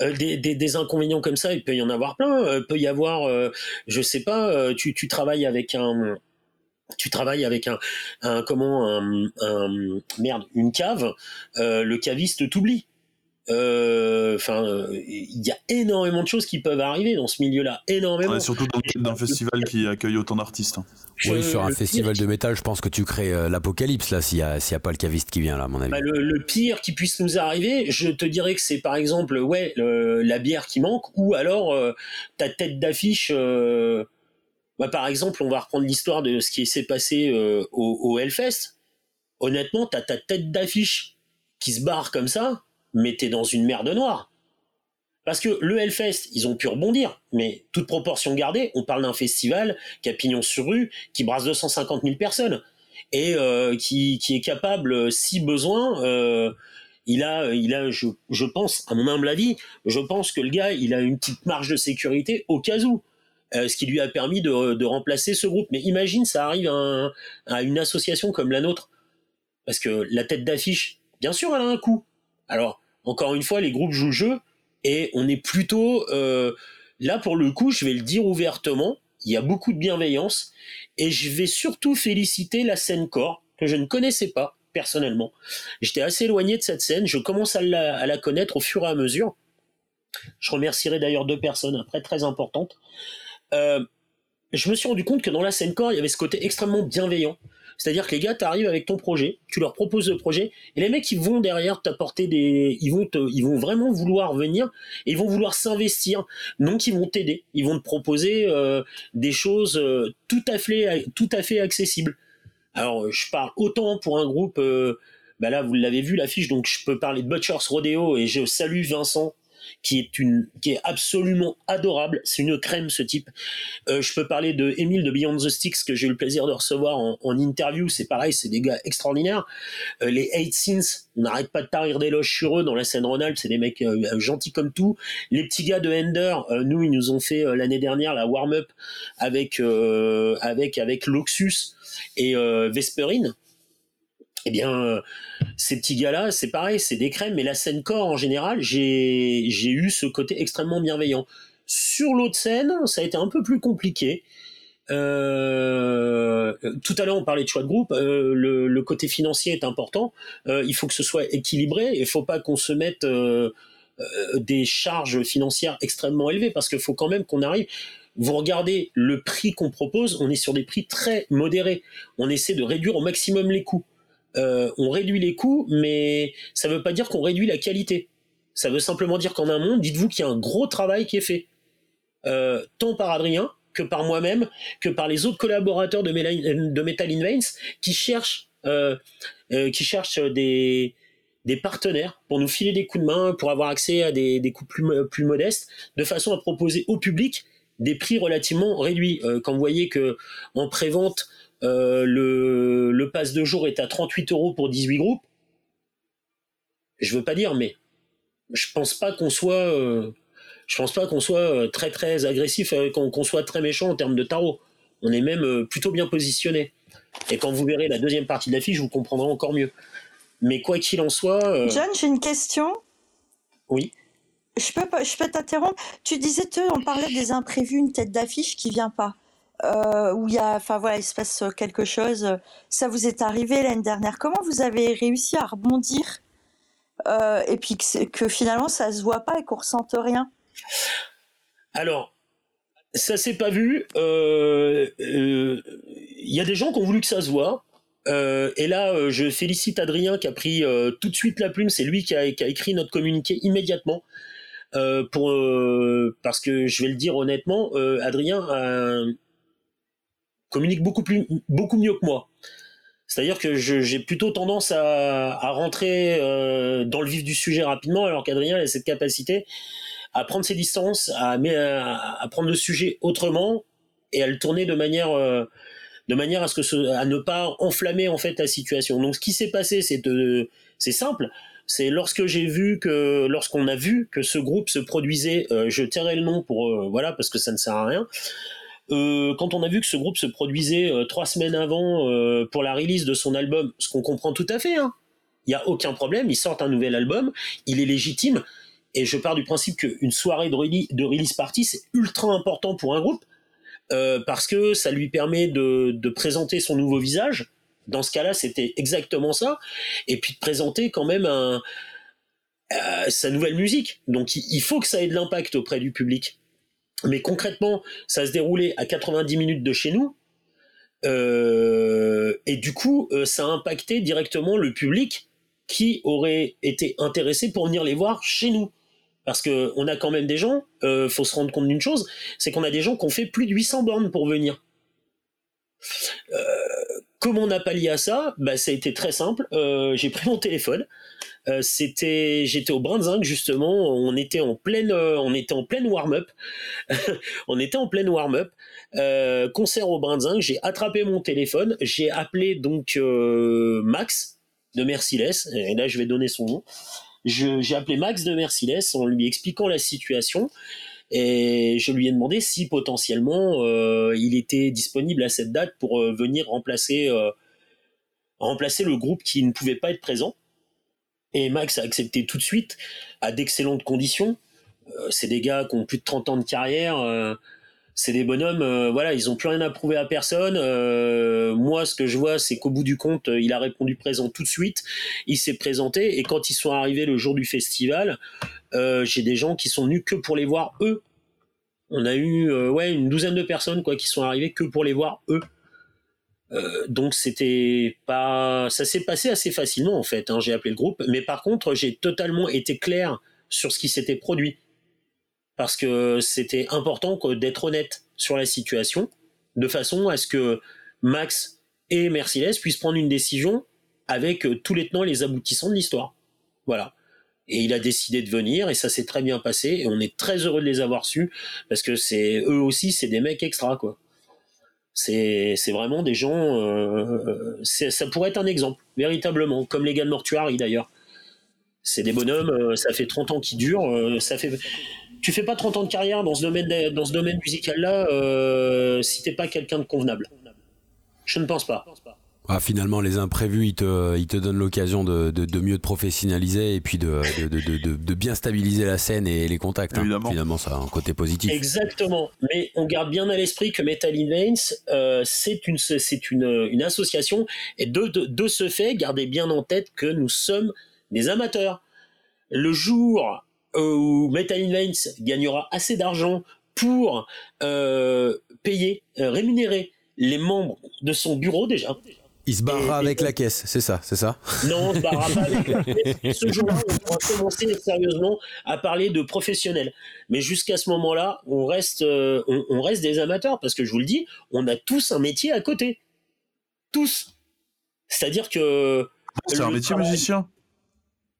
Euh, des, inconvénients comme ça, il peut y en avoir plein. Euh, peut y avoir, euh, je sais pas, tu, travailles avec un, tu travailles avec un, comment, un, merde, une cave, le caviste t'oublie. Euh, enfin, il y a énormément de choses qui peuvent arriver dans ce milieu-là, énormément. surtout dans le d'un festival qui accueille autant d'artistes. Hein. Oui, sur un festival de métal, je pense que tu crées euh, l'apocalypse là, s'il n'y a, a, pas le caviste qui vient là, à mon avis. Bah, le, pire qui puisse nous arriver, je te dirais que c'est par exemple, ouais, la bière qui manque, ou alors euh, ta tête d'affiche. Bah, par exemple, on va reprendre l'histoire de ce qui s'est passé au, au Hellfest. Honnêtement, t'as ta tête d'affiche qui se barre comme ça mais t'es dans une merde noire. Parce que le Hellfest, ils ont pu rebondir, mais toute proportion gardée, on parle d'un festival qui a pignon sur rue, qui brasse 250 000 personnes, et euh, qui, qui, est capable, si besoin, euh, il a, il a je, je, pense, à mon humble avis, je pense que le gars, il a une petite marge de sécurité au cas où. ce qui lui a permis de, remplacer ce groupe. Mais imagine, ça arrive à, une association comme la nôtre, parce que la tête d'affiche, bien sûr, elle a un coût. Alors, encore une fois, les groupes jouent le jeu, et on est plutôt là pour le coup, je vais le dire ouvertement, il y a beaucoup de bienveillance, et je vais surtout féliciter la scène corps que je ne connaissais pas personnellement. J'étais assez éloigné de cette scène, je commence à la, connaître au fur et à mesure. Je remercierai d'ailleurs deux personnes après très importantes. Euh, je me suis rendu compte que dans la scène corps, il y avait ce côté extrêmement bienveillant. C'est-à-dire que les gars, t'arrives avec ton projet, tu leur proposes le projet, et les mecs, ils vont derrière t'apporter des, ils vont ils vont vraiment vouloir venir, et ils vont vouloir s'investir. Donc, ils vont t'aider, ils vont te proposer euh, des choses euh, tout à fait, tout à fait accessibles. Alors, je parle autant pour un groupe, euh, bah là, vous l'avez vu l'affiche, donc je peux parler de Butcher's Rodeo et je salue Vincent qui est une qui est absolument adorable. C'est une crème ce type. Euh, je peux parler de Emile de Beyond the Sticks que j'ai eu le plaisir de recevoir en, interview. C'est pareil, c'est des gars extraordinaires. Euh, les Eight Sins, on n'arrête pas de tarir d'éloges sur eux dans la scène Ronald. C'est des mecs gentils comme tout. Les petits gars de Ender, nous ils nous ont fait l'année dernière la warm up avec avec avec Loxus et euh, Vesperine, eh bien, euh, ces petits gars-là, c'est pareil, c'est des crèmes, mais la scène corps en général, j'ai eu ce côté extrêmement bienveillant. Sur l'autre scène, ça a été un peu plus compliqué. Euh, tout à l'heure, on parlait de choix de groupe. le, côté financier est important. il faut que ce soit équilibré. Il ne faut pas qu'on se mette des charges financières extrêmement élevées parce qu'il faut quand même qu'on arrive vous regardez le prix qu'on propose, on est sur des prix très modérés. On essaie de réduire au maximum les coûts. Euh, on réduit les coûts, mais ça ne veut pas dire qu'on réduit la qualité. Ça veut simplement dire qu'en amont, dites-vous qu'il y a un gros travail qui est fait, euh, tant par Adrien que par moi-même, que par les autres collaborateurs de, Metal in qui cherchent, euh, qui cherchent des, partenaires pour nous filer des coups de main, pour avoir accès à des, coûts plus, modestes, de façon à proposer au public des prix relativement réduits. Quand vous voyez que en prévente, le, le pass de jour est à 38 euros pour 18 groupes, je veux pas dire, mais je pense pas qu'on soit, euh, je pense pas qu'on soit très très agressif, qu'on soit très méchant en termes de tarot. On est même plutôt bien positionné. Et quand vous verrez la deuxième partie de l'affiche, vous comprendrez encore mieux. Mais quoi qu'il en soit. John, j'ai une question. Oui. Je peux, je peux t'interrompre? Tu disais, on parlait des imprévus, une tête d'affiche qui vient pas. Euh, où il y a, enfin voilà, il se passe quelque chose. Ça vous est arrivé l'année dernière? Comment vous avez réussi à rebondir euh, et puis que, finalement ça se voit pas et qu'on ressente rien? Alors, ça s'est pas vu. Euh, il y a des gens qui ont voulu que ça se voit. et là, je félicite Adrien qui a pris tout de suite la plume. C'est lui qui a, a, écrit notre communiqué immédiatement. Euh, pour euh, parce que je vais le dire honnêtement, euh, Adrien communique beaucoup plus beaucoup mieux que moi. C'est-à-dire que j'ai plutôt tendance à, à rentrer dans le vif du sujet rapidement, alors qu'Adrien a cette capacité à prendre ses distances, à, prendre le sujet autrement et à le tourner de manière de manière à ce que à ne pas enflammer en fait la situation. Donc ce qui s'est passé, c'est c'est simple c'est lorsque j'ai vu que, lorsqu'on a vu que ce groupe se produisait, euh, je tairai le nom pour, euh, voilà, parce que ça ne sert à rien. Euh, quand on a vu que ce groupe se produisait trois semaines avant pour la release de son album, ce qu'on comprend tout à fait, hein. il n'y a aucun problème, ils sortent un nouvel album, il est légitime, et je pars du principe qu'une soirée de release, de party, c'est ultra important pour un groupe, parce que ça lui permet de, présenter son nouveau visage, dans ce cas-là, c'était exactement ça. Et puis de présenter quand même euh, sa nouvelle musique. Donc il faut que ça ait de l'impact auprès du public. Mais concrètement, ça se déroulait à 90 minutes de chez nous. Euh, et du coup, euh, ça a impacté directement le public qui aurait été intéressé pour venir les voir chez nous. Parce que on a quand même des gens, euh, faut se rendre compte d'une chose, c'est qu'on a des gens qui ont fait plus de 800 bornes pour venir. Euh, Comment on a pallié à ça? Bah, Ça a été très simple. J'ai pris mon téléphone. Euh, c'était, j'étais au Brinzinc justement. On était en pleine, euh, on était en pleine warm-up. on était en pleine warm-up. concert au Brinzinc. J'ai attrapé mon téléphone. J'ai appelé donc Max de Merciless. Et là, je vais donner son nom. j'ai appelé Max de Merciless en lui expliquant la situation. Et je lui ai demandé si potentiellement il était disponible à cette date pour venir remplacer, remplacer le groupe qui ne pouvait pas être présent. Et Max a accepté tout de suite, à d'excellentes conditions. c'est des gars qui ont plus de 30 ans de carrière c'est des bonhommes, euh, voilà, ils ont plus rien à prouver à personne. Euh, moi, ce que je vois, c'est qu'au bout du compte, euh, il a répondu présent tout de suite. Il s'est présenté et quand ils sont arrivés le jour du festival, j'ai des gens qui sont venus que pour les voir eux. On a eu une douzaine de personnes quoi qui sont arrivées que pour les voir eux. Donc c'était pas, ça s'est passé assez facilement en fait. Hein, j'ai appelé le groupe, mais par contre j'ai totalement été clair sur ce qui s'était produit parce que c'était important d'être honnête sur la situation, de façon à ce que Max et Mercedes puissent prendre une décision avec euh, tous les tenants et les aboutissants de l'histoire. Voilà. Et il a décidé de venir et ça s'est très bien passé et on est très heureux de les avoir su parce que c'est eux aussi c'est des mecs extra quoi. C'est vraiment des gens euh, ça pourrait être un exemple véritablement comme les gars de Mortuary d'ailleurs. C'est des bonhommes, euh, ça fait 30 ans qu'ils durent, ça fait tu fais pas 30 ans de carrière dans ce domaine, dans ce domaine musical-là euh, si t'es pas quelqu'un de convenable. Je ne pense pas. Ah, finalement, les imprévus, ils te, ils te donnent l'occasion de, de, mieux te professionnaliser et puis de, de bien stabiliser la scène et les contacts. Hein. Finalement, ça a un côté positif. Exactement. Mais on garde bien à l'esprit que Metal in Veins, euh, c'est une, une, une, association. Et de, de ce fait, gardez bien en tête que nous sommes des amateurs. Le jour où Metal in gagnera assez d'argent pour euh, payer, euh, rémunérer les membres de son bureau déjà. Il se barrera avec la caisse, c'est ça, c'est ça Non, on se barrera pas avec la caisse. Ce jour-là, on pourra commencer sérieusement à parler de professionnels. Mais jusqu'à ce moment-là, on reste, euh, on, reste des amateurs parce que je vous le dis, on a tous un métier à côté. Tous. C'est-à-dire que. C'est un métier musicien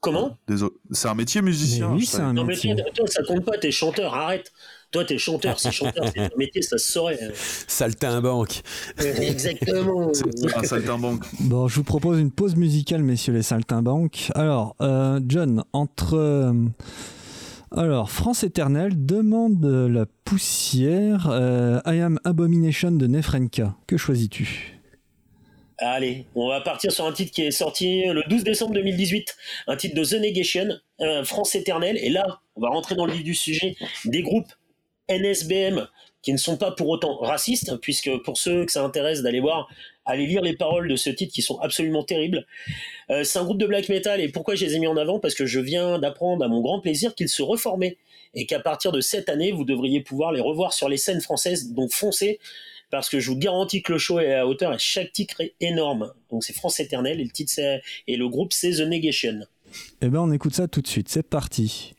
Comment? C'est un métier musicien. oui, c'est un non, métier. Mais toi, ça compte pas, t'es chanteur, arrête. Toi, t'es chanteur, c'est chanteur, c'est un métier, ça se saurait. Saltimbanque. Exactement. C'est un saltimbanque. Bon, je vous propose une pause musicale, messieurs les saltimbanques. Alors, euh, John, entre. Euh, alors, France éternelle demande la poussière. Euh, I am Abomination de Nefrenka. Que choisis-tu? Allez, on va partir sur un titre qui est sorti le 12 décembre 2018, un titre de The Negation, France éternelle. Et là, on va rentrer dans le vif du sujet des groupes NSBM qui ne sont pas pour autant racistes, puisque pour ceux que ça intéresse d'aller voir, allez lire les paroles de ce titre qui sont absolument terribles. Euh, c'est un groupe de black metal et pourquoi je les ai mis en avant? Parce que je viens d'apprendre à mon grand plaisir qu'ils se reformaient et qu'à partir de cette année, vous devriez pouvoir les revoir sur les scènes françaises. Donc foncez, parce que je vous garantis que le show est à hauteur et chaque titre est énorme. Donc c'est France Éternelle et le titre et le groupe c'est The Negation. Eh ben on écoute ça tout de suite, c'est parti.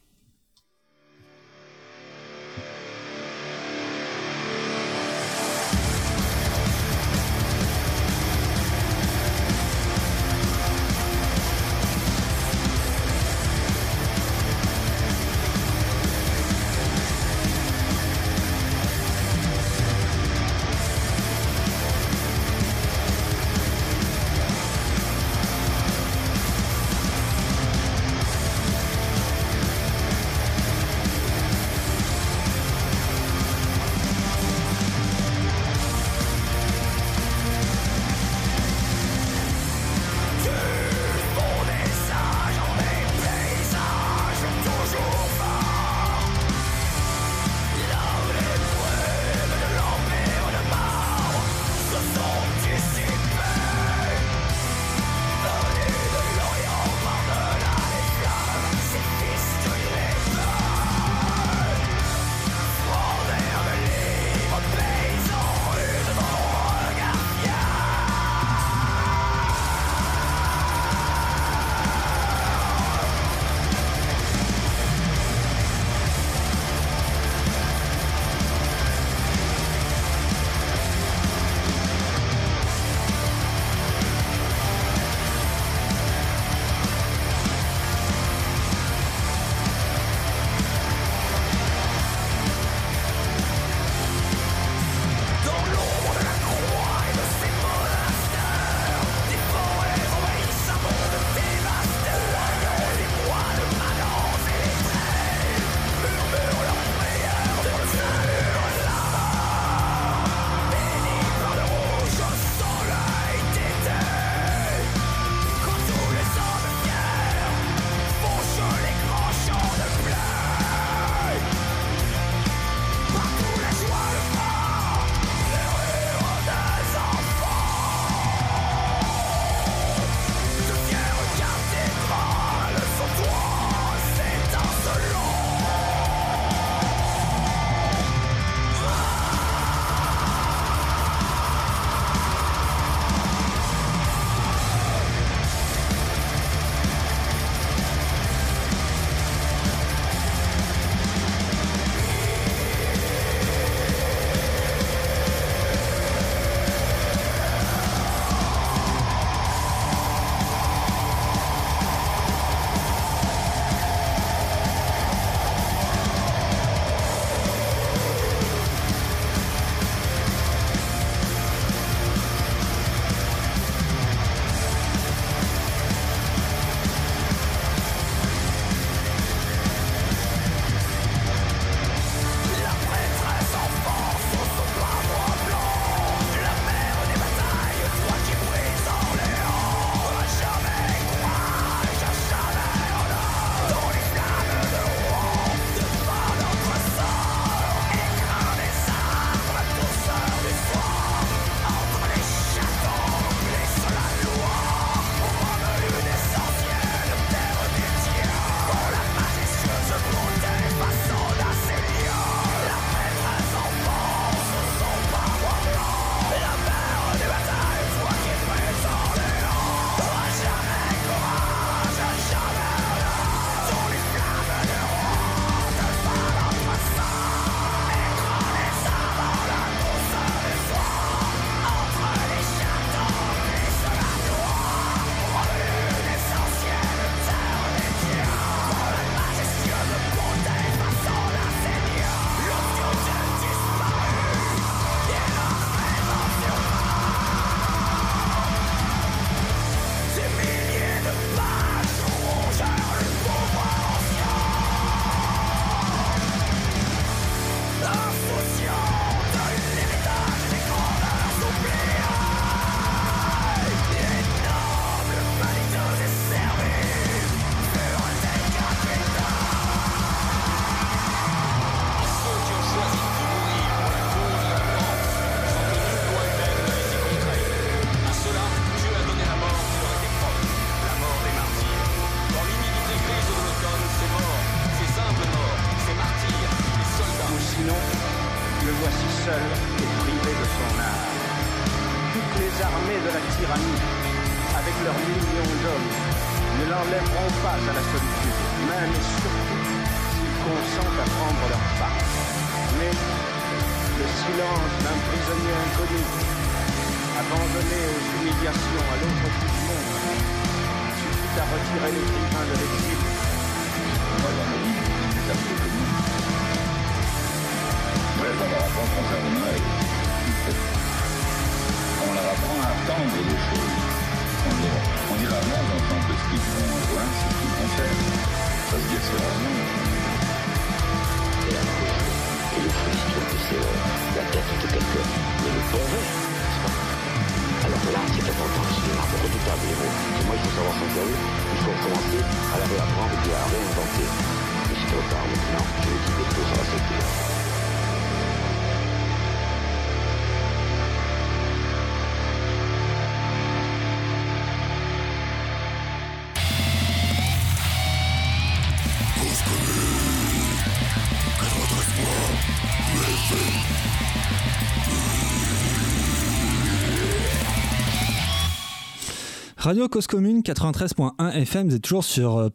Radio Cause Commune 93.1 FM, vous êtes toujours sur euh.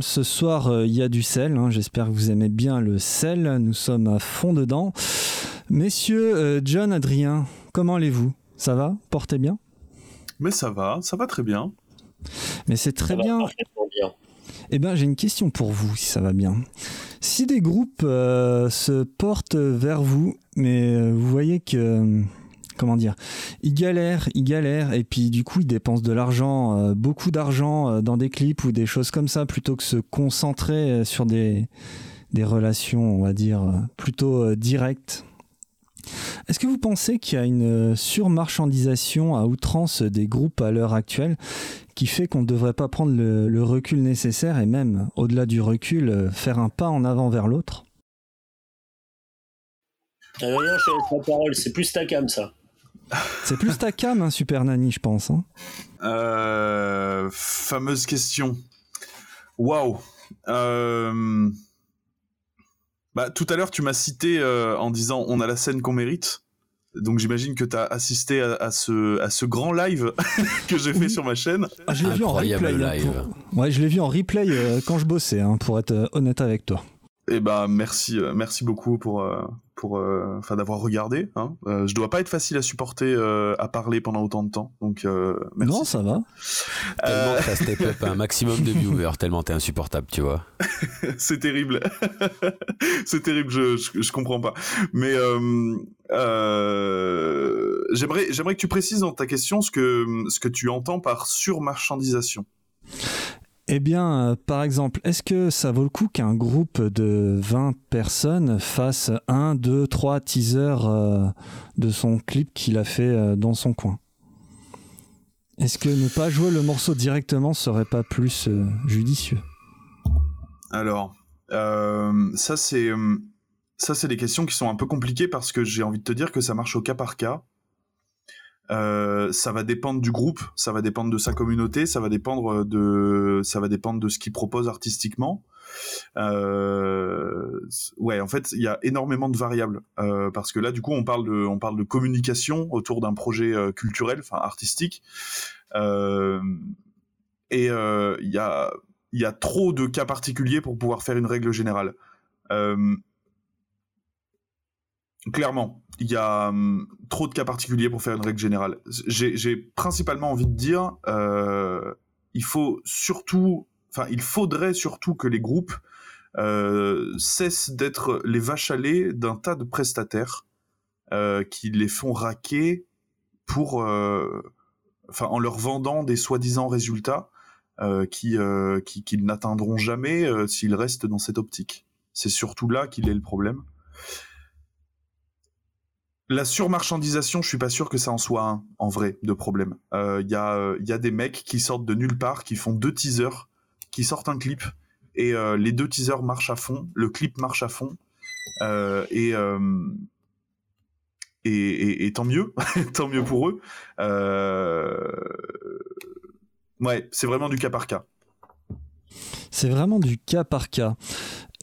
Ce soir, euh, il y a du sel. hein. J'espère que vous aimez bien le sel. Nous sommes à fond dedans. Messieurs, euh, John, Adrien, comment allez-vous? Ça va? Portez bien? Mais ça va, ça va très bien. Mais c'est très Ça bien. bien. Eh bien, j'ai une question pour vous, si ça va bien. Si des groupes euh, se portent vers vous, mais vous voyez que, euh, comment dire, ils galèrent, ils galèrent, et puis du coup, ils dépensent de l'argent, euh, beaucoup d'argent euh, dans des clips ou des choses comme ça, plutôt que se concentrer euh, sur des, relations, on va dire, plutôt directes. Est-ce que vous pensez qu'il y a une surmarchandisation à outrance des groupes à l'heure actuelle qui fait qu'on ne devrait pas prendre le, recul nécessaire et même, au-delà du recul, faire un pas en avant vers l'autre? Adrien, je te laisse la parole, c'est plus ta cam ça. C'est plus ta cam, hein, Super Nanny, je pense. hein. Euh, fameuse question. Waouh. Euh, Bah, tout à l'heure, tu m'as cité euh, en disant on a la scène qu'on mérite. Donc j'imagine que tu as assisté à, à ce, à ce grand live que j'ai fait Oui. sur ma chaîne. Ah, je l'ai vu en Incroyable replay. hein, live. pour- Ouais, je l'ai vu en replay euh, quand je bossais, hein, pour être honnête avec toi. Et bah merci, euh, merci beaucoup pour, euh, pour, euh, enfin d'avoir regardé. Hein. Euh, je dois pas être facile à supporter, euh, à parler pendant autant de temps. Donc euh, merci. Non, ça va. Tellement Euh, que t'as step up un maximum de viewers, tellement t'es insupportable, tu vois. c'est terrible. c'est terrible, je, je, je comprends pas. Mais euh, euh, j'aimerais, j'aimerais que tu précises dans ta question ce que, ce que tu entends par surmarchandisation. Eh bien, euh, par exemple, est-ce que ça vaut le coup qu'un groupe de 20 personnes fasse un, deux, trois teasers euh, de son clip qu'il a fait euh, dans son coin? Est-ce que ne pas jouer le morceau directement serait pas plus judicieux? Alors, ça c'est, ça c'est des questions qui sont un peu compliquées parce que j'ai envie de te dire que ça marche au cas par cas. Euh, ça va dépendre du groupe, ça va dépendre de sa communauté, ça va dépendre de, ça va dépendre de ce qu'il propose artistiquement. Euh, ouais, en fait, il y a énormément de variables euh, parce que là, du coup, on parle de, on parle de communication autour d'un projet euh, culturel, enfin artistique, Euh, et euh, il y a, il y a trop de cas particuliers pour pouvoir faire une règle générale. Euh, clairement, il y a hum, trop de cas particuliers pour faire une règle générale. J'ai principalement envie de dire, euh, il faut surtout, enfin, il faudrait surtout que les groupes euh, cessent d'être les vaches à lait d'un tas de prestataires euh, qui les font raquer pour, euh, enfin, en leur vendant des soi-disant résultats euh, qui, euh, qui, qui n'atteindront jamais euh, s'ils restent dans cette optique. C'est surtout là qu'il est le problème. La surmarchandisation, je suis pas sûr que ça en soit un, en vrai, de problème. Il y, a, euh, y a des mecs qui sortent de nulle part, qui font deux teasers, qui sortent un clip, et euh, les deux teasers marchent à fond, le clip marche à fond, euh, et, euh, tant mieux, tant mieux pour eux. Euh, Ouais, c'est vraiment du cas par cas. C'est vraiment du cas par cas.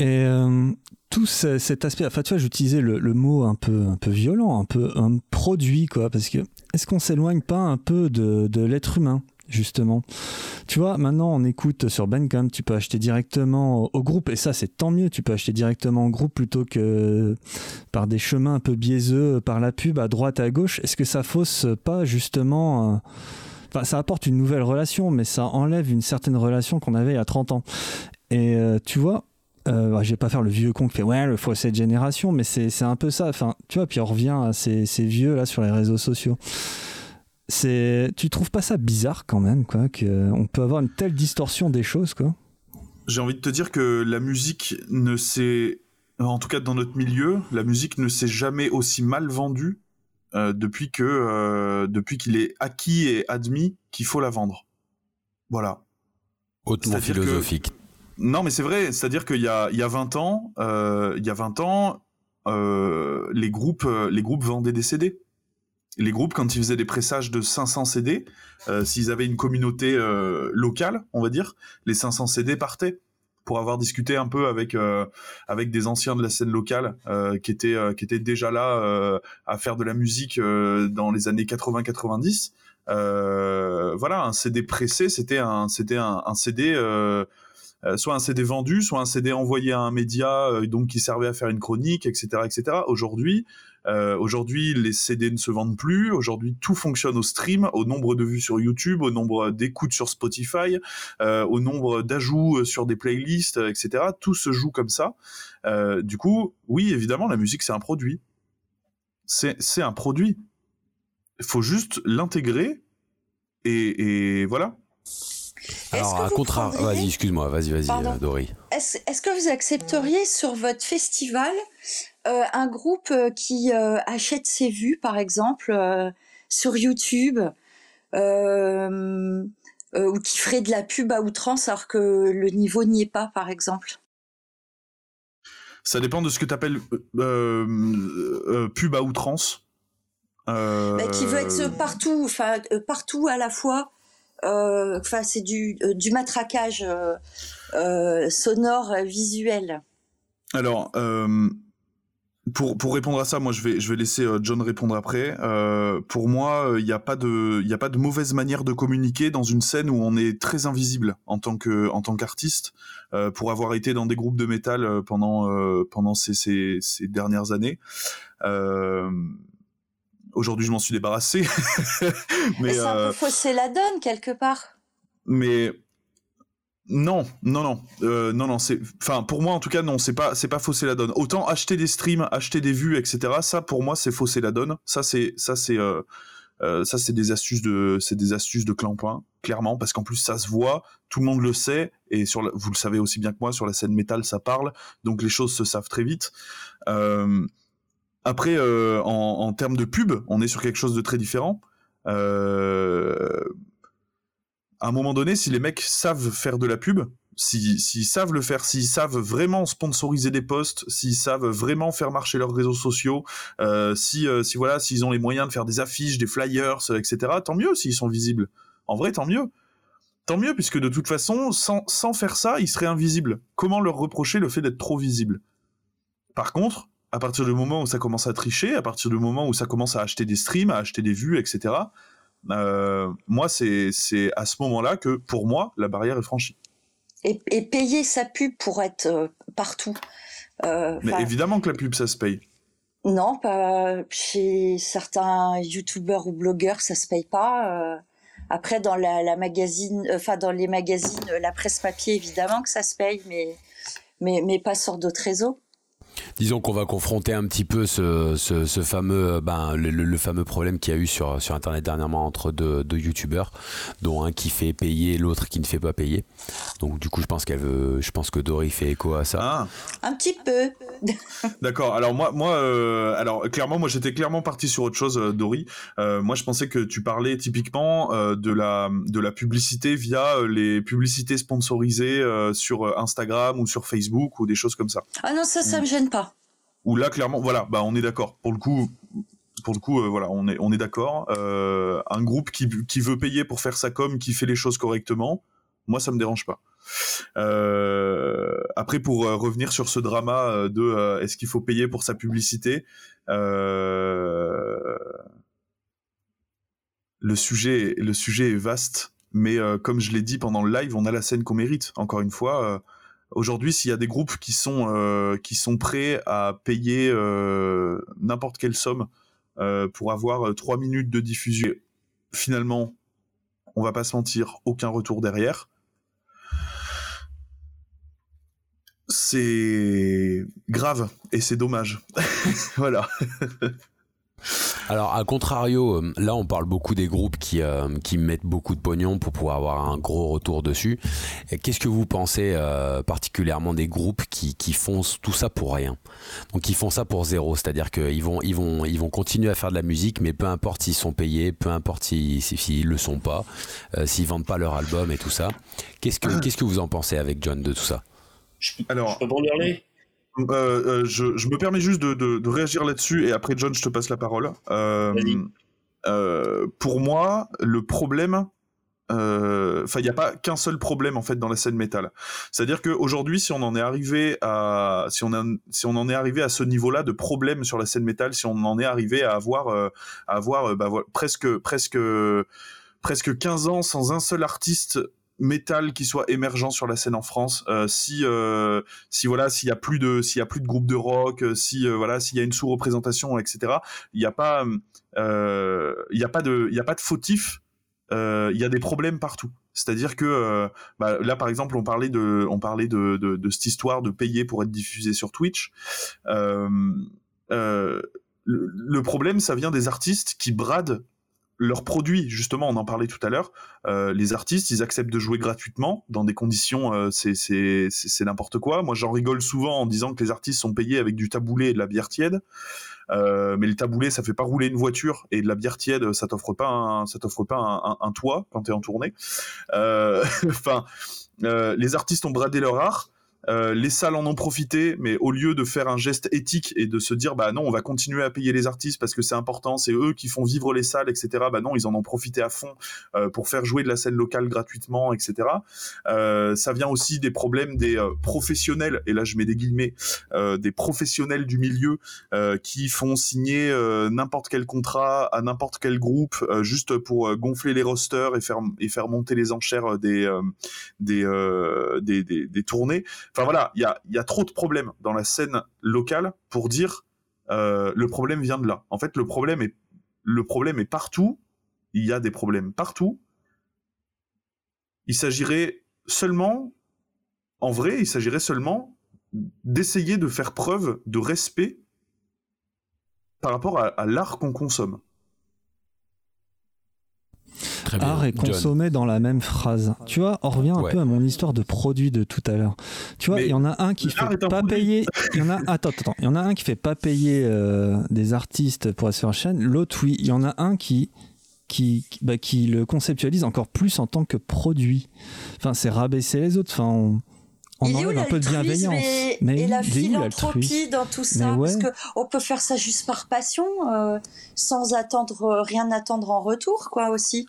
Euh, tout ce- cet aspect, enfin tu vois, j'utilisais le, le mot un peu, un peu violent, un peu un produit, quoi, parce que est-ce qu'on s'éloigne pas un peu de, de l'être humain justement? Tu vois, maintenant on écoute sur Bandcamp, tu peux acheter directement au groupe, et ça c'est tant mieux, tu peux acheter directement au groupe plutôt que par des chemins un peu biaiseux, par la pub à droite, à gauche. Est-ce que ça fausse pas justement... Euh, enfin, ça apporte une nouvelle relation, mais ça enlève une certaine relation qu'on avait il y a 30 ans. Et euh, tu vois, euh, je vais pas faire le vieux con qui fait ouais le fossé de génération mais c'est un peu ça enfin tu vois puis on revient à ces, ces vieux là sur les réseaux sociaux c'est, tu trouves pas ça bizarre quand même, quoi, qu'on peut avoir une telle distorsion des choses, quoi? J'ai envie de te dire que la musique ne s'est, en tout cas dans notre milieu, la musique ne s'est jamais aussi mal vendue euh, depuis que, euh, depuis qu'il est acquis et admis qu'il faut la vendre. Voilà. Hautement philosophique. Non, mais c'est vrai. C'est-à-dire qu'il y a, il y a 20 ans, euh, il y a 20 ans, les groupes, les groupes vendaient des CD les groupes, quand ils faisaient des pressages de 500 CD, euh, s'ils avaient une communauté euh, locale, on va dire, les 500 CD partaient pour avoir discuté un peu avec euh, avec des anciens de la scène locale qui étaient qui étaient déjà là à faire de la musique dans les années 80-90. voilà, un CD pressé, c'était un c'était un, un CD soit un CD vendu, soit un CD envoyé à un média, donc qui servait à faire une chronique, etc., etc. Aujourd'hui, euh, aujourd'hui, les CD ne se vendent plus. Aujourd'hui, tout fonctionne au stream, au nombre de vues sur YouTube, au nombre d'écoutes sur Spotify, euh, au nombre d'ajouts euh, sur des playlists, etc. Tout se joue comme ça. du coup, oui, évidemment, la musique, c'est un produit. C'est un produit. Il faut juste l'intégrer et, voilà. Alors, à contraire, vas-y, excuse-moi, vas-y, vas-y, Dory. Est-ce que vous accepteriez sur votre festival euh, un groupe euh, qui euh, achète ses vues, par exemple, sur YouTube, ou qui ferait de la pub à outrance alors que le niveau n'y est pas, par exemple? Ça dépend de ce que tu appelles pub à outrance. Bah, qui veut être partout, enfin partout à la fois. Enfin, c'est du, du matraquage sonore, visuel. Alors, pour, pour répondre à ça, moi je vais je vais laisser euh, John répondre après. Euh, pour moi, il euh, n'y a pas de a pas de mauvaise manière de communiquer dans une scène où on est très invisible en tant que en tant qu'artiste. Euh, pour avoir été dans des groupes de métal euh, pendant pendant ces, ces dernières années. Aujourd'hui, je m'en suis débarrassé. mais c'est un peu fausser la donne quelque part. Mais non, non, non, euh, non, non. C'est, enfin, pour moi en tout cas, non. C'est pas, c'est pas fausser la donne. Autant acheter des streams, acheter des vues, etc. Ça, pour moi, c'est fausser la donne. Ça, c'est, ça, c'est, euh, euh, ça, c'est des astuces de, c'est des astuces de clampin, clairement, parce qu'en plus, ça se voit, tout le monde le sait, et sur, vous le savez aussi bien que moi, sur la scène métal, ça parle, donc les choses se savent très vite. Après, en, en termes de pub, on est sur quelque chose de très différent. Euh, à un moment donné, si les mecs savent faire de la pub, s'ils savent le faire, s'ils savent vraiment sponsoriser des posts, s'ils savent vraiment faire marcher leurs réseaux sociaux, euh, si, euh, si voilà, s'ils ont les moyens de faire des affiches, des flyers, etc. Tant mieux s'ils sont visibles. En vrai, tant mieux. Tant mieux, puisque de toute façon, sans faire ça, ils seraient invisibles. Comment leur reprocher le fait d'être trop visibles? Par contre, à partir du moment où ça commence à tricher, à partir du moment où ça commence à acheter des streams, à acheter des vues, etc., euh, moi, c'est à ce moment-là que, pour moi, la barrière est franchie. Et, payer sa pub pour être euh, partout. Euh, Mais évidemment que la pub, ça se paye. Non, pas chez certains youtubeurs ou blogueurs, ça se paye pas. après, dans la, magazine, enfin dans les magazines, la presse papier, évidemment que ça se paye, mais mais, mais pas sur d'autres réseaux. Disons qu'on va confronter un petit peu ce, ce, fameux, ben, le, fameux problème qu'il y a eu sur, sur Internet dernièrement entre deux, deux youtubeurs, dont un qui fait payer, l'autre qui ne fait pas payer. Donc du coup, je pense qu'elle veut, je pense que Dory fait écho à ça. Ah. Un petit peu. D'accord. Alors moi, moi, euh, alors clairement, moi j'étais clairement parti sur autre chose, euh, Dory. Euh, moi, je pensais que tu parlais typiquement de la de la publicité via les publicités sponsorisées sur Instagram ou sur Facebook ou des choses comme ça. Ah non, ça, ça me gêne pas. Ou là, clairement, voilà, bah on est d'accord. Pour le coup, coup, voilà, on est d'accord. un groupe qui veut payer pour faire sa com, qui fait les choses correctement, moi ça me dérange pas. Euh, après, pour euh, revenir sur ce drama euh, de est-ce qu'il faut payer pour sa publicité, le sujet, le sujet est vaste, mais euh, comme je l'ai dit pendant le live, on a la scène qu'on mérite. Encore une fois, euh, aujourd'hui, s'il y a des groupes qui sont euh, qui sont prêts à payer n'importe quelle somme pour avoir trois minutes de diffusion, finalement, on va pas se mentir, aucun retour derrière. C'est grave et c'est dommage. voilà. Alors, à contrario, euh, là, on parle beaucoup des groupes qui, euh, qui mettent beaucoup de pognon pour pouvoir avoir un gros retour dessus. Qu'est-ce que vous pensez euh, particulièrement des groupes qui, qui font tout ça pour rien? Donc, ils font ça pour zéro, c'est-à-dire qu'ils vont, ils vont, ils vont continuer à faire de la musique, mais peu importe s'ils sont payés, peu importe s'ils si, le sont pas, s'ils vendent pas leur album et tout ça. Qu'est-ce que, que vous en pensez avec John de tout ça? Alors, je peux en parler euh, euh, je, me permets juste de, réagir là-dessus et après John, je te passe la parole. Euh, pour moi, le problème, enfin, il n'y a pas qu'un seul problème en fait dans la scène métal. C'est-à-dire qu'aujourd'hui, si on en est arrivé à, si on, si on en est arrivé à ce niveau-là de problème sur la scène métal, si on en est arrivé à avoir, à avoir bah, presque, presque, presque 15 ans sans un seul artiste métal qui soit émergent sur la scène en France. Euh, si euh, si voilà s'il y a plus de s'il y a plus de groupes de rock, euh, si voilà s'il y a une sous-représentation, etc. Il n'y a pas il y a pas de il y a pas de fautif. Il y a des problèmes partout. C'est-à-dire que bah, là, par exemple, on parlait de, on parlait de, cette histoire de payer pour être diffusé sur Twitch. le problème, ça vient des artistes qui bradent leurs produits, justement, on en parlait tout à l'heure, euh, les artistes, ils acceptent de jouer gratuitement dans des conditions, euh, c'est n'importe quoi. Moi, j'en rigole souvent en disant que les artistes sont payés avec du taboulé et de la bière tiède. Euh, mais le taboulé, ça fait pas rouler une voiture et de la bière tiède, ça t'offre pas un, ça t'offre pas un, un, toit quand t'es en tournée. Enfin, les artistes ont bradé leur art. Euh, les salles en ont profité, mais au lieu de faire un geste éthique et de se dire bah non, on va continuer à payer les artistes parce que c'est important, c'est eux qui font vivre les salles, etc. Bah non, ils en ont profité à fond euh, pour faire jouer de la scène locale gratuitement, etc. Euh, ça vient aussi des problèmes des professionnels, et là je mets des guillemets, des professionnels du milieu qui font signer n'importe quel contrat à n'importe quel groupe juste pour gonfler les rosters et faire et faire monter les enchères des, des, des, des tournées. Enfin voilà, il y a, trop de problèmes dans la scène locale pour dire euh, le problème vient de là. En fait, le problème est le problème est partout. Il y a des problèmes partout. Il s'agirait seulement, en vrai, il s'agirait seulement d'essayer de faire preuve de respect par rapport à l'art qu'on consomme art est consommé dans la même phrase. Tu vois, on revient un peu à mon histoire de produit de tout à l'heure. Tu vois, il y en a un qui fait pas payer. Il y en a attends, attends, il y en a un qui fait pas payer euh, des artistes pour être sur la chaîne. L'autre, oui. Il y en a un qui qui, bah, qui le conceptualise encore plus en tant que produit. Enfin, c'est rabaisser les autres. Enfin, on, on enlève un peu de bienveillance. Et, mais et la philanthropie dans tout ça, parce que on peut faire ça juste par passion, euh, sans attendre euh, rien attendre en retour, quoi aussi.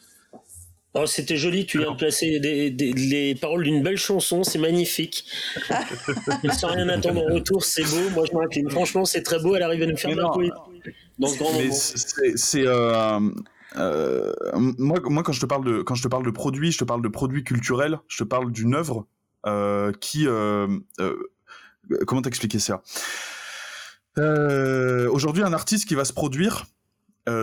Oh, c'était joli, tu viens de placer les paroles d'une belle chanson, c'est magnifique. Sans rien attendre en retour, c'est beau. Moi, je m'incline. Franchement, c'est très beau. Elle arrive à nous faire de la poésie. c'est. Euh, euh, moi, moi, quand je te parle de quand je te parle de produit, je te parle de produit culturel. Je te parle d'une œuvre euh, qui. comment t'expliquer ça? Aujourd'hui, un artiste qui va se produire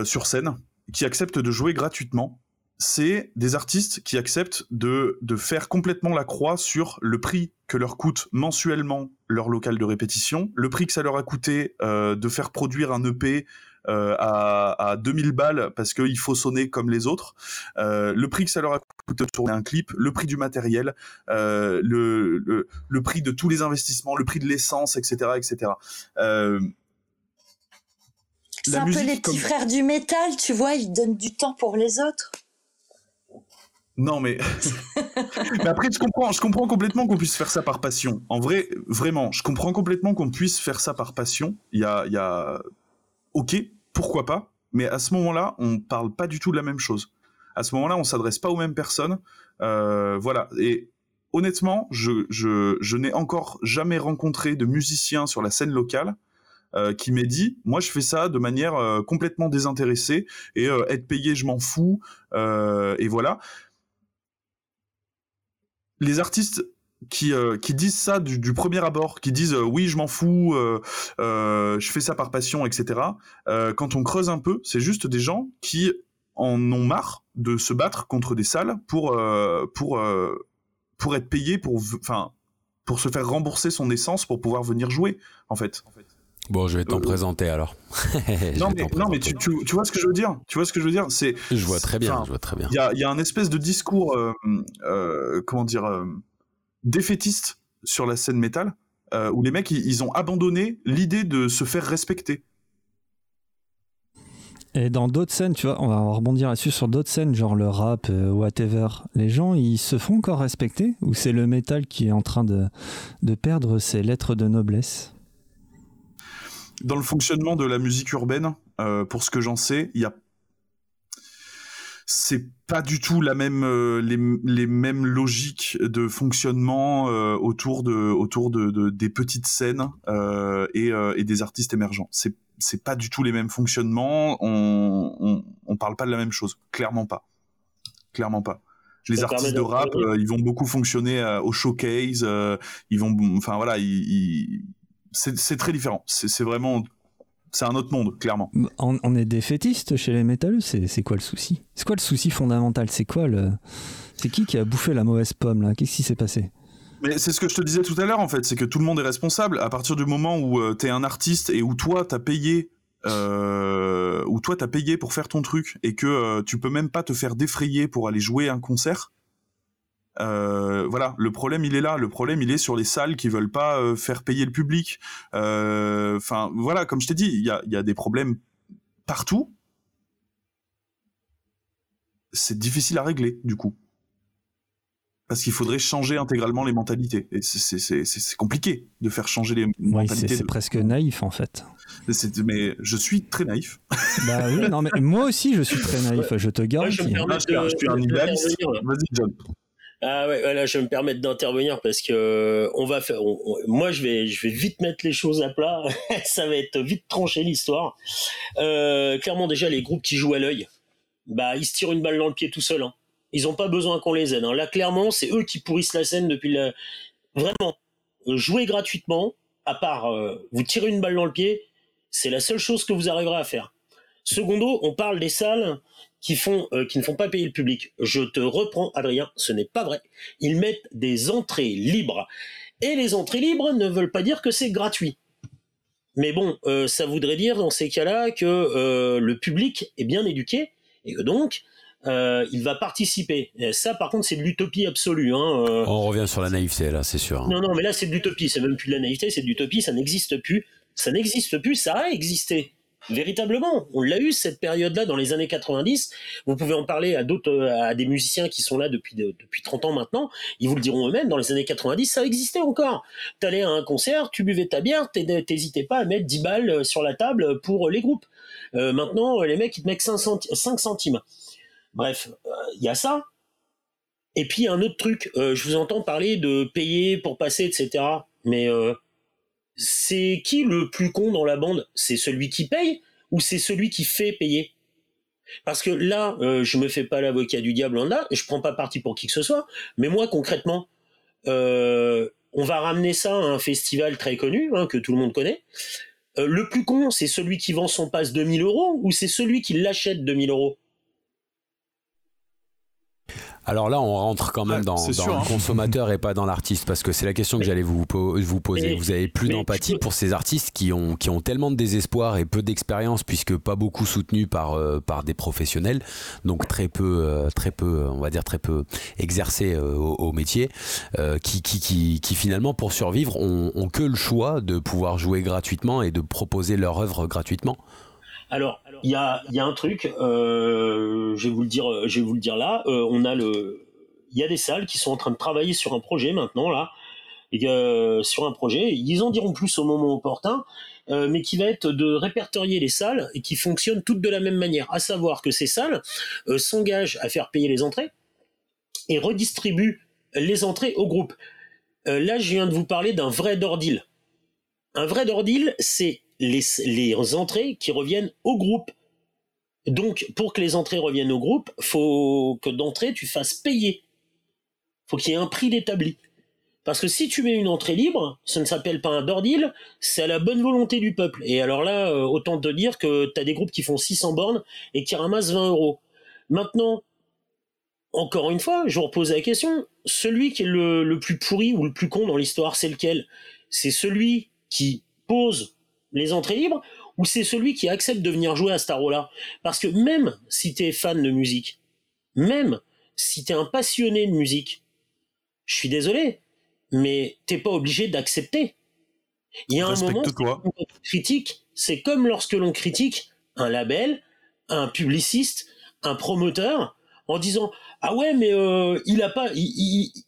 sur scène, qui accepte de jouer gratuitement, c'est des artistes qui acceptent de, de faire complètement la croix sur le prix que leur coûte mensuellement leur local de répétition, le prix que ça leur a coûté euh, de faire produire un EP euh, à, à 2000 balles parce qu'il faut sonner comme les autres, euh, le prix que ça leur a coûté de tourner un clip, le prix du matériel, le, le, le, prix de tous les investissements, le prix de l'essence, etc. etc. c'est un peu les petits frères du métal, tu vois, ils donnent du temps pour les autres. Non, mais... mais après, je comprends, je comprends complètement qu'on puisse faire ça par passion. En vrai, vraiment, je comprends complètement qu'on puisse faire ça par passion. Il y a, il y a... Ok, pourquoi pas Mais à ce moment-là, on parle pas du tout de la même chose. À ce moment-là, on s'adresse pas aux mêmes personnes. Euh, voilà. Et honnêtement, je, je, je n'ai encore jamais rencontré de musiciens sur la scène locale qui m'ait dit, moi je fais ça de manière complètement désintéressée et être payé, je m'en fous, et voilà. Les artistes qui, qui disent ça du, premier abord, qui disent oui je m'en fous, je fais ça par passion, etc. quand on creuse un peu, c'est juste des gens qui en ont marre de se battre contre des salles pour pour pour être payé pour enfin pour se faire rembourser son essence pour pouvoir venir jouer en fait. Bon, je vais t'en présenter alors. non, mais, non, mais, tu, tu, vois ce que je veux dire? Tu vois ce que je veux dire? C'est. Je vois très bien. Je vois très bien. Il y a, y a, un espèce de discours, comment dire, défaitiste sur la scène métal, euh, où les mecs, ils, ont abandonné l'idée de se faire respecter. Et dans d'autres scènes, tu vois, on va rebondir là-dessus sur d'autres scènes, genre le rap, euh, whatever. Les gens, ils se font encore respecter? Ou c'est le métal qui est en train de, de perdre ses lettres de noblesse? Dans le fonctionnement de la musique urbaine, euh, pour ce que j'en sais, il y a c'est pas du tout la même euh, les, les, mêmes logiques de fonctionnement euh, autour de autour de, des petites scènes euh, et, et, des artistes émergents. C'est c'est pas du tout les mêmes fonctionnements. On, on, on parle pas de la même chose, clairement pas, clairement pas. Les artistes de rap, ils vont beaucoup fonctionner au showcase. ils vont, enfin voilà, ils, c'est très différent. C'est vraiment c'est un autre monde, clairement. On, est défaitistes chez les métalleux, c'est quoi le souci? C'est quoi le souci fondamental? C'est quoi le. C'est qui qui a bouffé la mauvaise pomme là? Qu'est-ce qui s'est passé? Mais c'est ce que je te disais tout à l'heure en fait, c'est que tout le monde est responsable. À partir du moment où euh, t'es un artiste et où toi t'as payé, euh, où toi t'as payé pour faire ton truc et que euh, tu peux même pas te faire défrayer pour aller jouer un concert, euh, voilà, le problème il est là. Le problème il est sur les salles qui veulent pas euh, faire payer le public. Euh, enfin, voilà, comme je t'ai dit, il y a, y a, des problèmes partout. C'est difficile à régler du coup, parce qu'il faudrait changer intégralement les mentalités. Et c'est compliqué de faire changer les mentalités. C'est presque naïf en fait. Mais je suis très naïf. Bah oui, non mais moi aussi je suis très naïf. Je te garantis. je, suis un idéaliste. Vas-y John. Ah ouais, voilà, je vais me permettre d'intervenir parce que euh, on va faire. moi, je vais, je vais vite mettre les choses à plat. ça va être vite tranché l'histoire. Euh, clairement, déjà, les groupes qui jouent à l'œil, bah, ils se tirent une balle dans le pied tout seuls. Hein. Ils n'ont pas besoin qu'on les aide. Hein. Là, clairement, c'est eux qui pourrissent la scène depuis le. Vraiment, jouer gratuitement, à part euh, vous tirer une balle dans le pied, c'est la seule chose que vous arriverez à faire. Secondo, on parle des salles qui font, euh, qui ne font pas payer le public. Je te reprends, Adrien, ce n'est pas vrai. Ils mettent des entrées libres. Et les entrées libres ne veulent pas dire que c'est gratuit. Mais bon, euh, ça voudrait dire dans ces cas-là que euh, le public est bien éduqué et que donc il va participer. Et ça, par contre, c'est de l'utopie absolue. Hein, On revient sur la naïveté là, c'est sûr. Hein. Non, non, mais là, c'est de l'utopie. C'est même plus de la naïveté, c'est de l'utopie. Ça n'existe plus. Ça n'existe plus. Ça a existé. Véritablement, on l'a eu cette période-là dans les années 90. Vous pouvez en parler à d'autres, à des musiciens qui sont là depuis depuis 30 ans maintenant. Ils vous le diront eux-mêmes. Dans les années 90, ça existait encore. T'allais à un concert, tu buvais ta bière, t'hésitais pas à mettre 10 balles sur la table pour les groupes. Euh, maintenant, les mecs ils te mettent 5, centimes. Bref, il euh, y a ça. Et puis un autre truc, euh, je vous entends parler de payer pour passer, etc. Mais c'est qui le plus con dans la bande? C'est celui qui paye ou c'est celui qui fait payer? Parce que là, euh, je me fais pas l'avocat du diable en là, je prends pas parti pour qui que ce soit, mais moi concrètement, euh, on va ramener ça à un festival très connu, hein, que tout le monde connaît. Euh, le plus con, c'est celui qui vend son passe 2000 euros ou c'est celui qui l'achète 2000 euros? Alors là, on rentre quand même dans, le hein. consommateur et pas dans l'artiste, parce que c'est la question que j'allais vous, vous poser. vous avez plus d'empathie pour ces artistes qui ont, qui ont tellement de désespoir et peu d'expérience, puisque pas beaucoup soutenus par, euh, par des professionnels, donc très peu, euh, très peu, on va dire très peu exercés euh, au, métier, qui, qui, qui, finalement, pour survivre, ont, ont que le choix de pouvoir jouer gratuitement et de proposer leur œuvre gratuitement. Alors, il y a, un truc, euh, je vais vous le dire, là. Euh, on a le, il y a des salles qui sont en train de travailler sur un projet maintenant là, et, euh, sur un projet. Ils en diront plus au moment opportun, mais qui va être de répertorier les salles et qui fonctionnent toutes de la même manière, à savoir que ces salles s'engagent à faire payer les entrées et redistribuent les entrées au groupe. là, je viens de vous parler d'un vrai d'ordil. Un vrai d'ordil, c'est les, entrées qui reviennent au groupe. Donc, pour que les entrées reviennent au groupe, faut que d'entrée tu fasses payer. Faut qu'il y ait un prix d'établi. Parce que si tu mets une entrée libre, ça ne s'appelle pas un bordil, c'est à la bonne volonté du peuple. Et alors là, euh, autant te dire que tu as des groupes qui font 600 bornes et qui ramassent 20 euros. Maintenant, encore une fois, je vous repose la question, celui qui est le plus pourri ou le plus con dans l'histoire, c'est lequel? C'est celui qui pose les entrées libres ou c'est celui qui accepte de venir jouer à ce tarot-là? Parce que même si tu es fan de musique, même si tu es un passionné de musique, je suis désolé, mais t'es pas obligé d'accepter. Il y a un moment, Respecte-toi. critique, c'est comme lorsque l'on critique un label, un publiciste, un promoteur, en disant ah ouais mais euh, il a pas,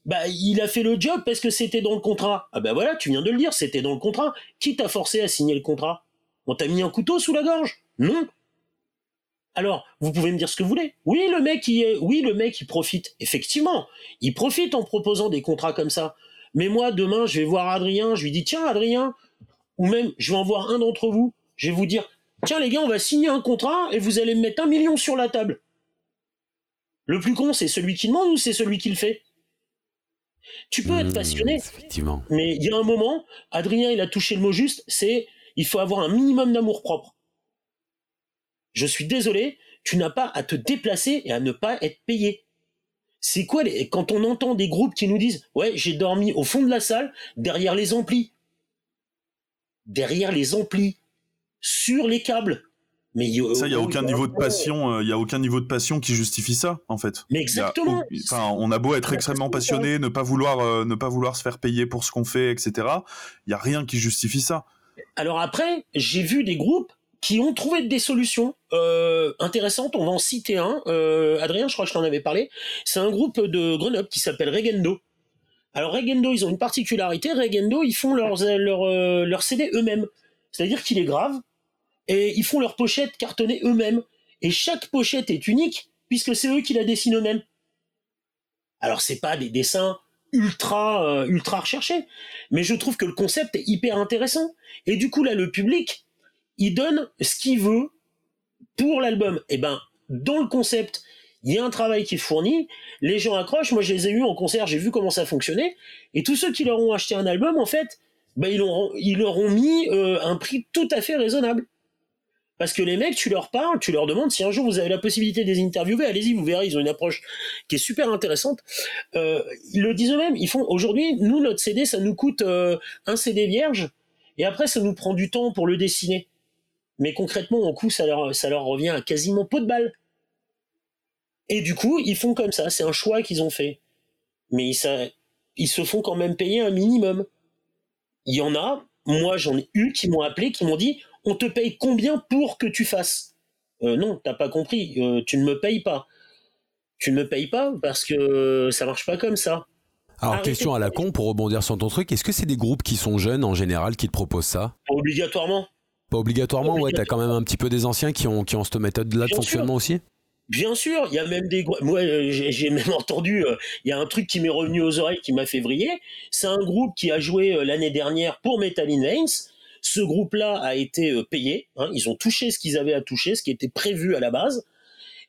bah, il a fait le job parce que c'était dans le contrat. Ah bah voilà, tu viens de le dire, c'était dans le contrat. Qui t'a forcé à signer le contrat? On t'a mis un couteau sous la gorge? Non. Alors, vous pouvez me dire ce que vous voulez. Oui, le mec, il oui, le mec, il profite. Effectivement, il profite en proposant des contrats comme ça. Mais moi, demain, je vais voir Adrien, je lui dis, tiens, Adrien, ou même, je vais en voir un d'entre vous, je vais vous dire, tiens, les gars, on va signer un contrat et vous allez me mettre un million sur la table. Le plus con, c'est celui qui demande ou c'est celui qui le fait? Tu peux être Mmh, passionné, Effectivement. mais il y a un moment, Adrien, il a touché le mot juste, c'est il faut avoir un minimum d'amour propre. Je suis désolé, tu n'as pas à te déplacer et à ne pas être payé. C'est quoi les... quand on entend des groupes qui nous disent ouais j'ai dormi au fond de la salle derrière les amplis, derrière les amplis, sur les câbles. Mais Ça, il y a aucun niveau de passion, euh, il y a aucun niveau de passion qui justifie ça, en fait. Mais exactement. Enfin, on a beau être extrêmement passionné, ne pas vouloir, euh, ne pas vouloir se faire payer pour ce qu'on fait, etc. Il y a rien qui justifie ça. Alors après, j'ai vu des groupes qui ont trouvé des solutions euh, intéressantes. On va en citer un. Euh, Adrien, je crois que je t'en avais parlé. C'est un groupe de Grenoble qui s'appelle Regendo. Alors Regendo, ils ont une particularité. Regendo, ils font leurs leur, leur CD eux-mêmes. C'est-à-dire qu'ils les gravent et ils font leurs pochettes cartonnées eux-mêmes. Et chaque pochette est unique puisque c'est eux qui la dessinent eux-mêmes. Alors c'est pas des dessins ultra euh, ultra recherchés, mais je trouve que le concept est hyper intéressant. Et du coup là, le public, il donne ce qu'il veut pour l'album. Et ben, dans le concept, il y a un travail qui est fourni, les gens accrochent, moi je les ai eus en concert, j'ai vu comment ça fonctionnait, et tous ceux qui leur ont acheté un album, en fait, ben, ils, leur ont, ils leur ont mis euh, un prix tout à fait raisonnable. Parce que les mecs, tu leur parles, tu leur demandes si un jour vous avez la possibilité de les interviewer, allez-y, vous verrez, ils ont une approche qui est super intéressante. Euh, ils le disent eux-mêmes, ils font aujourd'hui, nous, notre CD, ça nous coûte euh, un CD vierge, et après, ça nous prend du temps pour le dessiner. Mais concrètement, en coût, ça leur, ça leur revient à quasiment pot de balle. Et du coup, ils font comme ça, c'est un choix qu'ils ont fait. Mais ça, ils se font quand même payer un minimum. Il y en a, moi j'en ai eu qui m'ont appelé, qui m'ont dit on te paye combien pour que tu fasses? Euh, Non, t'as pas compris, euh, tu ne me payes pas. Tu ne me payes pas parce que ça marche pas comme ça. Alors, Arrêtez question à la con pour rebondir sur ton truc. Est-ce que c'est des groupes qui sont jeunes en général qui te proposent ça? Pas obligatoirement. Pas obligatoirement, ouais, t'as quand même un petit peu des anciens qui ont, qui ont cette méthode-là de fonctionnement aussi? Bien sûr, il y a même des moi euh, j'ai même entendu il y a un truc qui m'est revenu aux oreilles qui m'a fait vriller, c'est un groupe qui a joué l'année dernière pour Metal in Veins. Ce groupe-là a été euh, payé, hein, ils ont touché ce qu'ils avaient à toucher, ce qui était prévu à la base.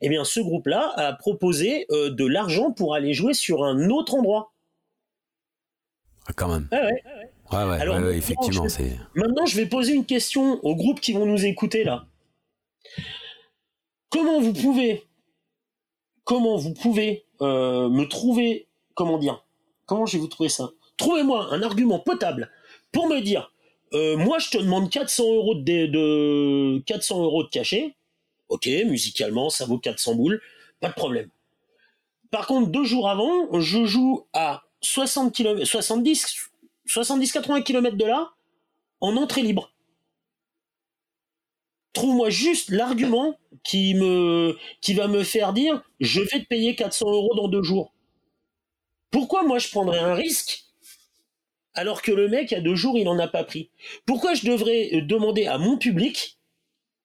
Eh bien, ce groupe-là a proposé euh, de l'argent pour aller jouer sur un autre endroit. Ah, Quand même. Ah ouais. Ouais, ouais, Alors, ouais, effectivement. je- Maintenant, je vais poser une question aux groupes qui vont nous écouter là. Comment vous pouvez, comment vous pouvez euh, me trouver, comment dire, comment je vais vous trouver ça? Trouvez-moi un argument potable pour me dire, euh, moi je te demande 400 euros de, de 400 euros de cachet. Ok, musicalement ça vaut 400 boules, pas de problème. Par contre, deux jours avant, je joue à 60 km, 70, 70-80 km de là, en entrée libre. Trouve-moi juste l'argument qui qui va me faire dire, je vais te payer 400 euros dans deux jours. Pourquoi moi je prendrais un risque alors que le mec, il y a deux jours, il n'en a pas pris Pourquoi je devrais euh, demander à mon public,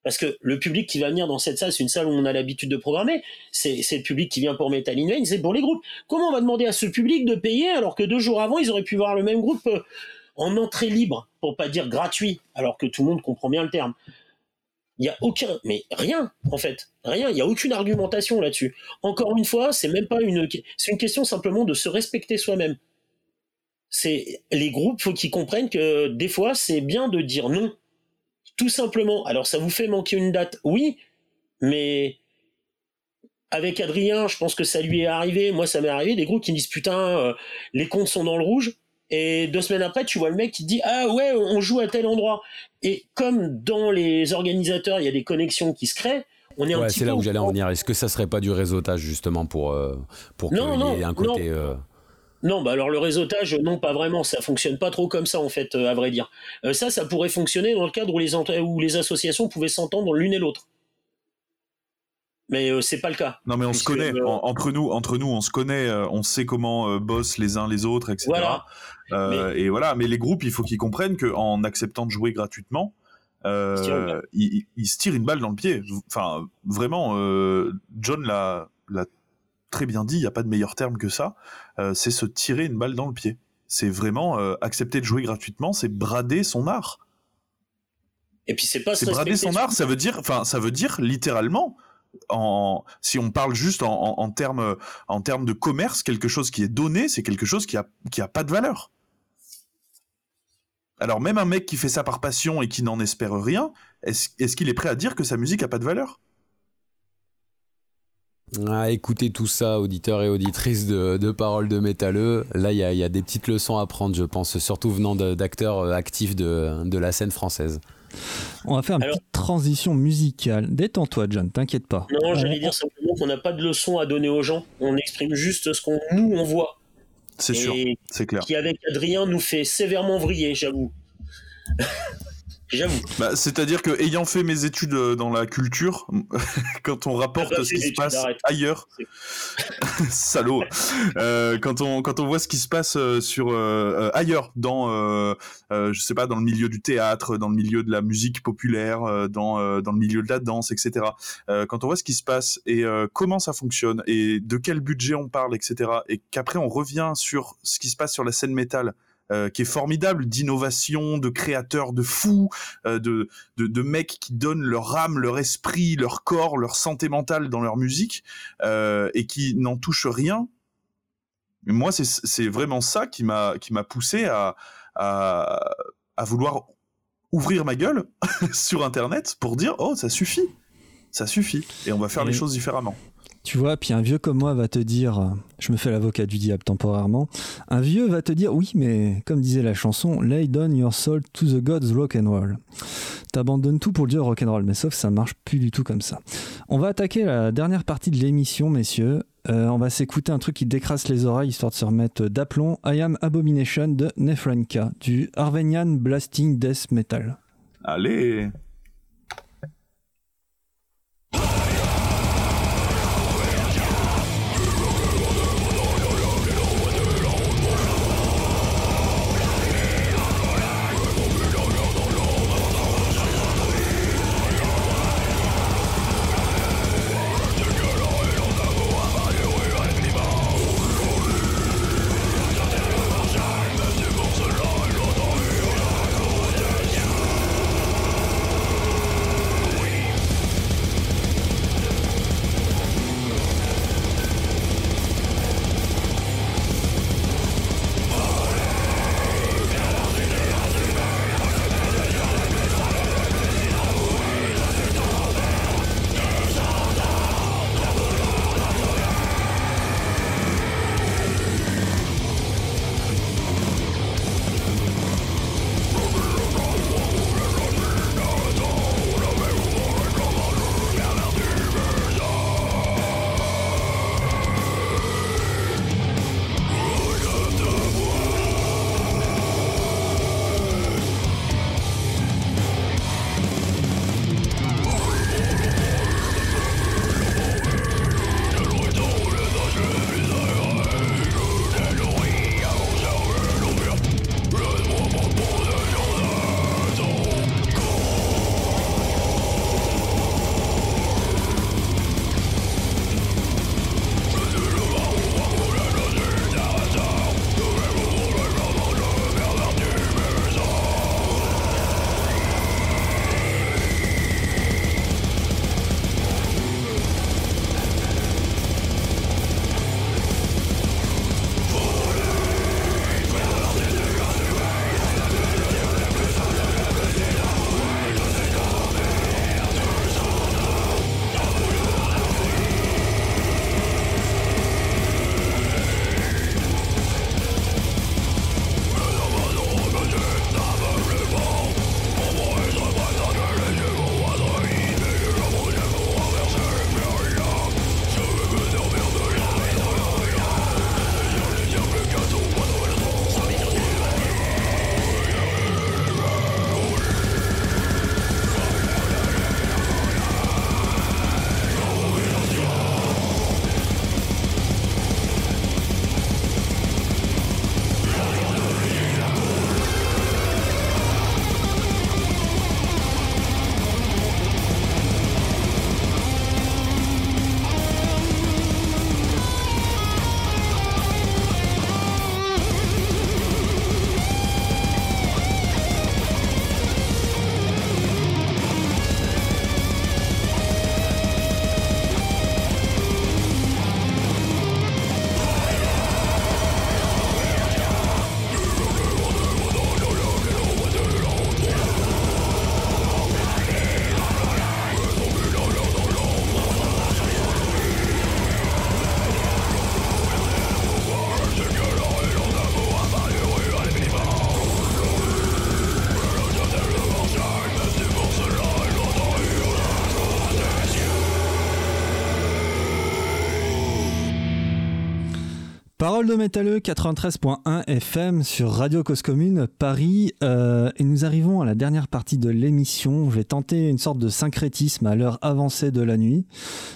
parce que le public qui va venir dans cette salle, c'est une salle où on a l'habitude de programmer, c'est le public qui vient pour Metal in c'est pour les groupes. Comment on va demander à ce public de payer alors que deux jours avant, ils auraient pu voir le même groupe euh, en entrée libre, pour pas dire gratuit, alors que tout le monde comprend bien le terme? Il y a aucun, mais rien en fait, rien. Il y a aucune argumentation là-dessus. Encore une fois, c'est même pas une, c'est une question simplement de se respecter soi-même. C'est les groupes, faut qu'ils comprennent que des fois, c'est bien de dire non, tout simplement. Alors ça vous fait manquer une date, oui, mais avec Adrien, je pense que ça lui est arrivé. Moi, ça m'est arrivé des groupes qui me disent putain, euh, les comptes sont dans le rouge. Et deux semaines après, tu vois le mec qui te dit ah ouais, on joue à tel endroit. Et comme dans les organisateurs, il y a des connexions qui se créent. On est ouais, c'est là où j'allais en venir. Est-ce que ça serait pas du réseautage justement pour euh, pour qu'il y ait un côté non. Euh, non, bah alors le réseautage, non, pas vraiment. Ça fonctionne pas trop comme ça, en fait, à vrai dire. ça, ça pourrait fonctionner dans le cadre où les, où les associations pouvaient s'entendre l'une et l'autre mais euh, c'est pas le cas. Non, mais on se connaît euh, entre nous, entre nous, on se connaît, euh, on sait comment bossent les uns les autres, etc. Et voilà, mais les groupes, il faut qu'ils comprennent qu'en acceptant de jouer gratuitement, ils, se tirent une balle dans le pied. Enfin, vraiment, John l'a très bien dit. Il n'y a pas de meilleur terme que ça. C'est se tirer une balle dans le pied. C'est vraiment accepter de jouer gratuitement, c'est brader son art. Et puis c'est pas. C'est brader son art, ça veut dire, enfin, ça veut dire littéralement en, si on parle juste en, en, termes en termes de commerce, quelque chose qui est donné, c'est quelque chose qui a, qui a pas de valeur. Alors même un mec qui fait ça par passion et qui n'en espère rien, est-ce qu'il est prêt à dire que sa musique a pas de valeur? Ah, écoutez tout ça, auditeurs et auditrices de, de Paroles de Métalleux. Là, il y, y a, des petites leçons à prendre, je pense, surtout venant d'acteurs euh, actifs de, de la scène française. On va faire une petite transition musicale. Détends-toi, John, t'inquiète pas. Non, j'allais dire simplement qu'on n'a pas de leçon à donner aux gens. On exprime juste ce qu'on nous on voit. C'est sûr, c'est clair. Qui avec Adrien nous fait sévèrement vriller, j'avoue. J'avoue. Bah, C'est-à-dire que ayant fait mes études euh, dans la culture, quand on rapporte ce qui se passe ailleurs, salaud, euh, quand on quand on voit ce qui se passe euh, sur euh, ailleurs, dans je sais pas, dans le milieu du théâtre, dans le milieu de la musique populaire, dans dans le milieu de la danse, etc. quand on voit ce qui se passe et comment ça fonctionne et de quel budget on parle, etc. Et qu'après on revient sur ce qui se passe sur la scène métal euh, qui est formidable, d'innovation, de créateurs de fous, euh, de, de, de, mecs qui donnent leur âme, leur esprit, leur corps, leur santé mentale dans leur musique, euh, et qui n'en touchent rien. Moi, c'est vraiment ça qui m'a qui m'a poussé à, à, à vouloir ouvrir ma gueule sur Internet pour dire oh ça suffit, ça suffit, et on va faire les choses différemment. Tu vois, puis un vieux comme moi va te dire, je me fais l'avocat du diable temporairement, un vieux va te dire, oui, mais comme disait la chanson, lay down your soul to the gods rock and roll. T'abandonnes tout pour le dieu rock and roll, mais sauf que ça marche plus du tout comme ça. On va attaquer la dernière partie de l'émission, messieurs. Euh, on va s'écouter un truc qui décrasse les oreilles histoire de se remettre d'aplomb. I Am Abomination de Nefrenka, du Arvenian Blasting Death Metal. Allez Parole de métalleux 93.1 FM sur Radio Cause Commune Paris euh, et nous arrivons à la dernière partie de l'émission. Je vais tenter une sorte de syncrétisme à l'heure avancée de la nuit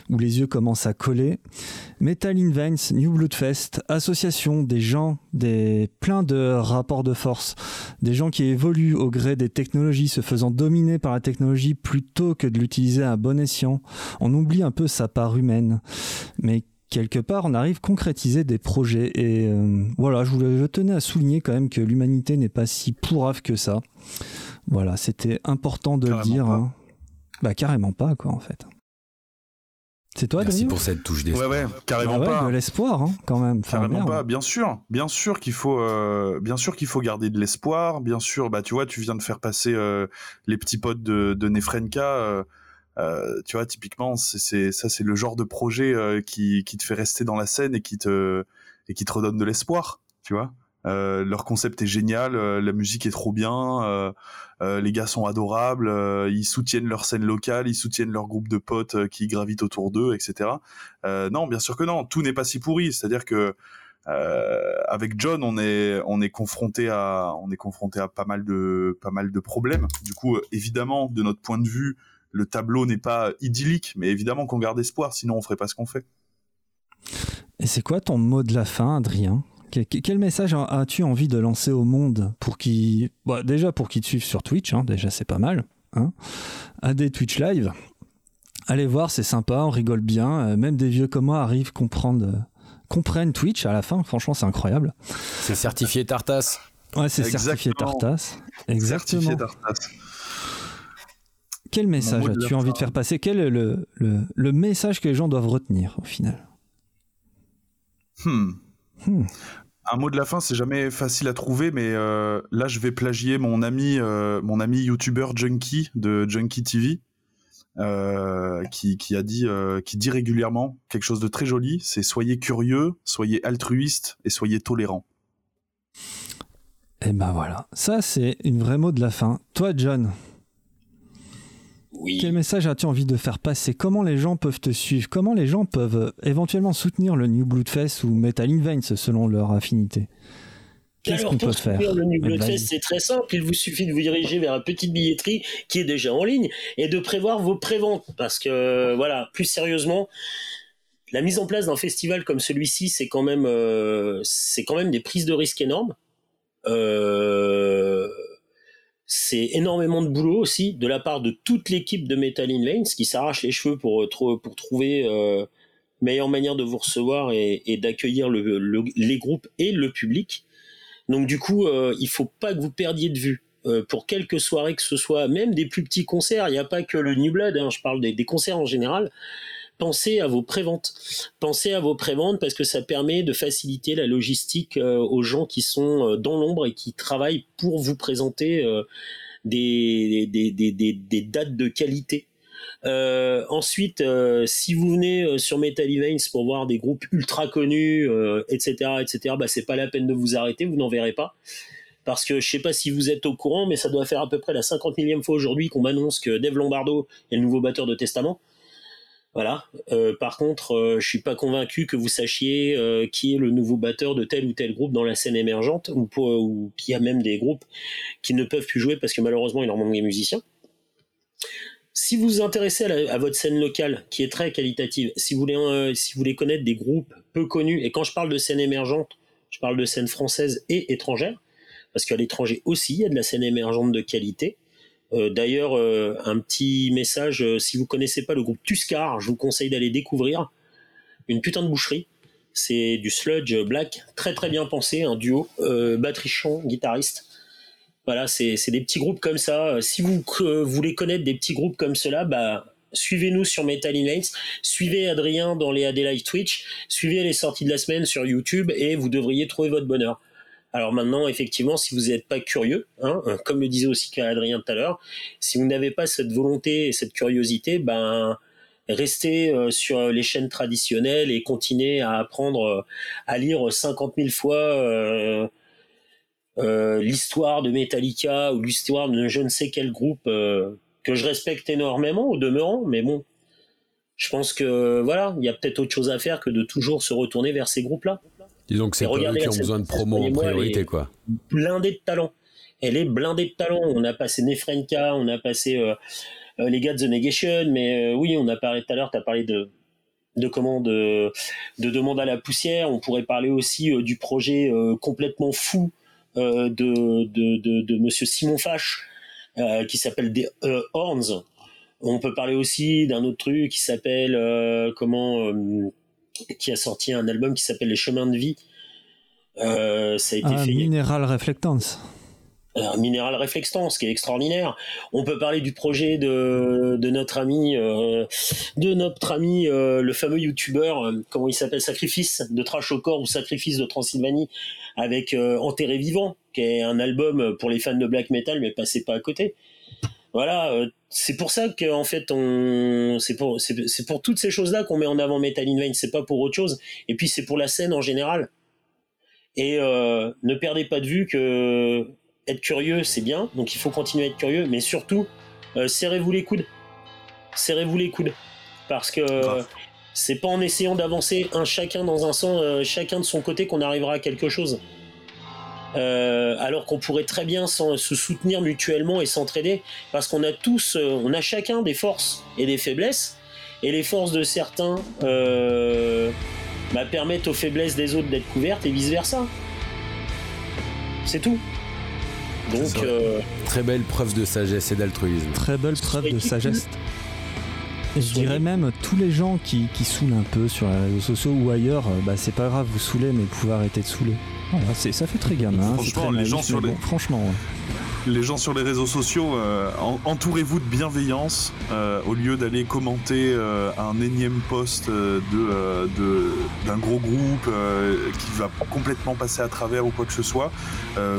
où les yeux commencent à coller. Metal in Veins, New Bloodfest, association des gens, des plein de rapports de force, des gens qui évoluent au gré des technologies, se faisant dominer par la technologie plutôt que de l'utiliser à bon escient. On oublie un peu sa part humaine, mais quelque part, on arrive à concrétiser des projets. Et euh, voilà, je, voulais, je tenais à souligner quand même que l'humanité n'est pas si pourrave que ça. Voilà, c'était important de le dire. Hein. Bah carrément pas, quoi, en fait. C'est toi, Merci pour cette touche d'espoir. Ouais, ouais, carrément Ah ouais, pas. de l'espoir, hein, quand même. Enfin, Carrément merde. pas, bien sûr, bien sûr qu'il faut, euh, bien sûr qu'il faut garder de l'espoir, bien sûr. Bah tu vois, tu viens de faire passer euh, les petits potes de, de Nefrenka. Euh, tu vois, typiquement, c'est, ça, c'est le genre de projet euh, qui, qui te fait rester dans la scène et qui te et qui te redonne de l'espoir. Tu vois, Euh, leur concept est génial, euh, la musique est trop bien, euh, les gars sont adorables, ils soutiennent leur scène locale, ils soutiennent leur groupe de potes qui gravitent autour d'eux, etc. Non, bien sûr que non, tout n'est pas si pourri. C'est-à-dire que euh, avec John, on est on est confronté à on est confronté à pas mal de pas mal de problèmes. Du coup, évidemment, de notre point de vue, le tableau n'est pas idyllique, mais évidemment qu'on garde espoir, sinon on ferait pas ce qu'on fait. Et c'est quoi ton mot de la fin, Adrien? Que- que- Quel message as-tu envie de lancer au monde pour qu'ils, bah, déjà pour qu'ils te suivent sur Twitch, hein, déjà c'est pas mal, hein, à des Twitch live. Allez voir, c'est sympa, on rigole bien. euh, même des vieux comme moi arrivent comprendre, euh, comprennent Twitch à la fin. Franchement, c'est incroyable. C'est certifié Tartas. Ouais, c'est certifié. Tartas. Exactement. Certifié Tartas. Quel message as-tu envie de faire passer? Quel est le, le, le message que les gens doivent retenir au final? Hmm. Hmm. Un mot de la fin, c'est jamais facile à trouver, mais euh, là, je vais plagier mon ami, euh, mon ami YouTuber Junkie de Junkie TV, euh, qui, qui a dit, qui dit régulièrement quelque chose de très joli. C'est soyez curieux, soyez altruiste et soyez tolérant. Et ben voilà, ça c'est une vraie mot de la fin. Toi, John, Oui. Quel message as-tu envie de faire passer? Comment les gens peuvent te suivre? Comment les gens peuvent euh, éventuellement soutenir le New Bloodfest ou Metal in Veins selon leur affinité? Qu'est-ce qu'on peut faire? soutenir le New. Bloodfest, c'est très simple. Il vous suffit de vous diriger vers la petite billetterie qui est déjà en ligne et de prévoir vos préventes. Parce que, voilà, plus sérieusement, la mise en place d'un festival comme celui-ci, c'est quand même, euh, c'est quand même des prises de risques énormes. Euh, c'est énormément de boulot aussi de la part de toute l'équipe de Metal in qui s'arrache les cheveux pour, euh, pour trouver euh, meilleure manière de vous recevoir et, d'accueillir le- le- les groupes et le public. Donc du coup, euh, il faut pas que vous perdiez de vue. Euh, pour quelques soirées que ce soit, même des plus petits concerts, il n'y a pas que le New Blood, hein, je parle des concerts en général. Pensez à vos préventes. Pensez à vos préventes parce que ça permet de faciliter la logistique euh, aux gens qui sont euh, dans l'ombre et qui travaillent pour vous présenter euh, des, dates de qualité. Ensuite, si vous venez sur Metal Events pour voir des groupes ultra connus, etc., etc., bah, c'est pas la peine de vous arrêter, vous n'en verrez pas. Parce que je sais pas si vous êtes au courant, mais ça doit faire à peu près la 50 millième fois aujourd'hui qu'on m'annonce que Dave Lombardo est le nouveau batteur de Testament. Voilà. Euh, par contre, euh, je suis pas convaincu que vous sachiez euh, qui est le nouveau batteur de tel ou tel groupe dans la scène émergente, ou, qu'il y a même des groupes qui ne peuvent plus jouer parce que malheureusement il leur manque des musiciens. Si vous vous intéressez à, votre scène locale, qui est très qualitative, euh, si vous voulez connaître des groupes peu connus, et quand je parle de scène émergente, je parle de scène française et étrangère, parce qu'à l'étranger aussi, il y a de la scène émergente de qualité. Euh, D'ailleurs, euh, un petit message, euh, si vous connaissez pas le groupe Tuscar, je vous conseille d'aller découvrir une putain de boucherie. C'est du sludge black, très très bien pensé, un duo, batterie guitariste. Voilà, c'est des petits groupes comme ça. Si vous voulez connaître des petits groupes comme cela, bah, suivez-nous sur Metal in Veins, suivez Adrien dans les AD Live Twitch, suivez les sorties de la semaine sur YouTube et vous devriez trouver votre bonheur. Alors maintenant, effectivement, si vous n'êtes pas curieux, hein, euh, comme le disait aussi Adrien tout à l'heure, si vous n'avez pas cette volonté et cette curiosité, ben restez euh, sur les chaînes traditionnelles et continuez à apprendre euh, à lire 50 000 fois l'histoire de Metallica ou l'histoire de je ne sais quel groupe que je respecte énormément au demeurant, mais bon, je pense que voilà, il y a peut-être autre chose à faire que de toujours se retourner vers ces groupes-là. Disons que c'est pas eux qui ont besoin de promo en priorité, est- quoi. blindée de talent. Elle est blindée de talent. On a passé Nefrenka, on a passé euh, euh, les gars de The Negation, mais euh, oui, on a parlé tout à l'heure, tu as parlé de de comment de, de demande à la poussière. On pourrait parler aussi euh, du projet complètement fou de, de, de, de Monsieur Simon Fache qui s'appelle des Horns. On peut parler aussi d'un autre truc qui s'appelle comment qui a sorti un album qui s'appelle Les Chemins de vie. Euh, ça a été Ah, fait Mineral Reflectance. un minéral réflextance qui est extraordinaire. On peut parler du projet de, de notre ami, euh, de notre ami, euh, le fameux youtubeur, euh, comment il s'appelle, Sacrifice de Trash au corps ou Sacrifice de Transylvanie, avec Enterré vivant, qui est un album pour les fans de black metal, mais passez pas à côté. Voilà, euh, c'est pour ça que en fait, on, c'est pour, c'est, c'est pour toutes ces choses-là qu'on met en avant Metal in Vain. C'est pas pour autre chose. Et puis c'est pour la scène en général. Et euh, ne perdez pas de vue que être curieux, c'est bien, donc il faut continuer à être curieux, mais surtout, euh, serrez-vous les coudes. Serrez-vous les coudes. Parce que euh, c'est pas en essayant d'avancer un chacun dans un sens, chacun de son côté qu'on arrivera à quelque chose. Euh, alors qu'on pourrait très bien se soutenir mutuellement et s'entraider, parce qu'on a tous, euh, on a chacun des forces et des faiblesses, et les forces de certains euh, bah, permettent aux faiblesses des autres d'être couvertes et vice versa. C'est tout. Donc, euh, Très belle preuve de sagesse et d'altruisme. Très belle preuve de sagesse. Et je dirais même, tous les gens qui, qui saoulent un peu sur les réseaux sociaux ou ailleurs, bah, c'est pas grave, vous saoulez, mais vous pouvez arrêter de saouler. Voilà, c'est- ça fait très gamin. c'est Franchement, très les naïf, gens sur les- bon, franchement, ouais. Les gens sur les réseaux sociaux, euh, en- entourez-vous de bienveillance euh, au lieu d'aller commenter euh, un énième post de, de- d'un gros groupe qui va complètement passer à travers ou quoi que ce soit.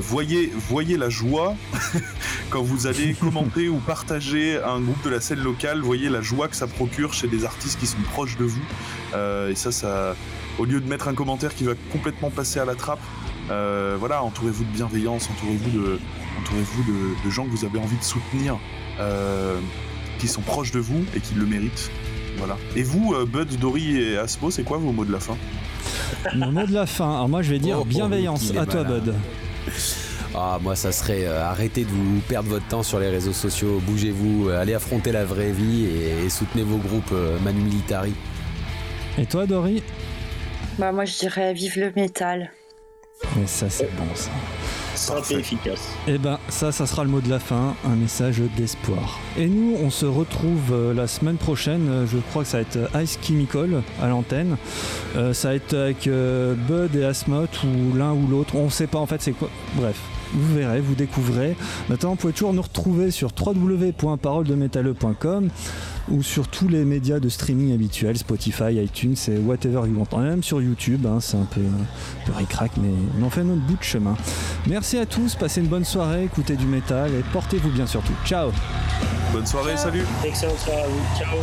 Voyez, voyez la joie quand vous allez commenter ou partager un groupe de la scène locale. Voyez la joie que ça procure chez des artistes qui sont proches de vous. Et ça, ça, au lieu de mettre un commentaire qui va complètement passer à la trappe, euh, voilà, entourez-vous de bienveillance, entourez-vous de, entourez-vous de, de gens que vous avez envie de soutenir, euh, qui sont proches de vous et qui le méritent. Voilà. Et vous, euh, Bud, Dory et Asmo, c'est quoi vos mots de la fin? Mon mot de la fin, alors moi je vais dire Oh, bienveillance. il est À toi, malin. Bud. Ah, moi, ça serait euh, arrêtez de vous perdre votre temps sur les réseaux sociaux, bougez-vous, euh, allez affronter la vraie vie et, et soutenez vos groupes euh, Manu Militari. Et toi, Dory? Bah, moi, je dirais vive le métal. Mais ça, c'est bon, ça. simple et efficace. Eh ben, ça, ça sera le mot de la fin, un message d'espoir. Et nous, on se retrouve euh, la semaine prochaine. euh, Je crois que ça va être euh, Ice Chemical à l'antenne. Euh, ça va être avec euh, Bud et Asmot ou l'un ou l'autre. On sait pas en fait c'est quoi. Bref. Vous verrez, vous découvrez. Maintenant, vous pouvez toujours nous retrouver sur www.paroledemétalleux.com ou sur tous les médias de streaming habituels, Spotify, iTunes et whatever you want. Même sur YouTube, hein, c'est un peu, un peu ric-rac, mais on en fait notre bout de chemin. Merci à tous, passez une bonne soirée, écoutez du métal et portez-vous bien surtout. Ciao Bonne soirée, salut Excellente soirée à vous. Ciao.